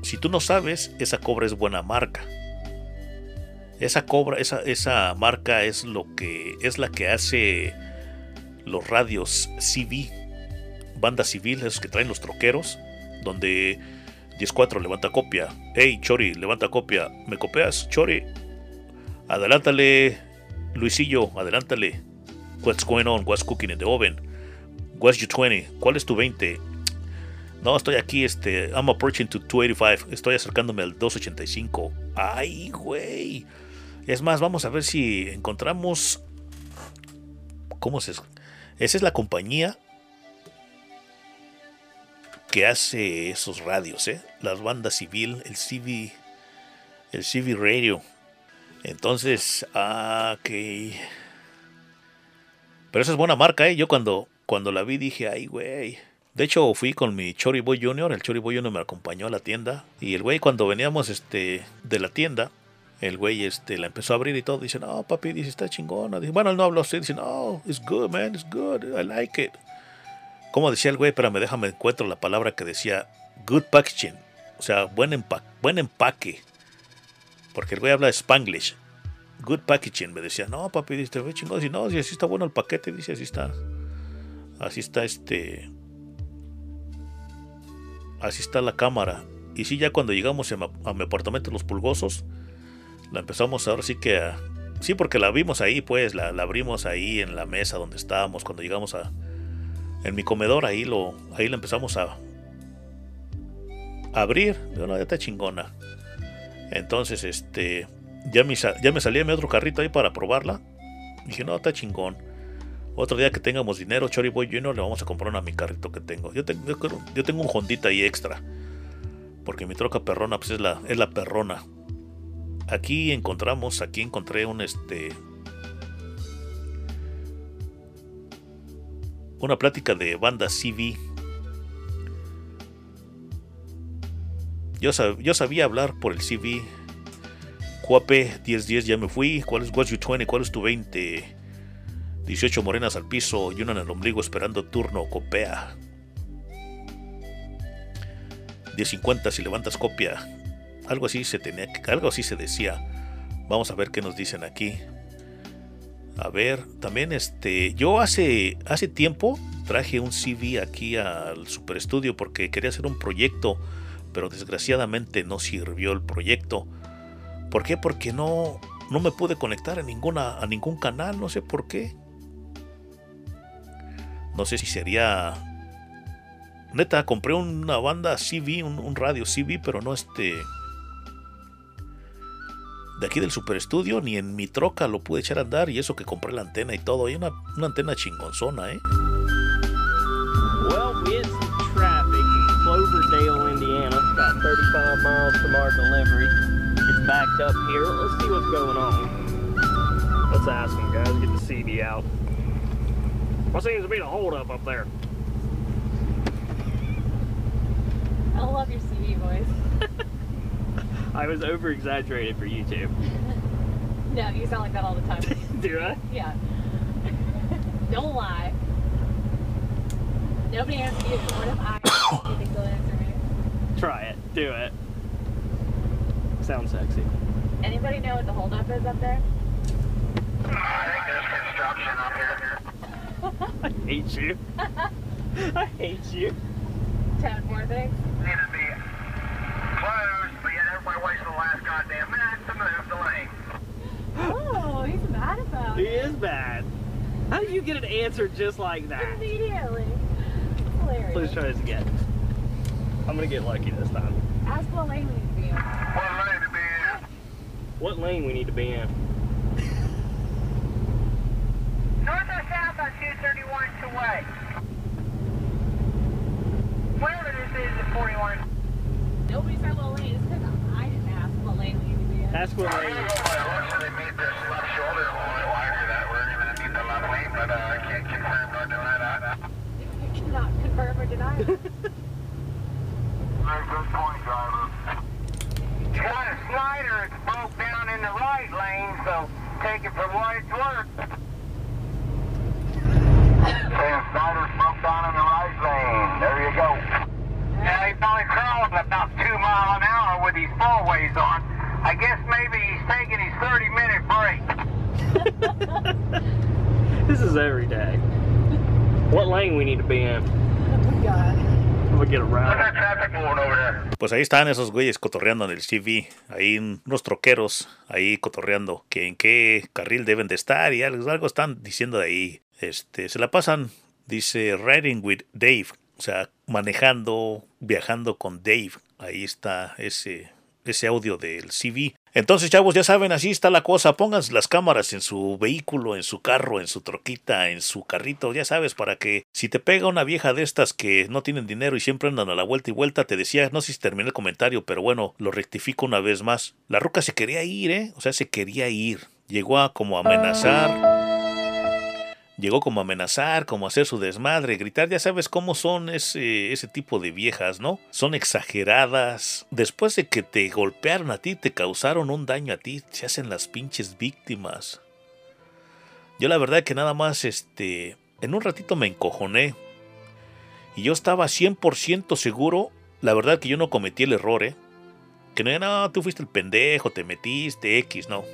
si tú no sabes, esa cobra es buena marca. Esa cobra, esa, esa marca es lo que es la que hace los radios CV, banda civil, esos que traen los troqueros, donde 10-4 levanta copia. Hey, Chori, levanta copia. ¿Me copias, Chori? Adelántale, Luisillo, adelántale. What's going on? What's cooking in the oven? What's your 20? ¿Cuál es tu 20? No, estoy aquí, este, I'm approaching to 285. Estoy acercándome al 285. Ay, güey. Es más, vamos a ver si encontramos. ¿Cómo se.? Esa es la compañía que hace esos radios, ¿eh? Las bandas civil, el CV. El CV Radio. Entonces, ah, ok. Pero esa es buena marca, ¿eh? Yo cuando, cuando la vi dije, ay, güey. De hecho, fui con mi Chori Boy Junior. El Chori Boy Junior me acompañó a la tienda. Y el güey, cuando veníamos este, de la tienda, el güey este, la empezó a abrir y todo. Dice, no, papi, dice, está chingona. Dice, bueno, él no habló así. Dice, no, it's good, man, it's good. I like it. Como decía el güey, pero me déjame encuentro la palabra que decía good packaging. O sea, buen, empa buen empaque. Porque el güey habla spanglish. Good packaging. Me decía, no, papi, dice, ve chingón. Dice, no, si así está bueno el paquete. Dice, así está. Así está este. Así está la cámara. Y sí, ya cuando llegamos a mi, apartamento Los Pulgosos, la empezamos ahora sí que a... Sí, porque la vimos ahí, pues, la, abrimos ahí en la mesa donde estábamos cuando llegamos a... En mi comedor, ahí lo ahí la empezamos a, a abrir. No, ya está chingona. Entonces, este... Ya me, ya me salía mi otro carrito ahí para probarla. dije, no, está chingón. Otro día que tengamos dinero, Chori Boy Junior, le vamos a comprar una a mi carrito que tengo. Yo, tengo. yo tengo un Hondita ahí extra. Porque mi troca perrona, pues es la, es la perrona. Aquí encontramos, aquí encontré un este. Una plática de banda CV. Yo, yo sabía hablar por el CV. Cuape 1010 ya me fui. ¿Cuál es what's your 20? ¿Cuál es tu 20? 18 morenas al piso y una en el ombligo esperando turno. Copea. 1050 si levantas copia. Algo así se tenía algo así se decía. Vamos a ver qué nos dicen aquí. A ver, también este, yo hace hace tiempo traje un CV aquí al Super Estudio porque quería hacer un proyecto, pero desgraciadamente no sirvió el proyecto. ¿Por qué? Porque no no me pude conectar a ninguna a ningún canal, no sé por qué. No sé si sería neta, compré una banda CV, un, un, radio CV, pero no este. De aquí del Super Estudio, ni en mi troca lo pude echar a andar. Y eso que compré la antena y todo. Y una, una antena chingonzona, ¿eh? Well, we had some traffic in Cloverdale, Indiana, about 35 miles from our delivery. It's backed up here. Let's see what's going on. Let's ask them, guys. Get the CD out. What seems to be the holdup up there? I love your CV voice. (laughs) I was over exaggerated for YouTube. (laughs) no, you sound like that all the time. (laughs) Do I? Yeah. (laughs) Don't lie. Nobody asked you. What if I you think they'll answer me? Try it. Do it. Sounds sexy. Anybody know what the holdup is up there? I hate you. I hate you. Ten more things. Need to be waits the last goddamn minute to move the lane. Oh, he's mad about He is bad. How do you get an answer just like that? Immediately. Hilarious. Please try this again. I'm gonna get lucky this time. Ask what lane we need to be in. What lane to be in? What lane we need to be in? North or south on 231 to way. Whatever this is at 41. Nobody said what lane. It's because I didn't ask what lane we need to be in. That's what lane. They made this left shoulder a little bit wider that we're gonna need the left lane, but uh, I can't confirm nor deny that. (laughs) You cannot confirm or deny it. Good point, driver. Got a Snyder it's broke down in the right lane, so take it for what it's worth. Saying Snyder's broke down in the right lane. There you go. Now he's only crawling about two mile an hour with his four ways on. I guess maybe he's taking his 30 minute break. (laughs) this is every day. What lane we need to be in? (laughs) We got Pues ahí están esos güeyes cotorreando en el CV, ahí unos troqueros, ahí cotorreando, que en qué carril deben de estar y algo están diciendo de ahí. Este, se la pasan, dice, riding with Dave, o sea, manejando, viajando con Dave. Ahí está ese ese audio del CV. Entonces, chavos, ya saben, así está la cosa. Pónganse las cámaras en su vehículo, en su carro, en su troquita, en su carrito, ya sabes, para que si te pega una vieja de estas que no tienen dinero y siempre andan a la vuelta y vuelta, te decía, no sé si terminé el comentario, pero bueno, lo rectifico una vez más. La ruca se quería ir, ¿eh? O sea, se quería ir. Llegó a como amenazar. Llegó como a amenazar, como a hacer su desmadre, gritar, ya sabes cómo son ese, ese tipo de viejas, ¿no? Son exageradas. Después de que te golpearon a ti, te causaron un daño a ti, se hacen las pinches víctimas. Yo la verdad que nada más, este, en un ratito me encojoné. Y yo estaba 100% seguro, la verdad que yo no cometí el error, ¿eh? Que no, no, tú fuiste el pendejo, te metiste, X, no.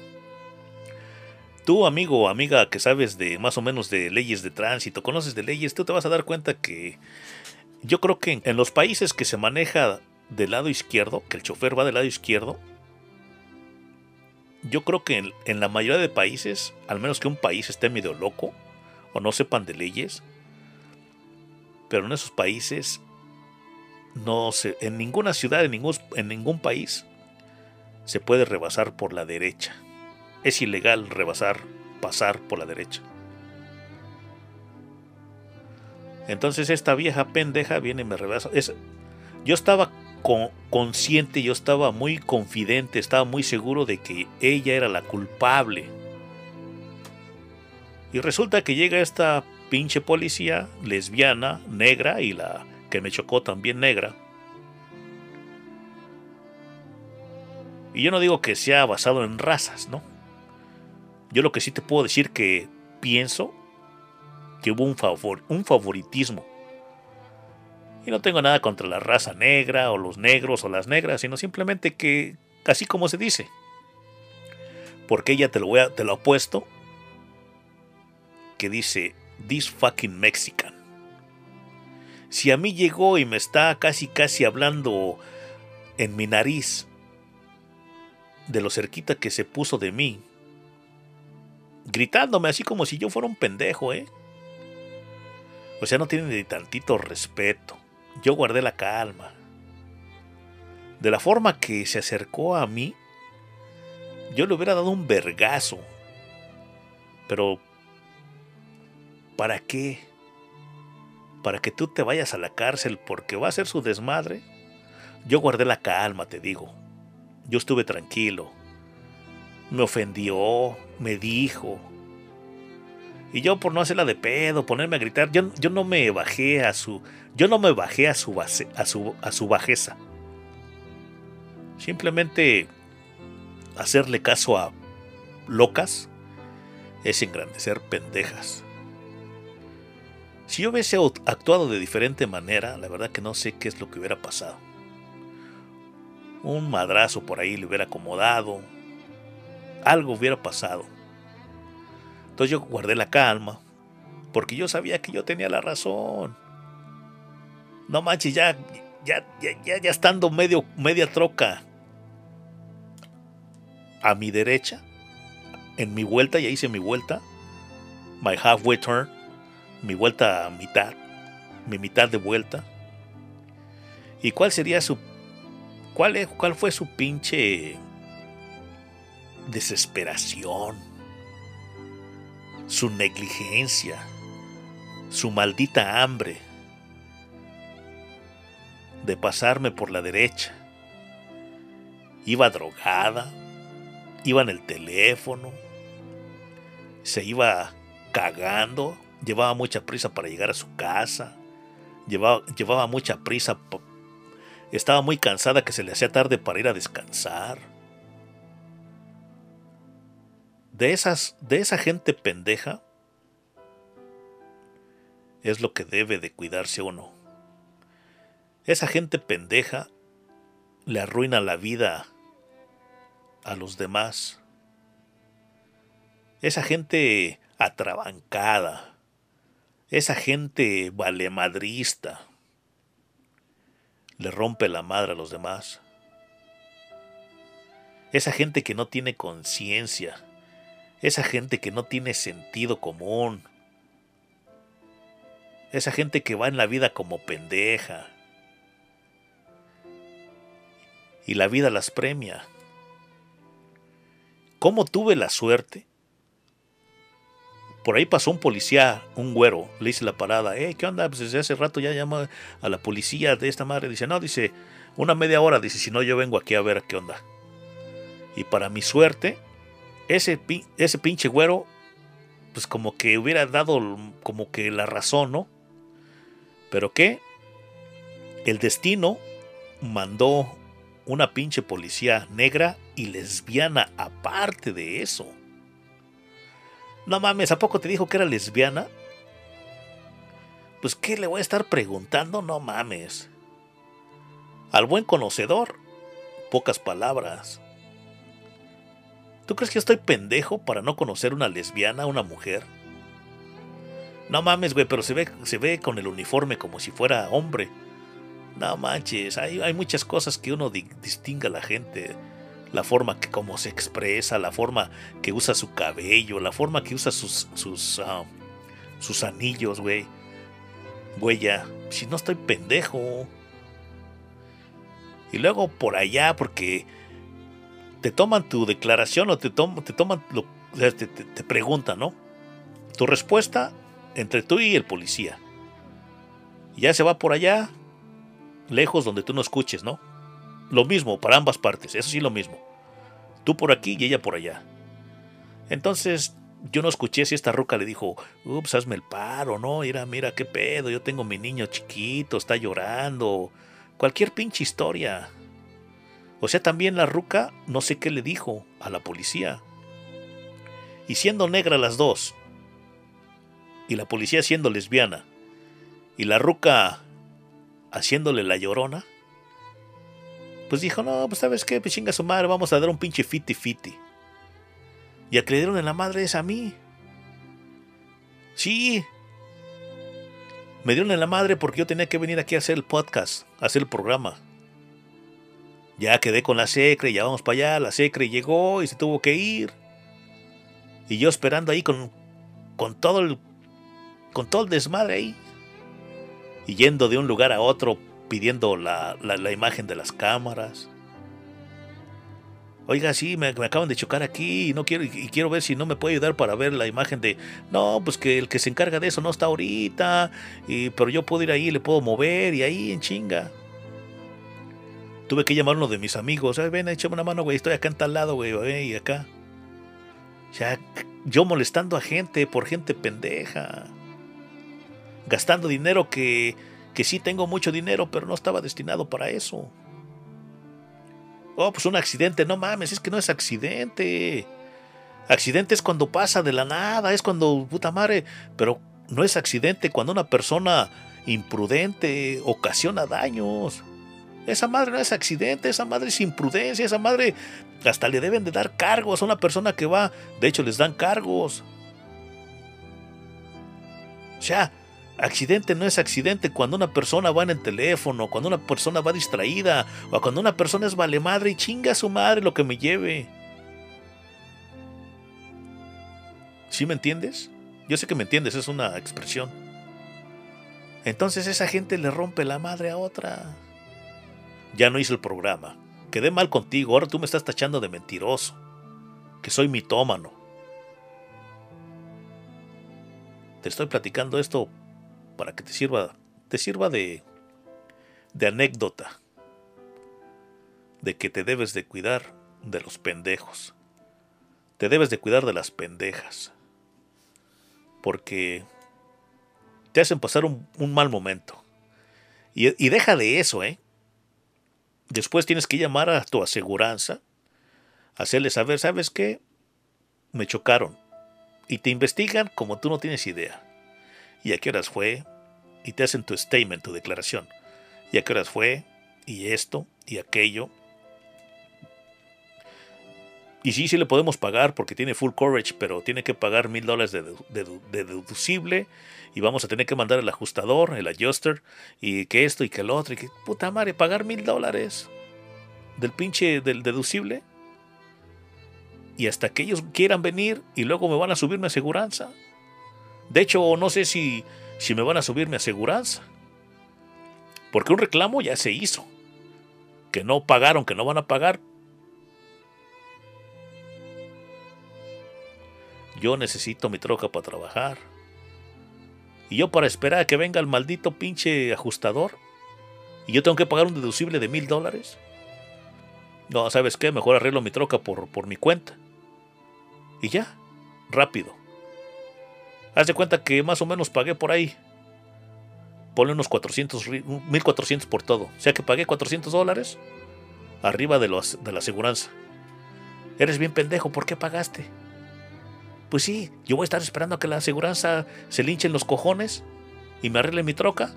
Tú, amigo o amiga que sabes de más o menos de leyes de tránsito, conoces de leyes, tú te vas a dar cuenta que yo creo que en los países que se maneja del lado izquierdo, que el chofer va del lado izquierdo, yo creo que en, la mayoría de países, al menos que un país esté medio loco o no sepan de leyes, pero en esos países no se, en ninguna ciudad, en ningún país se puede rebasar por la derecha. Es ilegal rebasar, pasar por la derecha. Entonces esta vieja pendeja viene y me rebasa. Yo estaba con- consciente, yo estaba muy confidente, estaba muy seguro de que ella era la culpable. Y resulta que llega esta pinche policía lesbiana, negra, y la que me chocó también negra. Y yo no digo que sea basado en razas, ¿no? Yo lo que sí te puedo decir que pienso que hubo un, favor, un favoritismo. Y no tengo nada contra la raza negra o los negros o las negras, sino simplemente que, así como se dice. Porque ella te lo, voy a, te lo apuesto, que dice, this fucking Mexican. Si a mí llegó y me está casi casi hablando en mi nariz de lo cerquita que se puso de mí, gritándome así como si yo fuera un pendejo, ¿eh? O sea, no tiene ni tantito respeto. Yo guardé la calma. De la forma que se acercó a mí, yo le hubiera dado un vergazo. Pero, ¿para qué? ¿Para que tú te vayas a la cárcel porque va a ser su desmadre? Yo guardé la calma, te digo. Yo estuve tranquilo. Me ofendió, me dijo. Y yo por no hacerla de pedo, ponerme a gritar, yo, yo no me bajé a su. Yo no me bajé a su base, a su, a su bajeza. Simplemente hacerle caso a locas es engrandecer pendejas. Si yo hubiese actuado de diferente manera, la verdad que no sé qué es lo que hubiera pasado. Un madrazo por ahí le hubiera acomodado. Algo hubiera pasado. Entonces yo guardé la calma, porque yo sabía que yo tenía la razón. No manches, ya, ya, ya, ya, ya estando medio, media troca a mi derecha, en mi vuelta, ya hice mi vuelta, my halfway turn, mi vuelta a mitad, mi mitad de vuelta. ¿Y cuál sería su, cuál, es- cuál fue su pinche desesperación? su negligencia, su maldita hambre de pasarme por la derecha. Iba drogada, iba en el teléfono, se iba cagando, llevaba mucha prisa para llegar a su casa, llevaba, llevaba mucha prisa, estaba muy cansada que se le hacía tarde para ir a descansar. De esas de esa gente pendeja es lo que debe de cuidarse uno. Esa gente pendeja le arruina la vida a los demás. Esa gente atrabancada, Esa gente valemadrista le rompe la madre a los demás. Esa gente que no tiene conciencia. Esa gente que no tiene sentido común. Esa gente que va en la vida como pendeja. Y la vida las premia. ¿Cómo tuve la suerte? Por ahí pasó un policía, un güero, le hice la parada, eh, ¿qué onda? Pues desde hace rato ya llama a la policía de esta madre. Dice, no, dice, una media hora, dice, si no yo vengo aquí a ver qué onda. Y para mi suerte, ese, ese pinche güero, pues como que hubiera dado como que la razón, ¿no? Pero qué, el destino mandó una pinche policía negra y lesbiana aparte de eso. No mames, ¿a poco te dijo que era lesbiana? Pues ¿qué le voy a estar preguntando? No mames. Al buen conocedor, pocas palabras. ¿Tú crees que estoy pendejo para no conocer una lesbiana, una mujer? No mames, güey, pero se ve, se ve con el uniforme como si fuera hombre. No manches, hay, hay muchas cosas que uno di- distingue a la gente. La forma que como se expresa, la forma que usa su cabello, la forma que usa sus, sus, ah, sus anillos, güey. Güey, ya, si no estoy pendejo. Y luego por allá, porque te toman tu declaración o te, tom- te toman, te, preguntan, ¿no? Tu respuesta entre tú y el policía. Ya se va por allá, lejos donde tú no escuches, ¿no? Lo mismo para ambas partes, eso sí lo mismo. Tú por aquí y ella por allá. Entonces yo no escuché si esta ruca le dijo, ups, hazme el paro, ¿no? Mira, mira qué pedo, yo tengo mi niño chiquito, está llorando. Cualquier pinche historia. O sea, también la ruca no sé qué le dijo a la policía. Y siendo negra las dos, y la policía siendo lesbiana, y la ruca haciéndole la llorona, pues dijo, no, pues sabes qué, pues su madre, vamos a dar un pinche fiti fiti. Y a en la madre es a mí. Sí. Me dieron en la madre porque yo tenía que venir aquí a hacer el podcast, a hacer el programa. Ya quedé con la secre, ya vamos para allá, la secre llegó y se tuvo que ir. Y yo esperando ahí con, con todo el con todo el desmadre ahí. Y yendo de un lugar a otro pidiendo la, la- imagen de las cámaras. Oiga, sí, me, me acaban de chocar aquí y no quiero y, y quiero ver si no me puede ayudar para ver la imagen de. No, pues que el que se encarga de eso no está ahorita. Y, pero yo puedo ir ahí, le puedo mover y ahí en chinga. Tuve que llamar a uno de mis amigos. "Ay, ven, échame una mano, güey. Estoy acá en tal lado, güey. Y acá. Sea, yo molestando a gente por gente pendeja. Gastando dinero que, que sí tengo mucho dinero, pero no estaba destinado para eso. Oh, pues un accidente. No mames, es que no es accidente. Accidente es cuando pasa de la nada, es cuando, puta madre. Pero no es accidente cuando una persona imprudente ocasiona daños. Esa madre no es accidente, esa madre es imprudencia, esa madre hasta le deben de dar cargos a una persona que va. De hecho, les dan cargos. O sea, accidente no es accidente cuando una persona va en el teléfono, cuando una persona va distraída, o cuando una persona es vale madre y chinga a su madre lo que me lleve. ¿Sí me entiendes? Yo sé que me entiendes, es una expresión. Entonces esa gente le rompe la madre a otra. Ya no hizo el programa. Quedé mal contigo, ahora tú me estás tachando de mentiroso. Que soy mitómano. Te estoy platicando esto para que te sirva, te sirva de, anécdota. De que te debes de cuidar de los pendejos. Te debes de cuidar de las pendejas. Porque te hacen pasar un, un mal momento. Y, y deja de eso, ¿eh? Después tienes que llamar a tu aseguranza, hacerle saber, ¿sabes qué? Me chocaron. Y te investigan como tú no tienes idea. ¿Y a qué horas fue? Y te hacen tu statement, tu declaración. ¿Y a qué horas fue? Y esto, y aquello. Y sí, sí le podemos pagar porque tiene full coverage, pero tiene que pagar mil dólares de, dedu- de dedu- de deducible. Y vamos a tener que mandar el ajustador, el adjuster, y que esto y que el otro. Y que puta madre, pagar mil dólares del pinche del deducible. Y hasta que ellos quieran venir y luego me van a subir mi aseguranza. De hecho, no sé si, si me van a subir mi aseguranza. Porque un reclamo ya se hizo. Que no pagaron, que no van a pagar. Yo necesito mi troca para trabajar. Y yo para esperar a que venga el maldito pinche ajustador. Y yo tengo que pagar un deducible de mil dólares. No, ¿sabes qué? Mejor arreglo mi troca por, por mi cuenta. Y ya, rápido. Haz de cuenta que más o menos pagué por ahí. Ponle unos 400, ri- 1400 por todo. O sea que pagué 400 dólares arriba de, los, de la aseguranza. Eres bien pendejo, ¿por qué pagaste? Pues sí, yo voy a estar esperando a que la aseguranza se linche en los cojones y me arregle mi troca.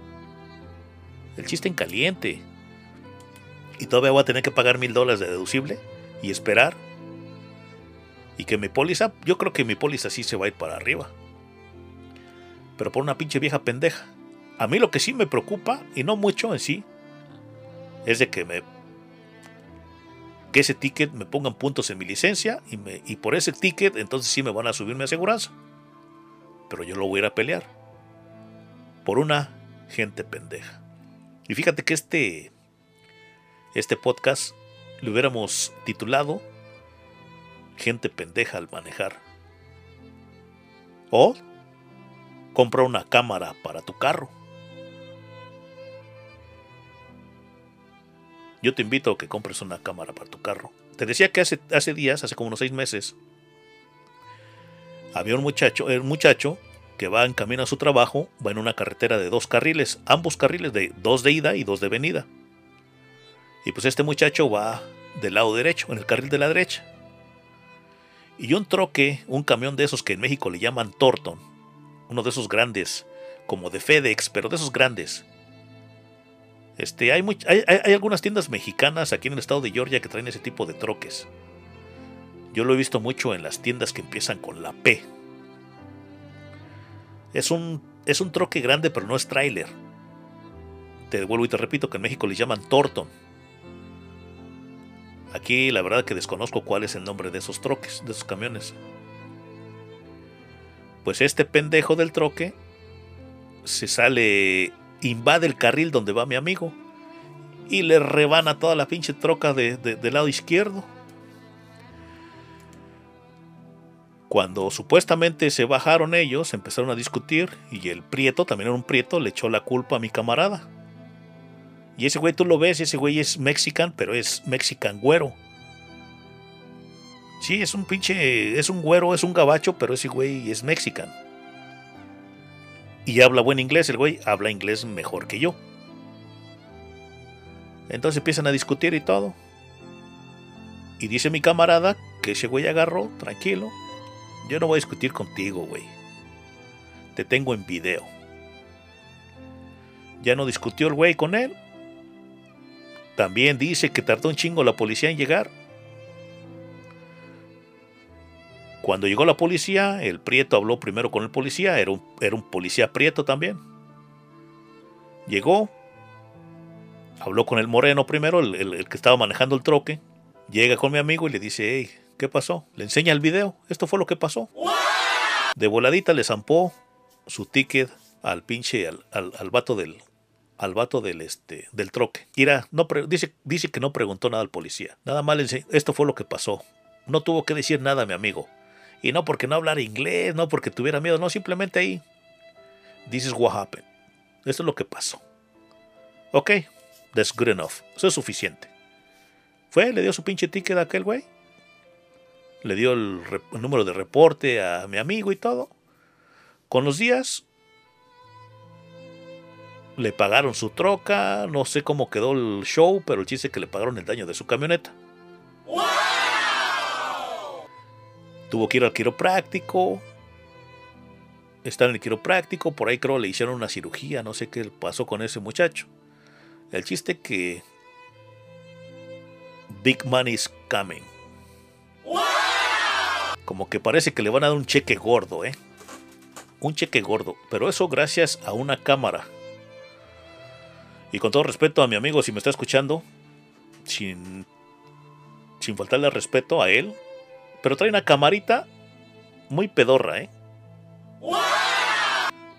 El chiste en caliente. Y todavía voy a tener que pagar mil dólares de deducible y esperar. Y que mi póliza, yo creo que mi póliza sí se va a ir para arriba. Pero por una pinche vieja pendeja. A mí lo que sí me preocupa, y no mucho en sí, es de que me que ese ticket me pongan puntos en mi licencia y, me, y por ese ticket entonces sí me van a subir mi aseguranza. Pero yo lo voy a ir a pelear. Por una gente pendeja. Y fíjate que este, este podcast lo hubiéramos titulado Gente pendeja al manejar. O compra una cámara para tu carro. Yo te invito a que compres una cámara para tu carro. Te decía que hace, hace días, hace como unos seis meses, había un muchacho, muchacho que va en camino a su trabajo, va en una carretera de dos carriles, ambos carriles de dos de ida y dos de venida. Y pues este muchacho va del lado derecho, en el carril de la derecha. Y un troque, un camión de esos que en México le llaman Torton, uno de esos grandes, como de FedEx, pero de esos grandes. Este, hay, hay, algunas tiendas mexicanas aquí en el estado de Georgia que traen ese tipo de troques. Yo lo he visto mucho en las tiendas que empiezan con la P. Es un, es un troque grande, pero no es tráiler. Te vuelvo y te repito que en México le llaman Torton. Aquí la verdad que desconozco cuál es el nombre de esos troques, de esos camiones. Pues este pendejo del troque se sale, invade el carril donde va mi amigo y le rebana toda la pinche troca de- de- del lado izquierdo. Cuando supuestamente se bajaron ellos, empezaron a discutir y el prieto, también era un prieto, le echó la culpa a mi camarada. Y ese güey tú lo ves, ese güey es mexican, pero es mexican güero. Sí, es un pinche, es un güero, es un gabacho, pero ese güey es mexican. Y habla buen inglés, el güey habla inglés mejor que yo. Entonces empiezan a discutir y todo. Y dice mi camarada que ese güey agarró, tranquilo. Yo no voy a discutir contigo, güey. Te tengo en video. Ya no discutió el güey con él. También dice que tardó un chingo la policía en llegar. Cuando llegó la policía, el prieto habló primero con el policía, era un, policía prieto también. Llegó, habló con el moreno primero, el, que estaba manejando el troque. Llega con mi amigo y le dice, hey, ¿qué pasó? Le enseña el video, esto fue lo que pasó. De voladita le zampó su ticket al pinche, al, vato del, al del, este, del troque. Ira, no dice, que no preguntó nada al policía. Nada más le enseñó, esto fue lo que pasó. No tuvo que decir nada mi amigo. Y no porque no hablara inglés, no porque tuviera miedo, no, simplemente ahí. This is what happened. Esto es lo que pasó. Ok, that's good enough. Eso es suficiente. Fue, le dio su pinche ticket a aquel güey. Le dio el, número de reporte a mi amigo y todo. Con los días, le pagaron su troca. No sé cómo quedó el show, pero el chiste es que le pagaron el daño de su camioneta. Tuvo que ir al quiropráctico. Está en el quiropráctico. Por ahí creo le hicieron una cirugía. No sé qué pasó con ese muchacho. El chiste que Big Money is coming. Como que parece que le van a dar un cheque gordo, ¿eh? Un cheque gordo. Pero eso gracias a una cámara. Y con todo respeto a mi amigo, si me está escuchando, sin, sin faltarle al respeto a él, pero trae una camarita muy pedorra, ¿eh?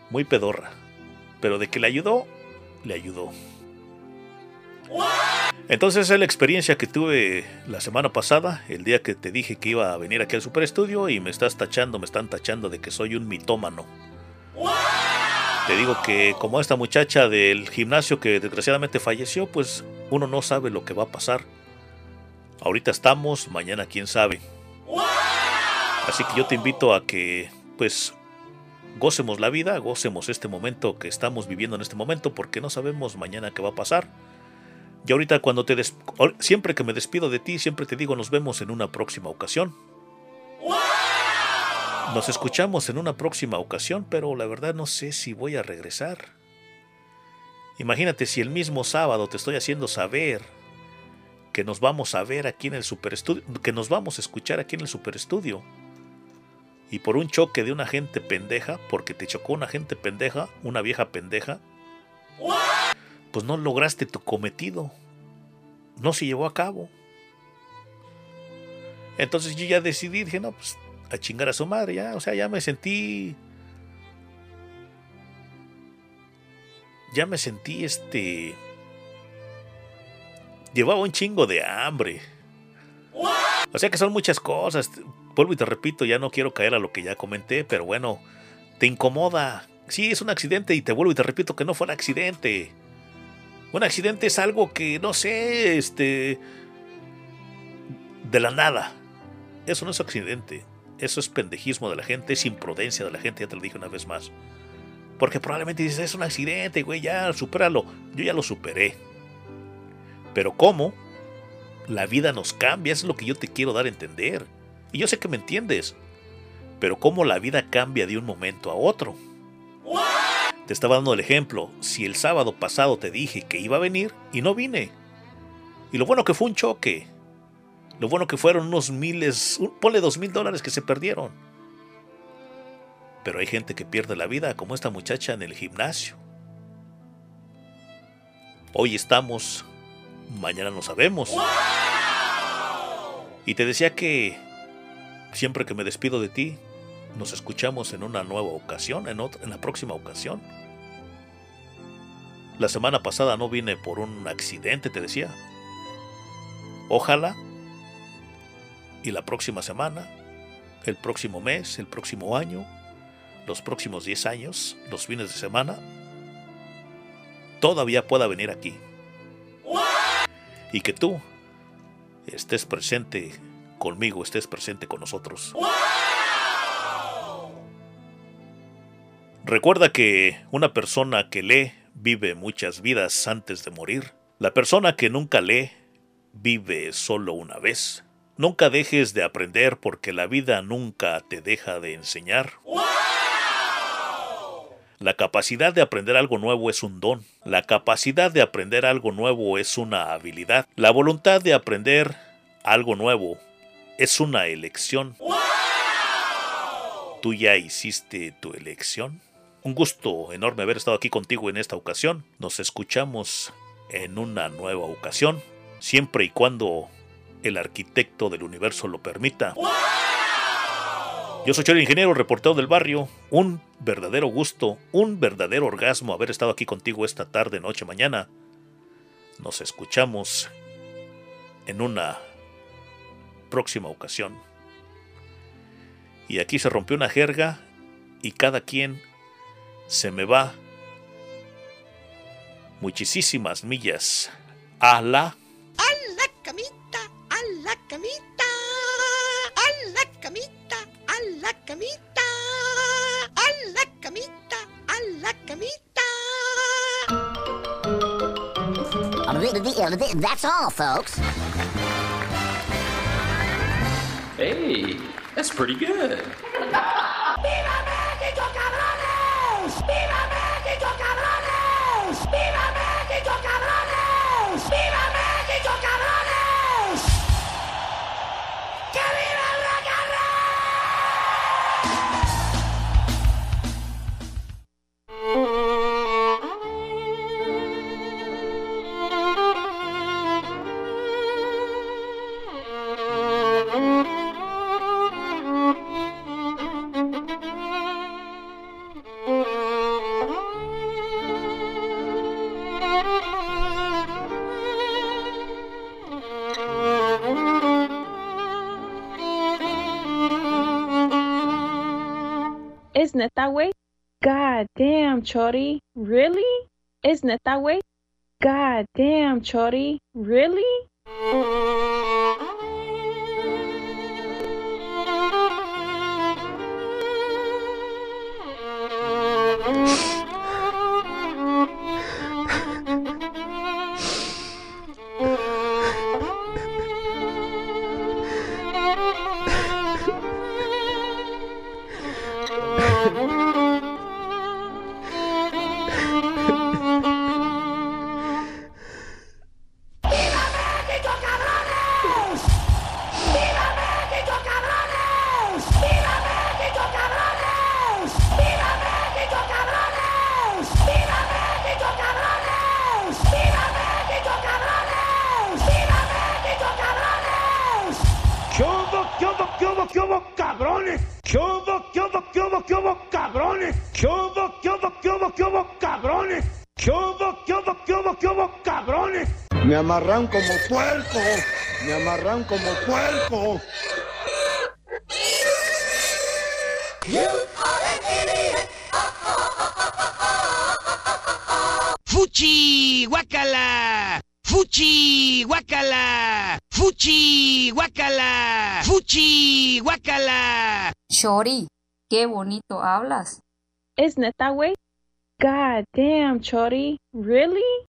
Muy pedorra. Pero de que le ayudó, le ayudó. Entonces es la experiencia que tuve la semana pasada, el día que te dije que iba a venir aquí al Super Estudio y me estás tachando, me están tachando de que soy un mitómano. Te digo que como esta muchacha del gimnasio que desgraciadamente falleció, pues uno no sabe lo que va a pasar. Ahorita estamos, mañana quién sabe. Así que yo te invito a que pues gocemos la vida, gocemos este momento que estamos viviendo en este momento porque no sabemos mañana qué va a pasar. Y ahorita cuando te des- siempre que me despido de ti, siempre te digo nos vemos en una próxima ocasión. Nos escuchamos en una próxima ocasión, pero la verdad no sé si voy a regresar. Imagínate si el mismo sábado te estoy haciendo saber que nos vamos a ver aquí en el Super Estudio, que nos vamos a escuchar aquí en el Super Estudio. Y por un choque de una gente pendeja, porque te chocó una gente pendeja, una vieja pendeja, pues no lograste tu cometido. No se llevó a cabo. Entonces yo ya decidí, dije, no, pues a chingar a su madre, ya, o sea, ya me sentí. Ya me sentí este. Llevaba un chingo de hambre. O sea que son muchas cosas. Vuelvo y te repito, ya no quiero caer a lo que ya comenté, pero bueno, te incomoda. Sí, es un accidente y te vuelvo y te repito que no fue un accidente. Un accidente es algo que, no sé, este... De la nada. Eso no es accidente. Eso es pendejismo de la gente, es imprudencia de la gente, ya te lo dije una vez más. Porque probablemente dices, es un accidente, güey, ya, supéralo. Yo ya lo superé. Pero ¿cómo? La vida nos cambia, es lo que yo te quiero dar a entender. Y yo sé que me entiendes. Pero ¿cómo la vida cambia de un momento a otro? Te estaba dando el ejemplo. Si el sábado pasado te dije que iba a venir y no vine. Y lo bueno que fue un choque. Lo bueno que fueron unos miles, ponle dos mil dólares que se perdieron. Pero hay gente que pierde la vida, como esta muchacha en el gimnasio. Hoy estamos, mañana no sabemos. Y te decía que siempre que me despido de ti, nos escuchamos en una nueva ocasión, en, otra- en la próxima ocasión. La semana pasada no vine por un accidente, te decía. Ojalá. Y la próxima semana, el próximo mes, el próximo año, los próximos 10 años, los fines de semana, todavía pueda venir aquí. Y que tú estés presente conmigo, estés presente con nosotros. Recuerda que una persona que lee vive muchas vidas antes de morir. La persona que nunca lee vive solo una vez. Nunca dejes de aprender porque la vida nunca te deja de enseñar. La capacidad de aprender algo nuevo es un don. La capacidad de aprender algo nuevo es una habilidad. La voluntad de aprender algo nuevo es una elección. ¿Tú ya hiciste tu elección? Un gusto enorme haber estado aquí contigo en esta ocasión. Nos escuchamos en una nueva ocasión, siempre y cuando el arquitecto del universo lo permita. Yo soy Chelo Ingeniero, reportero del barrio. Un verdadero gusto, un verdadero orgasmo haber estado aquí contigo esta tarde, noche, mañana. Nos escuchamos en una próxima ocasión. Y aquí se rompió una jerga y cada quien se me va muchísimas millas a la A la camita, a la camita, la camita, a la camita, a la camita. That's all, folks. Hey, that's pretty good. (laughs) ¿Es neta, güey? God damn, Chori. Really? ¿Es neta, güey? God damn, Chori. Really? Amarran como puerco, me amarran como puerco. ¡Fuchi! ¡Guácala! ¡Fuchi! ¡Guácala! ¡Fuchi! ¡Guácala! ¡Fuchi! ¡Guácala! Chori, qué bonito hablas. ¿Es neta, güey? God damn, Chori. Really?